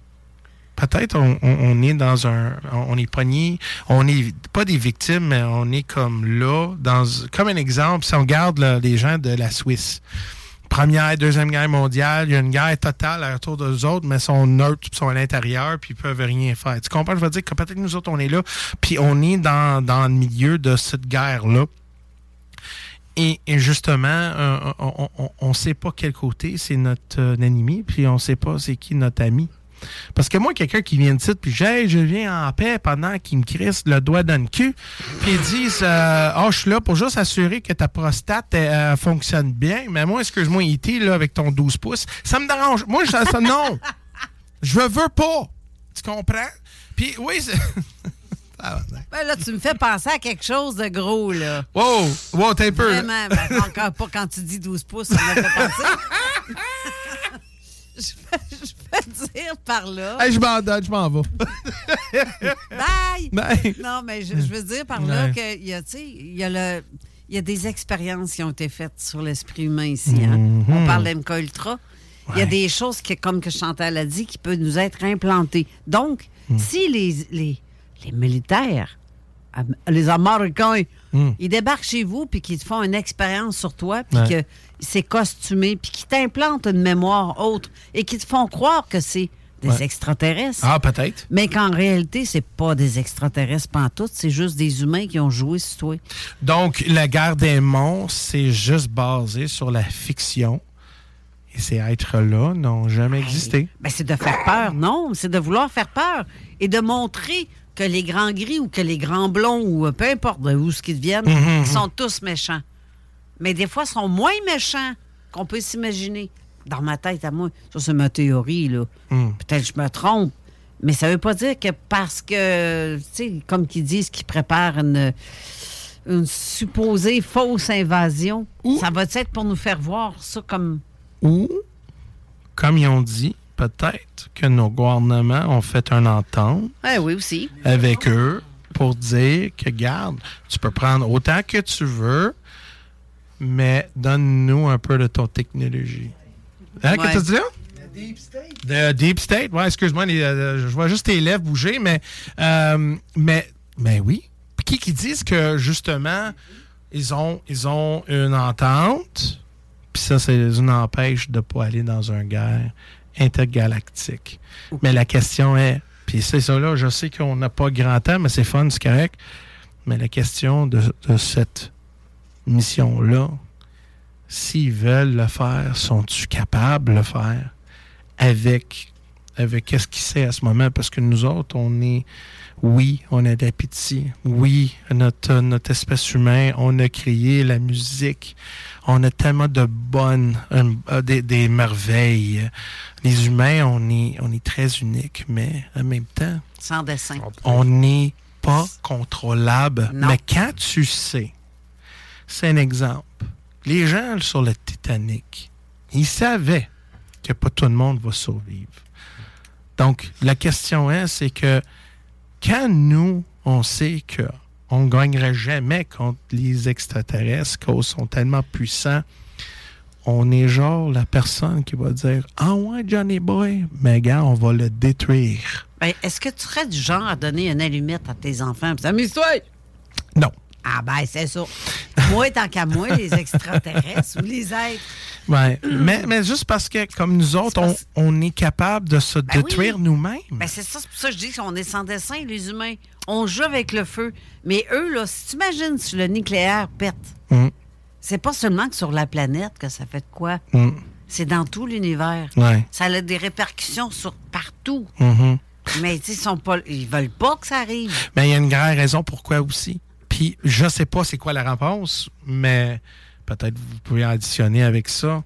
peut-être on, est dans un, on est pogné, on n'est pas des victimes, mais on est comme là, dans, comme un exemple, si on regarde là, les gens de la Suisse. Première, deuxième guerre mondiale, il y a une guerre totale autour d'eux autres, mais sont neutres, sont à l'intérieur, puis ils peuvent rien faire. Tu comprends? Je veux dire que peut-être nous autres, on est là, puis on est dans, dans le milieu de cette guerre-là. Et, justement, euh, on ne sait pas quel côté c'est notre euh, ennemi, puis on sait pas c'est qui notre ami. Parce que moi, quelqu'un qui vient de site, puis hey, je viens en paix pendant qu'il me crisse le doigt dans le cul, puis ils disent euh, Ah, je suis là pour juste assurer que ta prostate fonctionne bien. Mais moi, excuse-moi, E.T., là, avec ton 12 pouces, ça me dérange. Moi, je, ça, non. Je veux pas. Tu comprends? Puis oui, c'est. Ah, Ben là, tu me fais penser à quelque chose de gros, là. Wow! Wow, t'es un peu. Vraiment, ben, encore pas quand tu dis 12 pouces, ça m'a fait penser. je, vais, dire par là. Hey, je m'en donne, je m'en vais. Bye! Bye. Non, mais je, je veux dire par là qu'il y a, tu sais, il y a le. Il y a des expériences qui ont été faites sur l'esprit humain ici. hein. Mhm. On parle d'MK Ultra. Il y a des choses qui, comme que Chantal a dit, qui peuvent nous être implantées. Donc, Hmm. si les, les, les militaires, les Américains, Hmm. ils débarquent chez vous puis qu'ils te font une expérience sur toi, puis Ouais. que c'est costumé, puis qu'ils t'implantent une mémoire autre et qu'ils te font croire que c'est des Ouais. extraterrestres. Ah, peut-être. Mais qu'en réalité, c'est pas des extraterrestres pantoute, c'est juste des humains qui ont joué sur toi. Donc, la guerre des monts, c'est juste basé sur la fiction. Et ces êtres-là n'ont jamais existé. Ben, c'est de faire peur, non, c'est de vouloir faire peur et de montrer que les grands gris ou que les grands blonds ou euh, peu importe de où ce qu'ils viennent, Mhm, mhm. ils sont tous méchants. Mais des fois, ils sont moins méchants qu'on peut s'imaginer. Dans ma tête à moi, ça c'est ma théorie, là. Hmm. Peut-être que je me trompe, mais ça veut pas dire que parce que, tu sais, comme qu'ils disent qu'ils préparent une, une supposée fausse invasion, ça va être pour nous faire voir ça comme... Ou, comme ils ont dit, peut-être que nos gouvernements ont fait une entente Ah oui, aussi. avec eux pour dire que, garde, tu peux prendre autant que tu veux, mais donne-nous un peu de ton technologie. Hein, Ouais. qu'est-ce que tu dis? Là? De Deep State, ouais, excuse-moi, euh, je vois juste tes lèvres bouger, mais, euh, mais, mais oui. Puis qui qui disent que justement, ils ont, ils ont une entente, puis ça, c'est une empêche de ne pas aller dans une guerre intergalactique. Mais la question est, puis c'est ça là, je sais qu'on n'a pas grand temps, mais c'est fun, c'est correct. Mais la question de, de cette mission-là, s'ils veulent le faire, sont-ils capables de le faire avec, avec qu'est-ce qu'ils sait à ce moment? Parce que nous autres, on est, oui, on a d'appétit. Oui, notre, notre espèce humaine, on a créé la musique. On a tellement de bonnes, euh, euh, des, des merveilles. Les humains, on est, on est très uniques, mais en même temps, Sans dessin. on n'est pas contrôlable. Non. Mais quand tu sais, c'est un exemple. Les gens sur le Titanic, ils savaient que pas tout le monde va survivre. Donc, la question est, c'est que quand nous, on sait que on ne gagnerait jamais contre les extraterrestres, qu'ils sont tellement puissants, on est genre la personne qui va dire Ah ouais, Johnny Boy, mais gars, on va le détruire. Ben, Est-ce que tu serais du genre à donner une allumette à tes enfants? puis Amuse-toi! Non. Ah ben, c'est ça. moi, tant qu'à moi, les extraterrestres ou les êtres. Ouais. mais, mais juste parce que, comme nous autres, on, on est capable de se Ben oui. détruire nous-mêmes. Ben, c'est ça, c'est pour ça que je dis qu'on est sans dessin, les humains. On joue avec le feu. Mais eux, là, si tu imagines si le nucléaire pète, Mm. c'est pas seulement que sur la planète que ça fait de quoi. Mm. C'est dans tout l'univers. Ouais. Ça a des répercussions sur partout. Mhm. Mais ils sont pas. Ils veulent pas que ça arrive. Mais il y a une grande raison pourquoi aussi. Puis, je sais pas c'est quoi la réponse, mais peut-être vous pouvez additionner avec ça.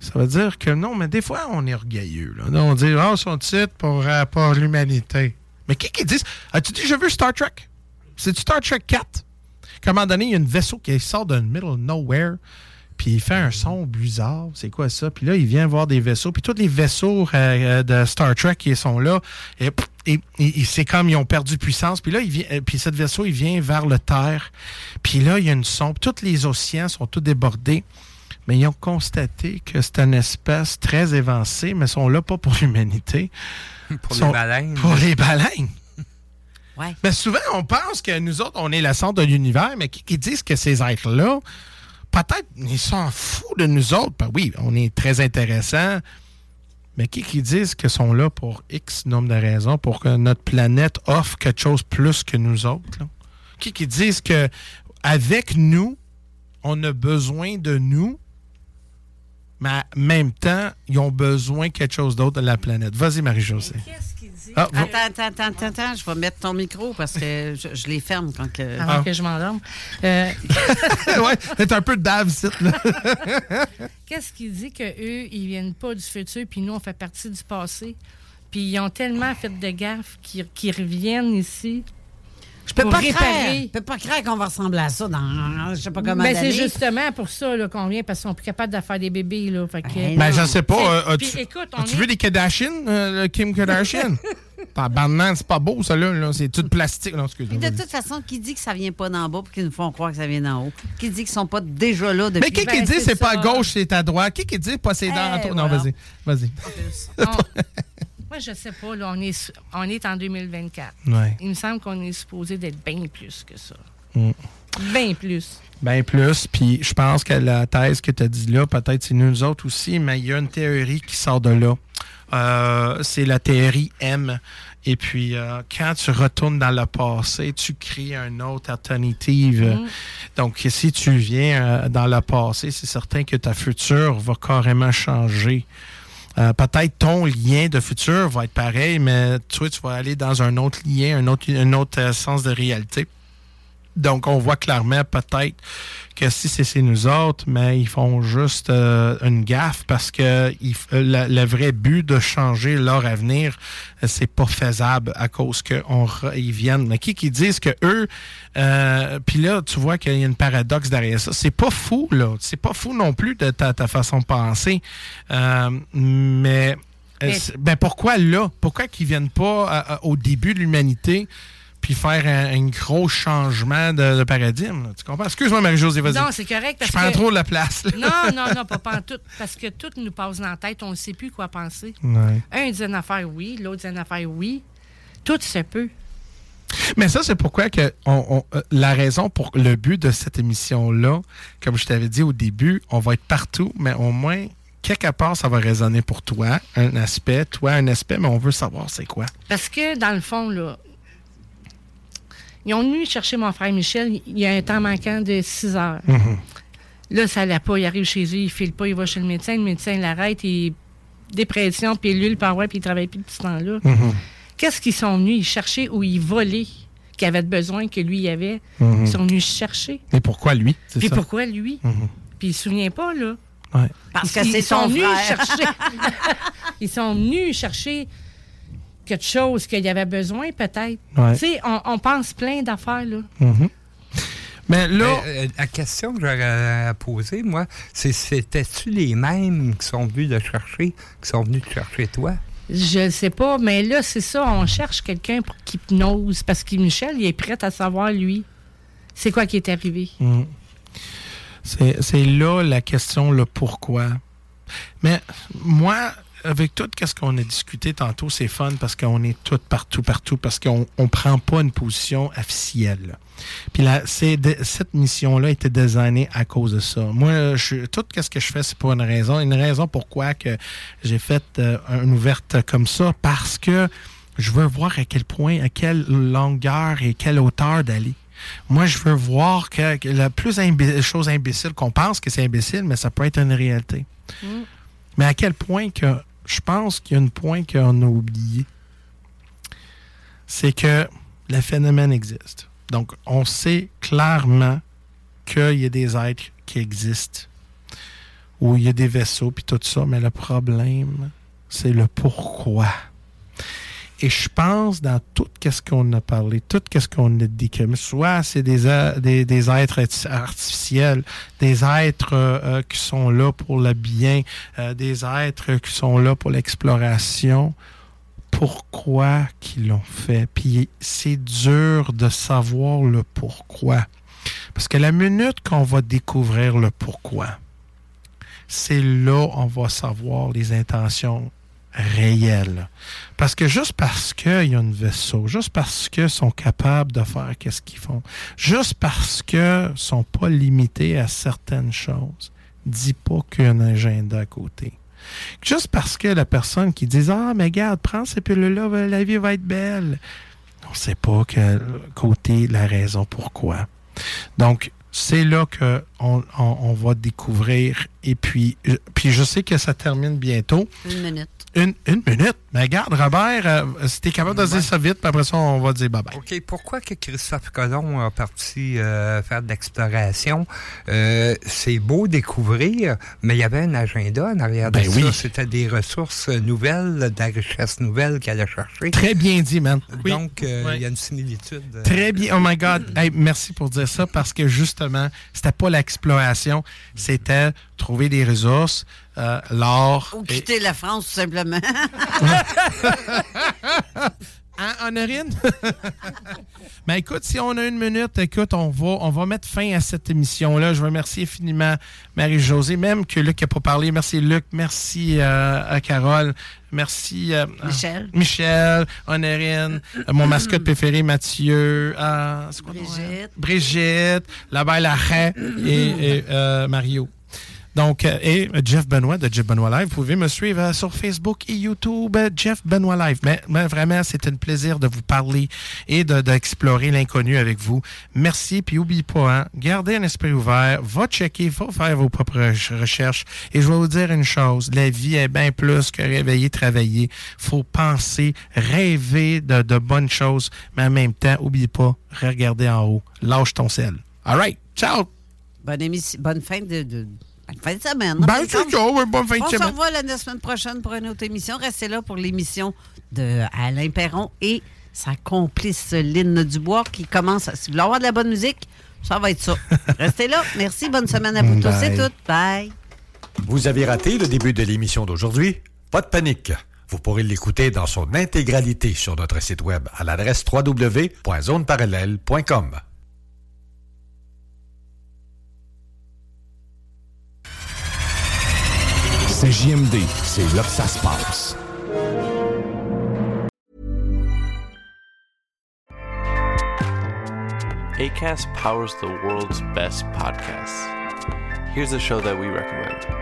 Ça veut dire que non, mais des fois, on est orgueilleux. Là. On dit, oh, son titre pour, euh, pour l'humanité. Mais qui qui dit As-tu dit, je veux Star Trek? C'est Star Trek 4. À un moment donné, il y a un vaisseau qui sort d'un middle nowhere. Puis il fait un son bizarre. C'est quoi ça? Puis là, il vient voir des vaisseaux. Puis tous les vaisseaux euh, euh, de Star Trek qui sont là, et, et- et c'est comme ils ont perdu puissance. Puis là, il vient, euh, puis ce vaisseau, il vient vers le Terre. Puis là, il y a une sonde. Tous les océans sont tous débordés. Mais ils ont constaté que c'est une espèce très évancée, mais ils sont là pas pour l'humanité. Pour les baleines. Pour les baleines. Ouais. Mais souvent, on pense que nous autres, on est le centre de l'univers, mais qui, qui disent que ces êtres-là, peut-être, ils s'en foutent de nous autres. Ben oui, on est très intéressants, mais qui, qui disent qu'ils sont là pour X nombre de raisons, pour que notre planète offre quelque chose plus que nous autres? Qui, qui disent que avec nous, on a besoin de nous, mais en même temps, ils ont besoin de quelque chose d'autre de la planète? Vas-y, Marie-Josée. Ah, vous- Attends, attends, attends, attends, attends, je vais mettre ton micro parce que je, je les ferme quand que. Avant Ah. que je m'endorme. Euh, ouais, c'est un peu là. Qu'est-ce qui dit qu'eux, ils viennent pas du futur, puis nous, on fait partie du passé? Puis ils ont tellement fait de gaffes qu'ils qu'ils reviennent ici. Je peux pas réparer. Je peux pas croire qu'on va ressembler à ça dans je sais pas comment Ben, c'est justement pour ça là, qu'on vient, parce qu'ils sont plus capables de faire des bébés. Là, fait que- Ben, je sais pas. euh, Puis, as-tu écoute, on as-tu est- vu les Kardashian, euh, le Kim Kardashian? Tabarnak, c'est pas beau, ça, là. là. C'est tout plastique. Non, excuse-moi. Puis de toute façon, qui dit que ça vient pas d'en bas pour qu'ils nous font croire que ça vient d'en haut? Qui dit qu'ils sont pas déjà là depuis Mais qui qui Ben, dit c'est c'est pas à gauche, c'est à droite? Qui qui dit pas c'est dans Eh, toi? Non, voilà. vas-y. Vas-y. Moi, je sais pas. Là, on, est, on est en 2024. Ouais. Il me semble qu'on est supposé d'être bien plus que ça. Mm. Bien plus. Ben plus, puis je pense que la thèse que tu as dit là, peut-être c'est nous autres aussi, mais il y a une théorie qui sort de là. Euh, c'est la théorie M. Et puis, euh, quand tu retournes dans le passé, tu crées une autre alternative. Mm. Donc, si tu viens euh, dans le passé, c'est certain que ta future va carrément changer. Euh, peut-être ton lien de futur va être pareil, mais toi, tu vas aller dans un autre lien, un autre, un autre euh, sens de réalité. Donc, on voit clairement peut-être que si c'est nous autres, mais ils font juste euh, une gaffe parce que euh, le, vrai but de changer leur avenir, euh, c'est pas faisable à cause qu'ils viennent. Mais qui qui disent que eux, euh, puis là, tu vois qu'il y a une paradoxe derrière ça. C'est pas fou, là. C'est pas fou non plus de ta, ta façon de penser. Euh, mais ben pourquoi là? Pourquoi qu'ils viennent pas à- à- au début de l'humanité puis faire un, un gros changement de, de paradigme? là? Tu comprends? Excuse-moi, Marie-Josée, vas-y. Non, c'est correct. Parce Je prends que... trop de la place. là. Non, non, non, pas, pas en tout. Parce que tout nous passe dans la tête. On ne sait plus quoi penser. Ouais. Un dit une affaire oui, l'autre dit une affaire oui. Tout se peut. Mais ça, c'est pourquoi que on- on- euh, la raison pour le but de cette émission-là, comme je t'avais dit au début, on va être partout, mais au moins, quelque part, ça va résonner pour toi, un aspect, toi, un aspect, mais on veut savoir c'est quoi. Parce que, dans le fond, là, ils ont venu chercher mon frère Michel. Il y a un temps manquant de 6 heures. Mhm. Là, ça l'a pas. Il arrive chez eux, il file pas, il va chez le médecin. Le médecin l'arrête, il dépression, pilule, paroi, puis il travaille plus depuis ce temps-là. Mhm. Qu'est-ce qu'ils sont venus? Ils cherchaient ou ils volaient, qu'il avait besoin que lui y avait. Mhm. Ils sont venus chercher. Et pourquoi lui? Puis ça? pourquoi lui? Puis il se souvient pas, là. Ouais. Parce que c'est ils sont son venus frère. chercher. ils sont venus chercher quelque chose qu'il y avait besoin, peut-être. Ouais. Tu sais, on, on pense plein d'affaires, là. Mhm. Mais là, Euh, euh, la question que j'aurais à poser, moi, c'est c'était-tu les mêmes qui sont venus te chercher, qui sont venus te chercher toi? Je ne sais pas, mais là, c'est ça, on cherche quelqu'un pour qu'il hypnose, parce que Michel, il est prêt à savoir, lui, c'est quoi qui est arrivé. Mm. C'est là la question, le pourquoi. Mais moi, avec tout ce qu'on a discuté tantôt, c'est fun parce qu'on est tout partout, partout, parce qu'on ne prend pas une position officielle. Puis là, de- cette mission-là a été designée à cause de ça. Moi, je, tout ce que je fais, c'est pour une raison. Une raison pourquoi que j'ai fait euh, une ouverte comme ça, parce que je veux voir à quel point, à quelle longueur et quelle hauteur d'aller. Moi, je veux voir que, que la plus imbi- chose imbécile qu'on pense que c'est imbécile, mais ça peut être une réalité. Mais à quel point que je pense qu'il y a un point qu'on a oublié, c'est que le phénomène existe. Donc, on sait clairement qu'il y a des êtres qui existent, où il y a des vaisseaux, puis tout ça, mais le problème, c'est le pourquoi. Et je pense dans tout ce qu'on a parlé, tout ce qu'on a dit, que soit c'est des, a- des, êtres arti- artificiels, des êtres euh, euh, qui sont là pour le bien, euh, des êtres qui sont là pour l'exploration, pourquoi qu'ils l'ont fait? Puis c'est dur de savoir le pourquoi. Parce que la minute qu'on va découvrir le pourquoi, c'est là on va savoir les intentions réelles. Parce que juste parce qu'il y a un vaisseau, juste parce qu'ils sont capables de faire qu'est-ce qu'ils font, juste parce qu'ils sont pas limités à certaines choses, dis pas qu'il y a un agenda à côté. Juste parce que la personne qui dit Ah, mais regarde, prends ces pilules-là, la vie va être belle. On sait pas quel côté la raison pourquoi. Donc, c'est là que on, on- on va découvrir. Et puis, euh, puis je sais que ça termine bientôt. Une minute. Une, une minute. Mais regarde, Robert, euh, si t'es capable de dire ça vite, puis après ça, on va dire bye bye. OK, pourquoi que Christophe Colomb a parti euh, faire de l'exploration? Euh, c'est beau découvrir, mais il y avait un agenda en arrière de Ben ça. oui. C'était des ressources nouvelles, de la richesse nouvelle qu'elle a cherché. Très bien dit, man. Oui. Donc, euh, il y a une similitude. Très bien. Oh my God. Hey, merci pour dire ça parce que justement, c'était pas l'exploration, c'était trouver des ressources, euh, l'or. Ou et- quitter la France, tout simplement. Hein, Honorine? Mais écoute, si on a une minute, écoute, on va, on va mettre fin à cette émission-là. Je remercie infiniment Marie-Josée, même que Luc n'a pas parlé. Merci Luc, merci euh, à Carole, merci euh, Michel. Michel, Honorine, euh, mon mascotte préféré Mathieu, euh, quoi nom? Brigitte. Brigitte, la belle Arrêt et, et, euh, Mario. Donc, euh, et Jeff Benoît de Jeff Benoît Live. Vous pouvez me suivre euh, sur Facebook et YouTube, euh, Jeff Benoît Live. Mais, mais vraiment, c'est un plaisir de vous parler et de- d'explorer l'inconnu avec vous. Merci, puis oublie pas, hein, gardez un esprit ouvert, va checker, va faire vos propres rech- recherches. Et je vais vous dire une chose, la vie est bien plus que réveiller, travailler. faut penser, rêver de, de bonnes choses, mais en même temps, oublie pas, regarder en haut, lâche ton sel. All right, ciao! Bonne, émission, bonne fin de, fin de semaine. Ben, c'est ça, ouais, bonne fin de on semaine. se revoit la semaine prochaine pour une autre émission. Restez là pour l'émission de Alain Perron et sa complice Lynn Dubois qui commence. à- Si vous voulez avoir de la bonne musique, ça va être ça. Restez là. Merci. Bonne semaine à vous tous et toutes. Bye. Vous avez raté le début de l'émission d'aujourd'hui? Pas de panique. Vous pourrez l'écouter dans son intégralité sur notre site web à l'adresse www.zoneparallèle.com. C'est JMD, c'est là que ça se passe. ACAST powers the world's best podcasts. Here's a show that we recommend.